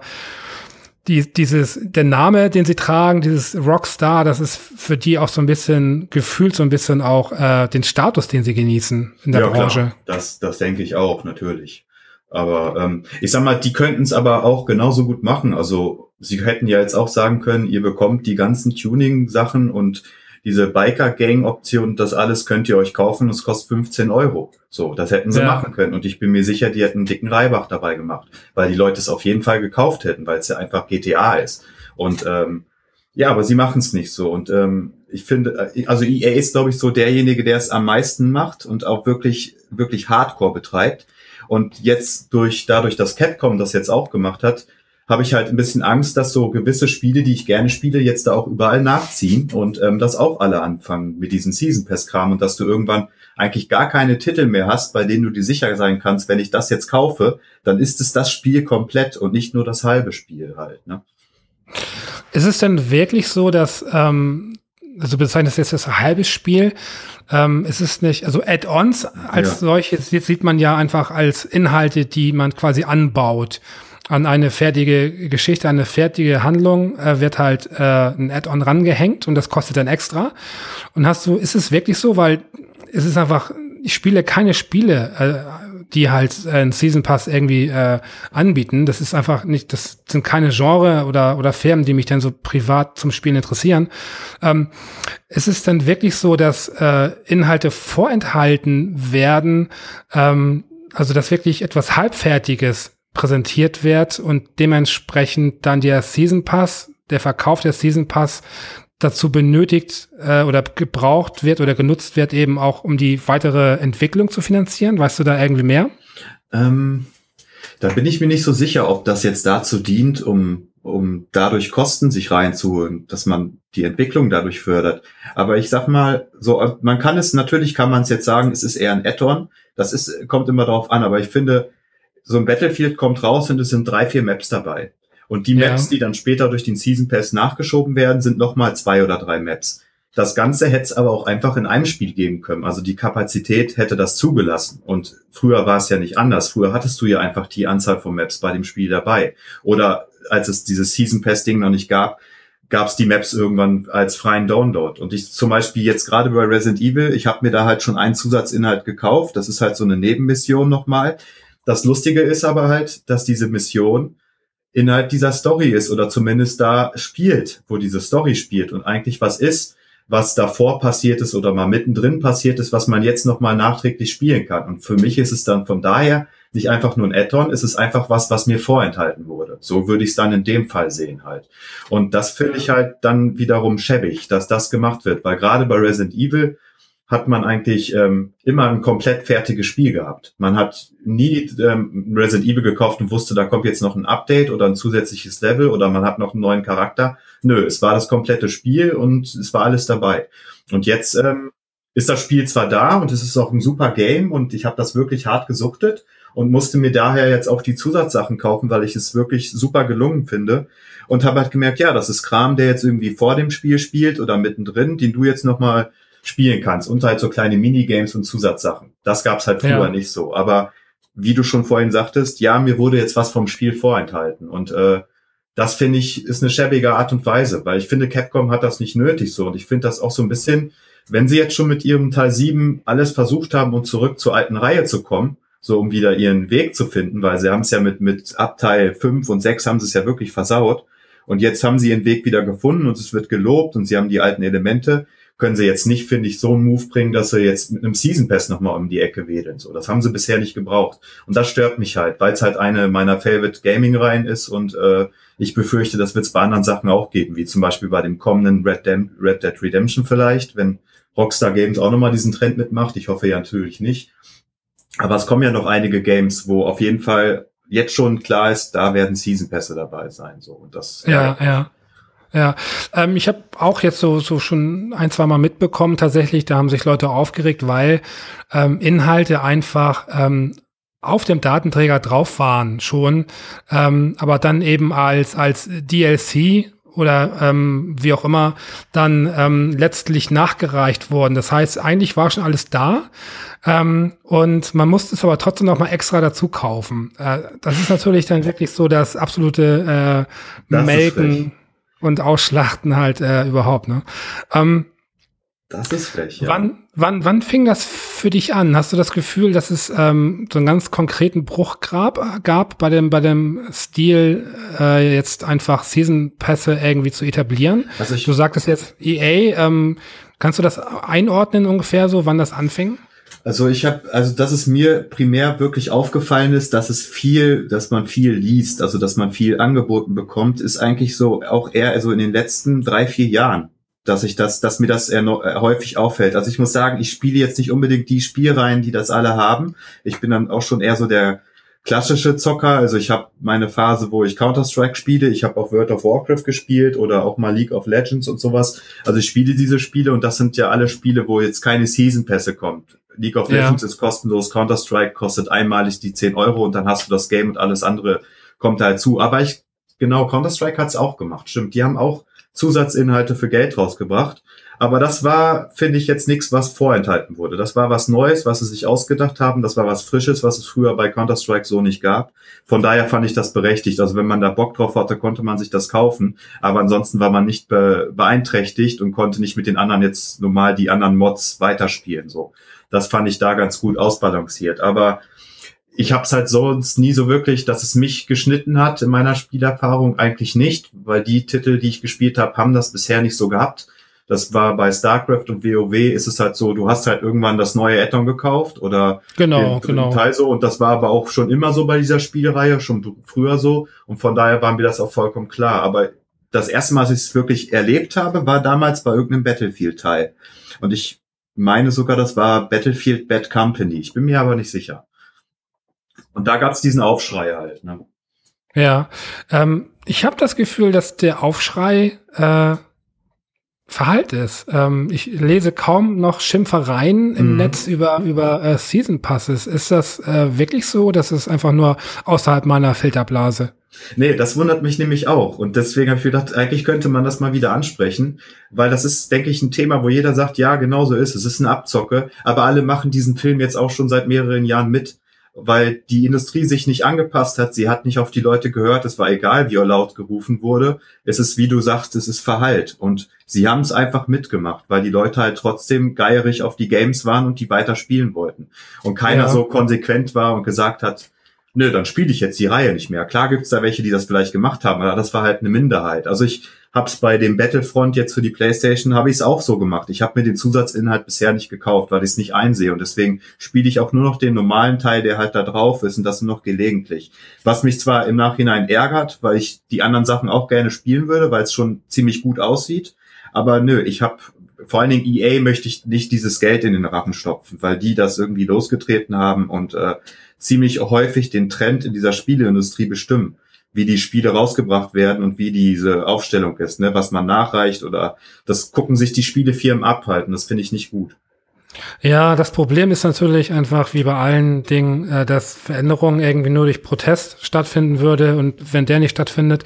A: die, dieses, der Name, den sie tragen, dieses Rockstar, das ist für die auch so ein bisschen gefühlt so ein bisschen auch äh, den Status, den sie genießen in der ja, Branche. Klar.
F: Das, das denke ich auch, natürlich. Aber ähm, ich sag mal, die könnten es aber auch genauso gut machen. Also sie hätten ja jetzt auch sagen können, ihr bekommt die ganzen Tuning-Sachen und diese Biker-Gang-Option, das alles könnt ihr euch kaufen, es kostet 15 Euro. So, das hätten sie
A: Ja.
F: machen können. Und ich bin mir sicher, die hätten einen dicken Reibach dabei gemacht, weil die Leute es auf jeden Fall gekauft hätten, weil es ja einfach GTA ist. Und ähm, ja, aber sie machen es nicht so. Und ähm, ich finde, äh, also EA ist, glaube ich, so derjenige, der es am meisten macht und auch wirklich, wirklich Hardcore betreibt. Und jetzt durch, dadurch, dass Capcom das jetzt auch gemacht hat, habe ich halt ein bisschen Angst, dass so gewisse Spiele, die ich gerne spiele, jetzt da auch überall nachziehen und ähm, dass auch alle anfangen mit diesem Season Pass Kram und dass du irgendwann eigentlich gar keine Titel mehr hast, bei denen du dir sicher sein kannst, wenn ich das jetzt kaufe, dann ist es das Spiel komplett und nicht nur das halbe Spiel halt. Ne?
A: Ist es denn wirklich so, dass, ähm, also du bezeichnest jetzt das halbe Spiel, ähm, ist es nicht, also Add-ons als
F: Ja.
A: solches, jetzt sieht man ja einfach als Inhalte, die man quasi anbaut an eine fertige Geschichte, eine fertige Handlung, äh, wird halt äh, ein Add-on rangehängt und das kostet dann extra. Und hast du, ist es wirklich so, weil es ist einfach, ich spiele keine Spiele, äh, die halt äh, einen Season Pass irgendwie äh, anbieten. Das ist einfach nicht, das sind keine Genre oder oder Firmen, die mich dann so privat zum Spielen interessieren. Ähm, ist es dann wirklich so, dass äh, Inhalte vorenthalten werden, ähm, also dass wirklich etwas halbfertiges präsentiert wird und dementsprechend dann der Season Pass, der Verkauf der Season Pass dazu benötigt äh, oder gebraucht wird oder genutzt wird, eben auch um die weitere Entwicklung zu finanzieren? Weißt du da irgendwie mehr?
F: Ähm, da bin ich mir nicht so sicher, ob das jetzt dazu dient, um, um dadurch Kosten sich reinzuholen, dass man die Entwicklung dadurch fördert. Aber ich sag mal, so, man kann es, natürlich kann man es jetzt sagen, es ist eher ein Add-on. Das ist, kommt immer darauf an, aber ich finde, so ein Battlefield kommt raus und es sind drei, vier Maps dabei. Und die
A: Ja.
F: Maps, die dann später durch den Season Pass nachgeschoben werden, sind nochmal zwei oder drei Maps. Das Ganze hätte es aber auch einfach in einem Spiel geben können. Also die Kapazität hätte das zugelassen. Und früher war es ja nicht anders. Früher hattest du ja einfach die Anzahl von Maps bei dem Spiel dabei. Oder als es dieses Season Pass Ding noch nicht gab, gab es die Maps irgendwann als freien Download. Und ich zum Beispiel jetzt gerade bei Resident Evil, ich habe mir da halt schon einen Zusatzinhalt gekauft. Das ist halt so eine Nebenmission nochmal. Das Lustige ist aber halt, dass diese Mission Inhalt dieser Story ist oder zumindest da spielt, wo diese Story spielt und eigentlich was ist, was davor passiert ist oder mal mittendrin passiert ist, was man jetzt nochmal nachträglich spielen kann. Und für mich ist es dann von daher nicht einfach nur ein Add-on, es ist einfach was, was mir vorenthalten wurde. So würde ich es dann in dem Fall sehen halt. Und das finde ich halt dann wiederum schäbig, dass das gemacht wird, weil gerade bei Resident Evil hat man eigentlich ähm, immer ein komplett fertiges Spiel gehabt. Man hat nie ähm, Resident Evil gekauft und wusste, da kommt jetzt noch ein Update oder ein zusätzliches Level oder man hat noch einen neuen Charakter. Nö, es war das komplette Spiel und es war alles dabei. Und jetzt ähm, ist das Spiel zwar da und es ist auch ein super Game und ich habe das wirklich hart gesuchtet und musste mir daher jetzt auch die Zusatzsachen kaufen, weil ich es wirklich super gelungen finde und habe halt gemerkt, ja, das ist Kram, der jetzt irgendwie vor dem Spiel spielt oder mittendrin, den du jetzt noch mal spielen kannst und halt so kleine Minigames und Zusatzsachen. Das gab's halt früher
A: Ja.
F: nicht so. Aber wie du schon vorhin sagtest, ja, mir wurde jetzt was vom Spiel vorenthalten und äh, das finde ich ist eine schäbige Art und Weise, weil ich finde, Capcom hat das nicht nötig so und ich finde das auch so ein bisschen, wenn sie jetzt schon mit ihrem Teil 7 alles versucht haben, um zurück zur alten Reihe zu kommen, so um wieder ihren Weg zu finden, weil sie haben es ja mit, mit ab Teil 5 und 6 haben sie es ja wirklich versaut. Und jetzt haben sie ihren Weg wieder gefunden und es wird gelobt und sie haben die alten Elemente. Können sie jetzt nicht, finde ich, so einen Move bringen, dass sie jetzt mit einem Season Pass nochmal um die Ecke wedeln. So, das haben sie bisher nicht gebraucht. Und das stört mich halt, weil es halt eine meiner Favorite Gaming-Reihen ist und äh, ich befürchte, das wird es bei anderen Sachen auch geben, wie zum Beispiel bei dem kommenden Red, Dem Red Dead Redemption vielleicht, wenn Rockstar Games auch nochmal diesen Trend mitmacht. Ich hoffe ja natürlich nicht. Aber es kommen ja noch einige Games, wo auf jeden Fall jetzt schon klar ist, da werden Season Pässe dabei sein. So und das
A: Ja, ja. Ja, ähm, ich habe auch jetzt so, so schon ein, zwei Mal mitbekommen, tatsächlich, da haben sich Leute aufgeregt, weil ähm, Inhalte einfach ähm, auf dem Datenträger drauf waren schon, ähm, aber dann eben als, als DLC oder ähm, wie auch immer dann ähm, letztlich nachgereicht wurden. Das heißt, eigentlich war schon alles da ähm, und man musste es aber trotzdem noch mal extra dazu kaufen. Äh, das ist natürlich dann wirklich so das absolute äh,
F: Das
A: Melken. Und Ausschlachten halt äh, überhaupt. Ne? Ähm,
F: Das ist frech, ja.
A: Wann, wann, wann fing das für dich an? Hast du das Gefühl, dass es ähm, so einen ganz konkreten Bruch gab, gab bei dem, bei dem Stil, äh, jetzt einfach Season Pässe irgendwie zu etablieren?
F: Also ich,
A: Du sagtest jetzt EA, ähm, Kannst du das einordnen ungefähr so, wann das anfing?
F: Also ich habe, also dass es mir primär wirklich aufgefallen ist, dass es viel, dass man viel liest, also dass man viel angeboten bekommt, ist eigentlich so auch eher also in den letzten drei, vier Jahren, dass ich das, dass mir das eher noch, äh, häufig auffällt. Also ich muss sagen, ich spiele jetzt nicht unbedingt die Spielreihen, die das alle haben. Ich bin dann auch schon eher so der klassische Zocker. Also ich habe meine Phase, wo ich Counter-Strike spiele. Ich habe auch World of Warcraft gespielt oder auch mal League of Legends und sowas. Also ich spiele diese Spiele und das sind ja alle Spiele, wo jetzt keine Season-Pässe kommt. League of Legends ja. ist kostenlos, Counter-Strike kostet einmalig die 10 Euro und dann hast du das Game und alles andere kommt da zu. Aber ich, genau, Counter-Strike hat's auch gemacht, stimmt. Die haben auch Zusatzinhalte für Geld rausgebracht. Aber das war, finde ich, jetzt nichts, was vorenthalten wurde. Das war was Neues, was sie sich ausgedacht haben. Das war was Frisches, was es früher bei Counter-Strike so nicht gab. Von daher fand ich das berechtigt. Also wenn man da Bock drauf hatte, konnte man sich das kaufen. Aber ansonsten war man nicht be beeinträchtigt und konnte nicht mit den anderen jetzt normal die anderen Mods weiterspielen. So, das fand ich da ganz gut ausbalanciert. Aber ich habe es halt sonst nie so wirklich, dass es mich geschnitten hat in meiner Spielerfahrung eigentlich nicht, weil die Titel, die ich gespielt habe, haben das bisher nicht so gehabt. Das war bei StarCraft und WoW ist es halt so, du hast halt irgendwann das neue Addon gekauft oder
A: genau, genau.
F: Teil so und das war aber auch schon immer so bei dieser Spielreihe, schon früher so und von daher war mir das auch vollkommen klar. Aber das erste Mal, dass ich es wirklich erlebt habe, war damals bei irgendeinem Battlefield-Teil. Und ich meine sogar, das war Battlefield Bad Company. Ich bin mir aber nicht sicher. Und da gab es diesen Aufschrei halt. Ne?
A: Ja, ähm, ich habe das Gefühl, dass der Aufschrei äh, verhallt ist. Ähm, ich lese kaum noch Schimpfereien im mhm. Netz über, über äh, Season Passes. Ist das äh, wirklich so, dass es einfach nur außerhalb meiner Filterblase?
F: Nee, das wundert mich nämlich auch. Und deswegen habe ich gedacht, eigentlich könnte man das mal wieder ansprechen, weil das ist, denke ich, ein Thema, wo jeder sagt, ja, genau so ist es. Es ist eine Abzocke, aber alle machen diesen Film jetzt auch schon seit mehreren Jahren mit weil die Industrie sich nicht angepasst hat. Sie hat nicht auf die Leute gehört. Es war egal, wie er laut gerufen wurde. Es ist, wie du sagst, es ist Verhalt. Und sie haben es einfach mitgemacht, weil die Leute halt trotzdem geierig auf die Games waren und die weiter spielen wollten. Und keiner ja. so konsequent war und gesagt hat, nö, dann spiele ich jetzt die Reihe nicht mehr. Klar gibt's da welche, die das vielleicht gemacht haben, aber das war halt eine Minderheit. Also ich hab's bei dem Battlefront jetzt für die PlayStation habe ich es auch so gemacht. Ich habe mir den Zusatzinhalt bisher nicht gekauft, weil ich es nicht einsehe und deswegen spiele ich auch nur noch den normalen Teil, der halt da drauf ist und das nur noch gelegentlich. Was mich zwar im Nachhinein ärgert, weil ich die anderen Sachen auch gerne spielen würde, weil es schon ziemlich gut aussieht, aber nö, ich habe vor allen Dingen EA möchte ich nicht dieses Geld in den Rachen stopfen, weil die das irgendwie losgetreten haben und äh, ziemlich häufig den Trend in dieser Spieleindustrie bestimmen, wie die Spiele rausgebracht werden und wie diese Aufstellung ist, ne, was man nachreicht oder das gucken sich die Spielefirmen abhalten. Das finde ich nicht gut.
A: Ja, das Problem ist natürlich einfach wie bei allen Dingen, äh, dass Veränderungen irgendwie nur durch Protest stattfinden würde und wenn der nicht stattfindet.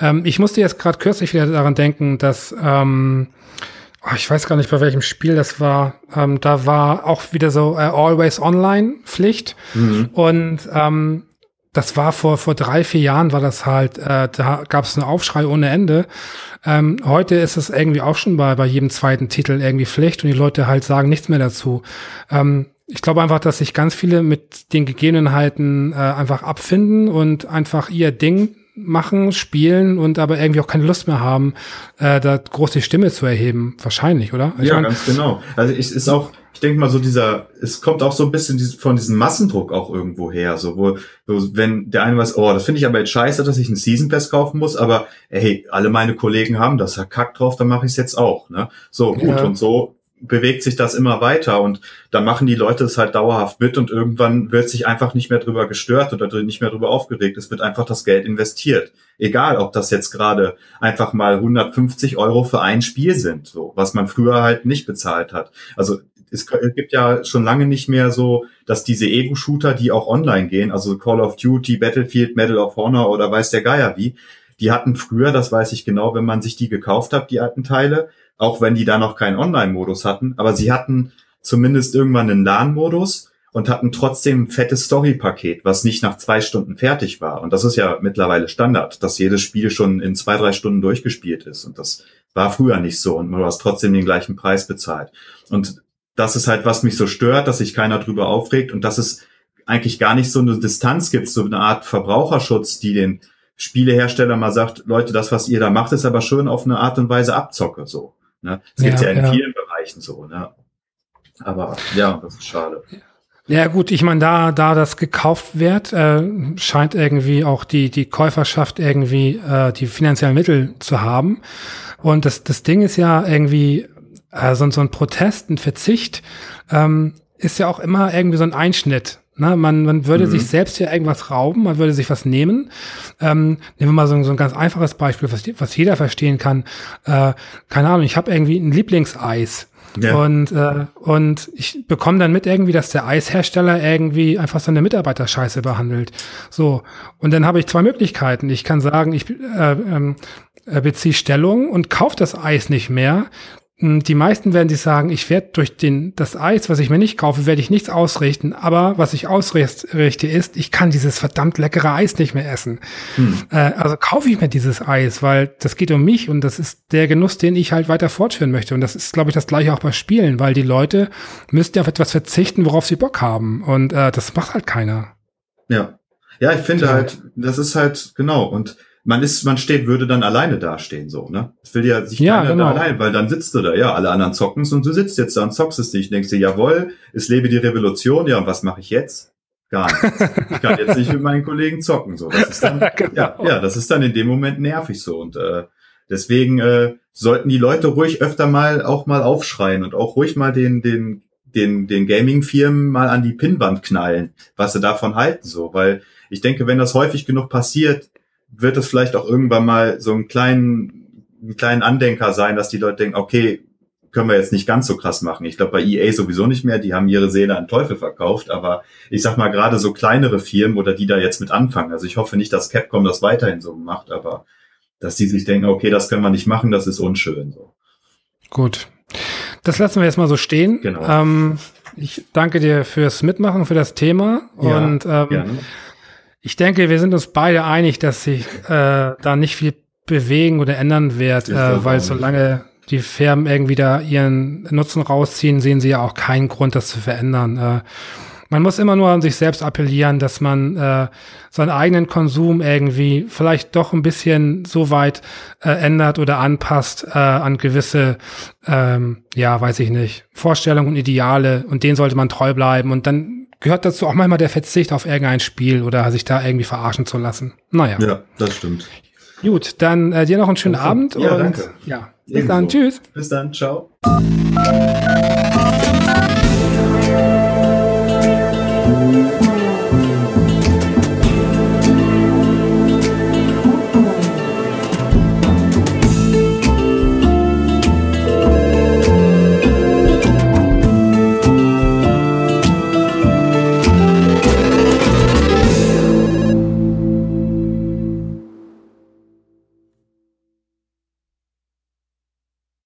A: Ähm, ich musste jetzt gerade kürzlich wieder daran denken, dass ähm, oh, ich weiß gar nicht, bei welchem Spiel das war. Ähm, da war auch wieder so äh, Always Online Pflicht. Mhm. Und ähm, das war vor, vor drei, vier Jahren war das halt, äh, da gab es einen Aufschrei ohne Ende. Ähm, heute ist es irgendwie auch schon bei, bei jedem zweiten Titel irgendwie Pflicht und die Leute halt sagen nichts mehr dazu. Ähm, ich glaube einfach, dass sich ganz viele mit den Gegebenheiten äh, einfach abfinden und einfach ihr Ding machen, spielen und aber irgendwie auch keine Lust mehr haben, äh, da große Stimme zu erheben. Wahrscheinlich, oder?
F: Ich ja, mein, ganz genau. Also es ist auch, ich denke mal so dieser, es kommt auch so ein bisschen von diesem Massendruck auch irgendwo her, so wo, wo wenn der eine weiß, oh, das finde ich aber jetzt scheiße, dass ich einen Season Pass kaufen muss, aber hey, alle meine Kollegen haben das, da kackt drauf, dann mache ich es jetzt auch, ne? So gut ja. und so bewegt sich das immer weiter und dann machen die Leute es halt dauerhaft mit und irgendwann wird sich einfach nicht mehr drüber gestört oder nicht mehr drüber aufgeregt. Es wird einfach das Geld investiert. Egal, ob das jetzt gerade einfach mal 150 Euro für ein Spiel sind, so, was man früher halt nicht bezahlt hat. Also es gibt ja schon lange nicht mehr so, dass diese Ego-Shooter, die auch online gehen, also Call of Duty, Battlefield, Medal of Honor oder weiß der Geier wie, die hatten früher, das weiß ich genau, wenn man sich die gekauft hat, die alten Teile, auch wenn die da noch keinen Online-Modus hatten, aber sie hatten zumindest irgendwann einen LAN-Modus und hatten trotzdem ein fettes Story-Paket, was nicht nach zwei Stunden fertig war. Und das ist ja mittlerweile Standard, dass jedes Spiel schon in zwei, drei Stunden durchgespielt ist. Und das war früher nicht so und man hast trotzdem den gleichen Preis bezahlt. Und das ist halt, was mich so stört, dass sich keiner drüber aufregt und dass es eigentlich gar nicht so eine Distanz gibt, so eine Art Verbraucherschutz, die den Spielehersteller mal sagt, Leute, das, was ihr da macht, ist aber schön auf eine Art und Weise Abzocke, so. Ne? Das ja, gibt's ja in ja. vielen Bereichen so, ne? Aber ja, das ist schade.
A: Ja gut, ich meine, da, da das gekauft wird, äh, scheint irgendwie auch die, die Käuferschaft irgendwie äh, die finanziellen Mittel zu haben. Und das, das Ding ist ja irgendwie, äh, so, so ein Protest, ein Verzicht, ähm, ist ja auch immer irgendwie so ein Einschnitt. Ne? Man, man würde mhm. sich selbst ja irgendwas rauben, man würde sich was nehmen. Ähm, nehmen wir mal so, so ein ganz einfaches Beispiel, was, was jeder verstehen kann. Äh, keine Ahnung, ich habe irgendwie ein Lieblingseis. Ja. Und, äh, und ich bekomme dann mit irgendwie, dass der Eishersteller irgendwie einfach seine Mitarbeiter scheiße behandelt. So. Und dann habe ich zwei Möglichkeiten. Ich kann sagen, ich äh, ähm, äh, beziehe Stellung und kaufe das Eis nicht mehr. Hm, die meisten werden sich sagen, ich werde durch den, das Eis, was ich mir nicht kaufe, werde ich nichts ausrichten. Aber was ich ausrichte ist, ich kann dieses verdammt leckere Eis nicht mehr essen. Hm. Äh, also kaufe ich mir dieses Eis, weil das geht um mich und das ist der Genuss, den ich halt weiter fortführen möchte. Und das ist, glaube ich, das gleiche auch bei Spielen, weil die Leute müssten ja auf etwas verzichten, worauf sie Bock haben. Und äh, das macht halt keiner.
F: Ja. Ja, ich finde ja. halt, das ist halt, genau. Und man ist, man steht, würde dann alleine dastehen, so, ne? Das will ja sich
A: ja, keiner genau.
F: da allein, weil dann sitzt du da, ja, alle anderen zocken und du sitzt jetzt da und zockst es dich, denkst dir, jawohl, es lebe die Revolution, ja, und was mache ich jetzt? Gar nichts. ich kann jetzt nicht mit meinen Kollegen zocken, so. Das ist dann, genau. ja, ja, das ist dann in dem Moment nervig so und, äh, deswegen, äh, sollten die Leute ruhig öfter mal auch mal aufschreien und auch ruhig mal den, den, den, den Gaming-Firmen mal an die Pinnwand knallen, was sie davon halten, so, weil ich denke, wenn das häufig genug passiert, wird es vielleicht auch irgendwann mal so einen kleinen, einen kleinen Andenker sein, dass die Leute denken, okay, können wir jetzt nicht ganz so krass machen. Ich glaube bei EA sowieso nicht mehr, die haben ihre Seele an Teufel verkauft, aber ich sag mal gerade so kleinere Firmen oder die da jetzt mit anfangen. Also ich hoffe nicht, dass Capcom das weiterhin so macht, aber dass die sich denken, okay, das können wir nicht machen, das ist unschön. So.
A: Gut. Das lassen wir jetzt mal so stehen. Genau. Ähm, ich danke dir fürs Mitmachen, für das Thema. Ja, und ähm, gerne. Ich denke, wir sind uns beide einig, dass sich äh, da nicht viel bewegen oder ändern wird, äh, weil solange die Firmen irgendwie da ihren Nutzen rausziehen, sehen sie ja auch keinen Grund, das zu verändern. Äh, man muss immer nur an sich selbst appellieren, dass man äh, seinen eigenen Konsum irgendwie vielleicht doch ein bisschen so weit äh, ändert oder anpasst äh, an gewisse, ähm, ja, weiß ich nicht, Vorstellungen und Ideale. Und denen sollte man treu bleiben. Und dann gehört dazu auch manchmal der Verzicht auf irgendein Spiel oder sich da irgendwie verarschen zu lassen. Naja.
F: Ja, das stimmt.
A: Gut, dann äh, dir noch einen schönen
F: also,
A: Abend
F: ja,
A: und
F: danke.
A: ja, bis Ebenso. dann. Tschüss.
F: Bis dann. Ciao.